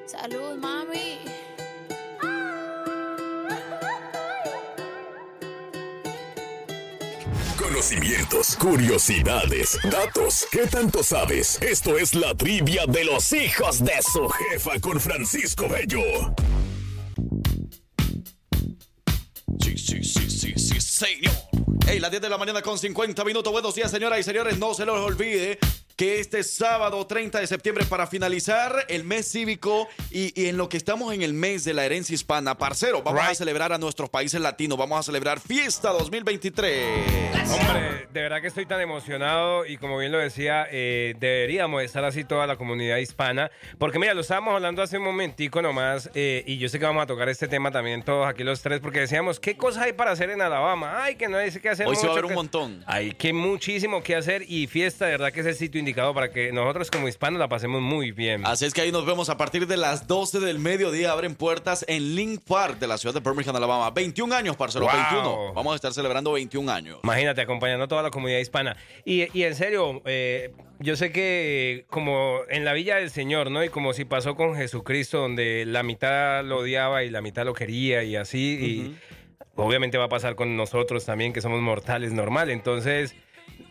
Salud, mami. Conocimientos, curiosidades, datos. ¿Qué tanto sabes? Esto es la trivia de los hijos de su jefa con Francisco Bello. Sí, sí, sí, sí, sí, señor. Hey, las 10 de la mañana con 50 minutos. Buenos días, señoras y señores. No se les olvide que este sábado 30 de septiembre, para finalizar el mes cívico y, y en lo que estamos en el mes de la herencia hispana, parcero, vamos a celebrar a nuestros países latinos. Vamos a celebrar Fiesta 2023. Hombre, de verdad que estoy tan emocionado y como bien lo decía, eh, deberíamos estar así toda la comunidad hispana, porque mira, lo estábamos hablando hace un momentico nomás eh, y yo sé que vamos a tocar este tema también todos aquí los tres, porque decíamos, ¿qué cosas hay para hacer en Alabama? Ay, que no hay que hacer Hoy se va a mucho, ver un que- montón. Hay que muchísimo que hacer y fiesta, de verdad que es el sitio indicado para que nosotros como hispanos la pasemos muy bien. Así es que ahí nos vemos a partir de las 12 del mediodía. Abren puertas en Link Park de la ciudad de Birmingham, Alabama. 21 años, parcero, Wow. 21. Vamos a estar celebrando 21 años. Imagínate, acompañando a toda la comunidad hispana. Y, y en serio, eh, yo sé que como en la Villa del Señor, ¿no? Y como si pasó con Jesucristo, donde la mitad lo odiaba y la mitad lo quería y así. Y obviamente va a pasar con nosotros también, que somos mortales normal. Entonces,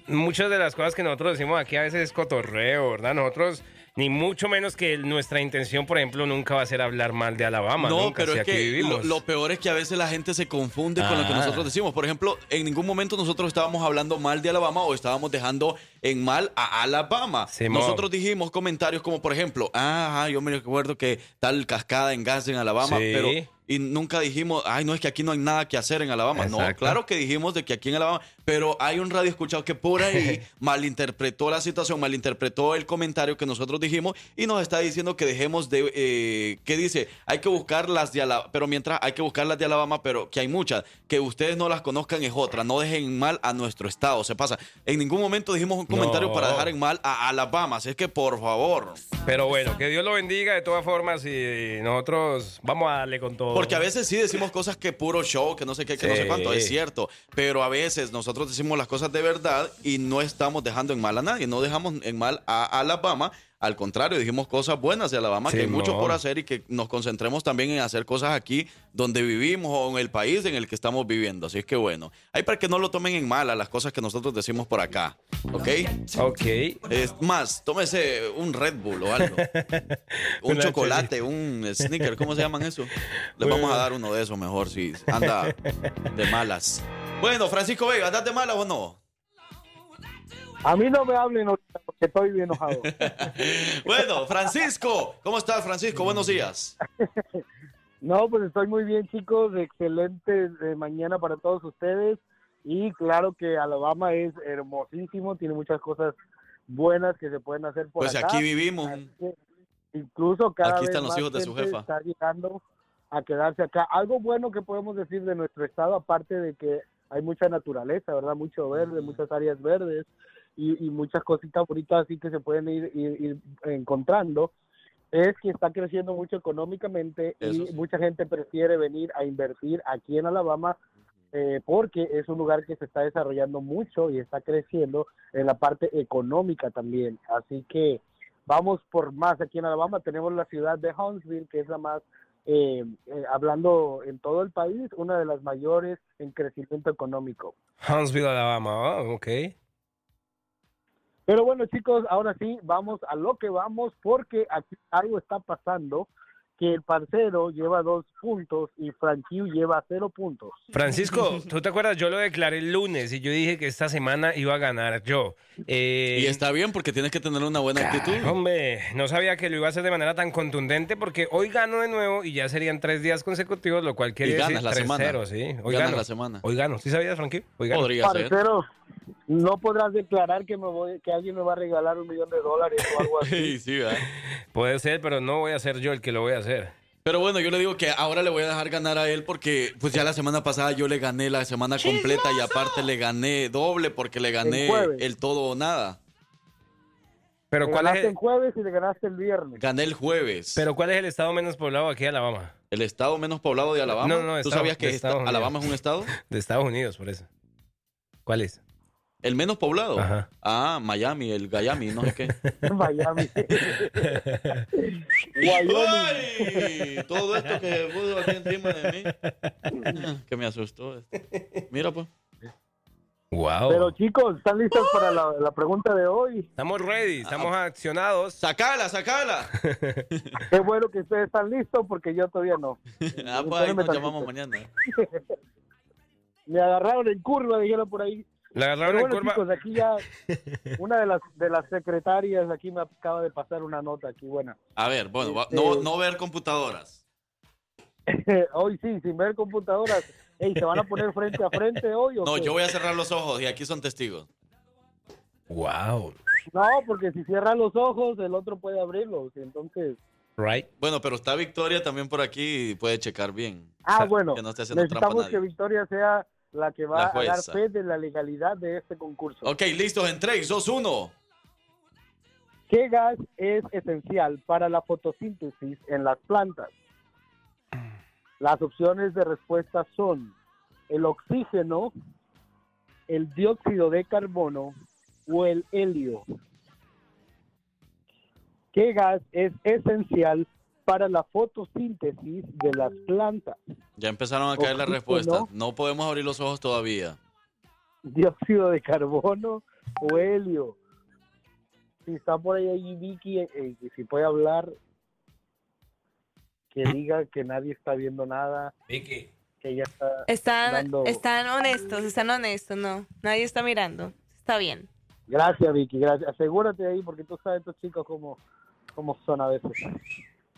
muchas de las cosas que nosotros decimos aquí a veces es cotorreo, ¿verdad? Nosotros... Ni mucho menos que nuestra intención, por ejemplo, nunca va a ser hablar mal de Alabama. No, nunca, pero si es que lo, vivimos. lo peor es que a veces la gente se confunde con lo que Ah. nosotros decimos. Por ejemplo, en ningún momento nosotros estábamos hablando mal de Alabama o estábamos dejando en mal a Alabama. Nosotros dijimos comentarios como, por ejemplo, ah, ajá, yo me recuerdo que tal cascada en gas en Alabama, Sí. pero y nunca dijimos, ay, no, es que aquí no hay nada que hacer en Alabama. No, claro que dijimos de que aquí en Alabama, pero hay un radio escuchado que por ahí [laughs] malinterpretó la situación, malinterpretó el comentario que nosotros dijimos y nos está diciendo que dejemos de, eh, ¿qué dice? Hay que buscar las de Alabama, pero mientras hay que buscar las de Alabama, pero que hay muchas, que ustedes no las conozcan es otra, no dejen en mal a nuestro estado, se pasa. En ningún momento dijimos un comentario No. para dejar en mal a Alabama, así es que por favor. Pero bueno, que Dios lo bendiga de todas formas y nosotros vamos a darle con todo. Porque a veces sí decimos cosas que puro show, que no sé qué, que no sé cuánto, es cierto. Pero a veces nosotros decimos las cosas de verdad y no estamos dejando en mal a nadie, no dejamos en mal a Alabama. Al contrario, dijimos cosas buenas de Alabama, que hay mucho por hacer y que nos concentremos también en hacer cosas aquí donde vivimos o en el país en el que estamos viviendo. Así es que bueno, hay para que no lo tomen en mal a las cosas que nosotros decimos por acá. ¿Ok? Ok. Es más, tómese un Red Bull o algo. [laughs] un chocolate, un sneaker, ¿cómo se llaman eso? Les vamos a dar uno de esos mejor si anda de malas. Bueno, Francisco Vega, ¿andas de malas o no? A mí no me hablen ahorita porque estoy bien enojado. [laughs] Bueno, Francisco, ¿cómo estás, Francisco? Buenos días. [laughs] No, pues estoy muy bien, chicos. Excelente mañana para todos ustedes. Y claro que Alabama es hermosísimo, tiene muchas cosas buenas que se pueden hacer por Pues acá. aquí vivimos. Incluso cada Aquí vez están los más hijos de su jefa. Está llegando a quedarse acá. Algo bueno que podemos decir de nuestro estado, aparte de que hay mucha naturaleza, ¿verdad? Mucho verde, muchas áreas verdes y, y muchas cositas bonitas así que se pueden ir, ir- ir encontrando, es que está creciendo mucho económicamente Eso y sí. mucha gente prefiere venir a invertir aquí en Alabama eh, porque es un lugar que se está desarrollando mucho y está creciendo en la parte económica también. Así que vamos por más aquí en Alabama. Tenemos la ciudad de Huntsville, que es la más, eh, eh, hablando en todo el país, una de las mayores en crecimiento económico. Huntsville, Alabama. Oh, ok. Pero bueno, chicos, ahora sí, vamos a lo que vamos, porque aquí algo está pasando, que el parcero lleva dos puntos y Frankie lleva cero puntos. Francisco, [laughs] ¿tú te acuerdas? Yo lo declaré el lunes y yo dije que esta semana iba a ganar yo. Eh, Y está bien porque tienes que tener una buena actitud. Hombre, no sabía que lo iba a hacer de manera tan contundente porque hoy gano de nuevo y ya serían tres días consecutivos, lo cual quiere Y decir ganas la semana. 3-0, sí. Hoy Ganas gano. la semana. Hoy gano. ¿Sí sabías, Frankie? Hoy gano. Parcero, no podrás declarar que me voy, que alguien me va a regalar un millón de dólares o algo [laughs] así. Sí, sí, ¿verdad? Puede ser, pero no voy a ser yo el que lo voy a hacer. Pero bueno, yo le digo que ahora le voy a dejar ganar a él porque pues ya la semana pasada yo le gané la semana completa y aparte le gané doble porque le gané el todo o nada. Pero Le ¿cuál ganaste es el el, jueves y le ganaste el viernes. Gané el jueves. pero cuál es el estado menos poblado aquí de Alabama? ¿El estado menos poblado de Alabama? No, no, ¿Tú estado- sabías que esta-. Alabama es un estado? [laughs] De Estados Unidos, por eso. ¿Cuál es? ¿El menos poblado? Ajá. Ah, Miami, el Gayami, no sé qué. [laughs] Miami. [laughs] ¡Ay! Todo esto que se puso aquí encima de mí. [laughs] Que me asustó. Mira, pues. Wow. Pero chicos, ¿están listos para la, la pregunta de hoy? Estamos ready, estamos accionados. ¡Sacala, sacala! Qué bueno que ustedes están listos porque yo todavía no. Ah, pues ahí nos llamamos mañana. Me agarraron en curva, dijeron por ahí. La agarraron Pero en bueno, curva. chicos, aquí ya una de las de las secretarias aquí me acaba de pasar una nota aquí buena. A ver, bueno, Este- no, no ver computadoras. [laughs] hoy sí, sin ver computadoras. Ey, ¿se van a poner frente a frente hoy o No, qué? yo voy a cerrar los ojos y aquí son testigos. Wow. No, porque si cierra los ojos, el otro puede abrirlos. y Entonces, Right. Bueno, pero está Victoria también por aquí y puede checar bien. ah, bueno, Que no esté haciendo trampa necesitamos nadie. que Victoria sea la que va La a dar fe de la legalidad de este concurso. Ok, listos en 3, 2, 1. ¿Qué gas es esencial para la fotosíntesis en las plantas? Las opciones de respuesta son el oxígeno, el dióxido de carbono o el helio. ¿Qué gas es esencial para la fotosíntesis de las plantas? Ya empezaron a caer las respuestas. No podemos abrir los ojos todavía. ¿Dióxido de carbono o helio? Si está por ahí, ahí Vicky, eh, eh, si puede hablar, que diga que nadie está viendo nada. Vicky. Que ella está Están, dando... están honestos, están honestos, no. Nadie está mirando. Está bien. Gracias, Vicky, gracias. Asegúrate ahí porque tú sabes estos chicos cómo, cómo son a veces.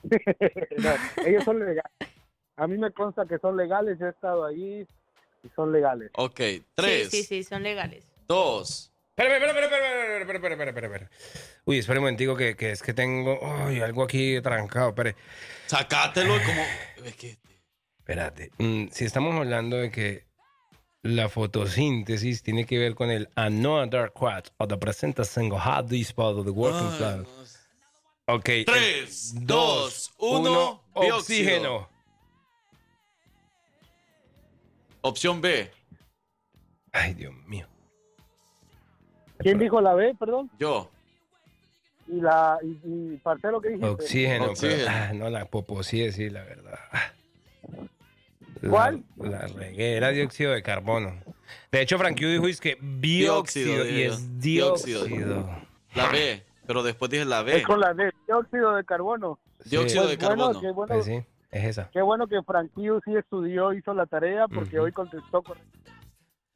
[laughs] No, ellos son legales. A mí me consta que son legales, yo he estado ahí y son legales. Ok, Sí, tres, sí, sí, son legales. dos. Espérame, espérame, espérame, espérame, espérame, espérame. Uy, espera un momentico que, que es que tengo ay, algo aquí trancado. Espere. Sacátelo como... Es que- Espérate. Mm, si estamos hablando de que la fotosíntesis tiene que ver con el Another Quad of the present single hard this part of the working Ay, class. Ok. Tres, el- dos, uno, dióxido. Oxígeno. Opción B. Ay, Dios mío. ¿Quién dijo la B, perdón? Yo. Y la y, y parcero que dijiste. Oxígeno. Oxígeno. pero- ah, no, la poposí, sí, la verdad. Ah. La- ¿Cuál? La, regué, era dióxido de carbono. De hecho, Frankie dijo es que bióxido y dije yo. es dióxido. La B. Pero después dije la B. Es con la D, dióxido de carbono. Dióxido Pues de bueno, carbono. qué bueno, Pues sí, es esa. qué bueno que Franquillo sí estudió, hizo la tarea porque hoy contestó correcto.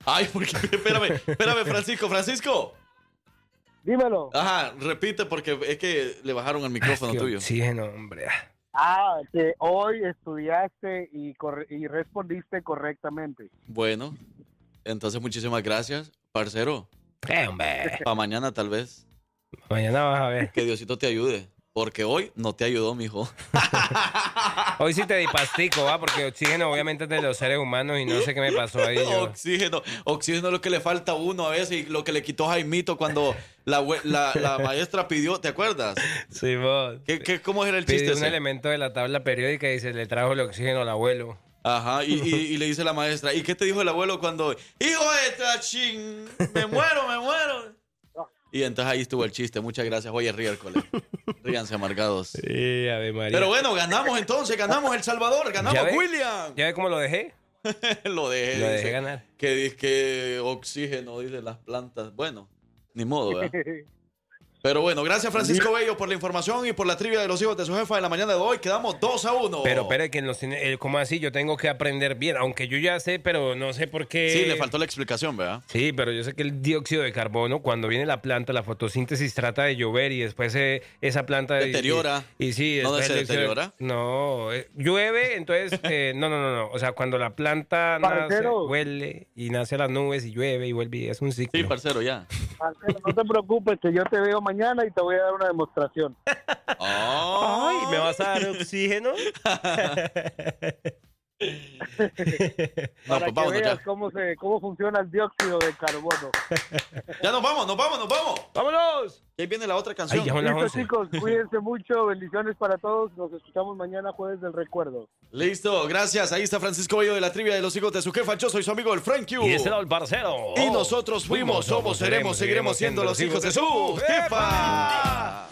Ay, porque... [laughs] Espérame, espérame, Francisco. Francisco. Dímelo. Ajá, repite porque es que le bajaron el micrófono tuyo. oxígeno, hombre. Ah. Ah, que hoy estudiaste y, y respondiste correctamente. Bueno, entonces muchísimas gracias, parcero. Eh, hombre. Para mañana tal vez. Mañana vas a ver. Que Diosito te ayude. Porque hoy no te ayudó, mijo. [laughs] Hoy sí te di pastico, ¿va? Porque oxígeno obviamente es de los seres humanos y no sé qué me pasó ahí. Yo. Oxígeno. Oxígeno es lo que le falta a uno a veces y lo que le quitó Jaimito cuando la, la, la [laughs] maestra pidió, ¿te acuerdas? Sí, vos. ¿Qué, qué, cómo era el Pidió chiste un ese? elemento de la tabla periódica y se le trajo el oxígeno al abuelo. Ajá, y, y- [laughs] y le dice la maestra, ¿y qué te dijo el abuelo cuando, hijo de esta ching, me muero, me muero? Y entonces ahí estuvo el chiste. Muchas gracias. Hoy es miércoles. [laughs] Ríanse amargados. Sí, Ave María. Pero bueno, ganamos entonces, ganamos El Salvador, ganamos. William. ¿Ya ve cómo lo dejé? [laughs] Lo dejé. Lo dejé dice, ganar. Que dice que oxígeno, dice las plantas. Bueno, ni modo, ¿verdad? [laughs] Pero bueno, gracias Francisco Bello por la información y por la trivia de los hijos de su jefa de la mañana de hoy. Quedamos 2 a 1. Pero espere, que nos tiene, eh, ¿cómo así? Yo tengo que aprender bien, aunque yo ya sé, pero no sé por qué. Sí, le faltó la explicación, ¿verdad? Sí, pero yo sé que el dióxido de carbono, cuando viene la planta, la fotosíntesis trata de llover y después eh, esa planta... Deteriora. Y, y sí, ¿No después se deteriora? No, eh, llueve, entonces... eh, no, no, no, no. O sea, cuando la planta [laughs] nace, Parcero. huele y nace a las nubes y llueve y vuelve y es un ciclo. Sí, parcero, ya. Marcelo, no te preocupes que yo te veo mañana y te voy a dar una demostración. [laughs] Ay, ¿me vas a dar oxígeno? [laughs] [laughs] para pues que vámonos veas ya. cómo se cómo funciona el dióxido de carbono. [laughs] Ya nos vamos, nos vamos, nos vamos. ¡Vámonos! Y ahí viene la otra canción. Ay, ya son las Listo, 11. chicos, [laughs] cuídense mucho, bendiciones para todos. Nos escuchamos mañana jueves del recuerdo. Listo, gracias. Ahí está Francisco Bello de la trivia de los hijos de su jefa. Yo soy su amigo el Frank Q. Y este era el parcero. Y nosotros fuimos, somos, seremos, seguiremos siendo los hijos de su jefa.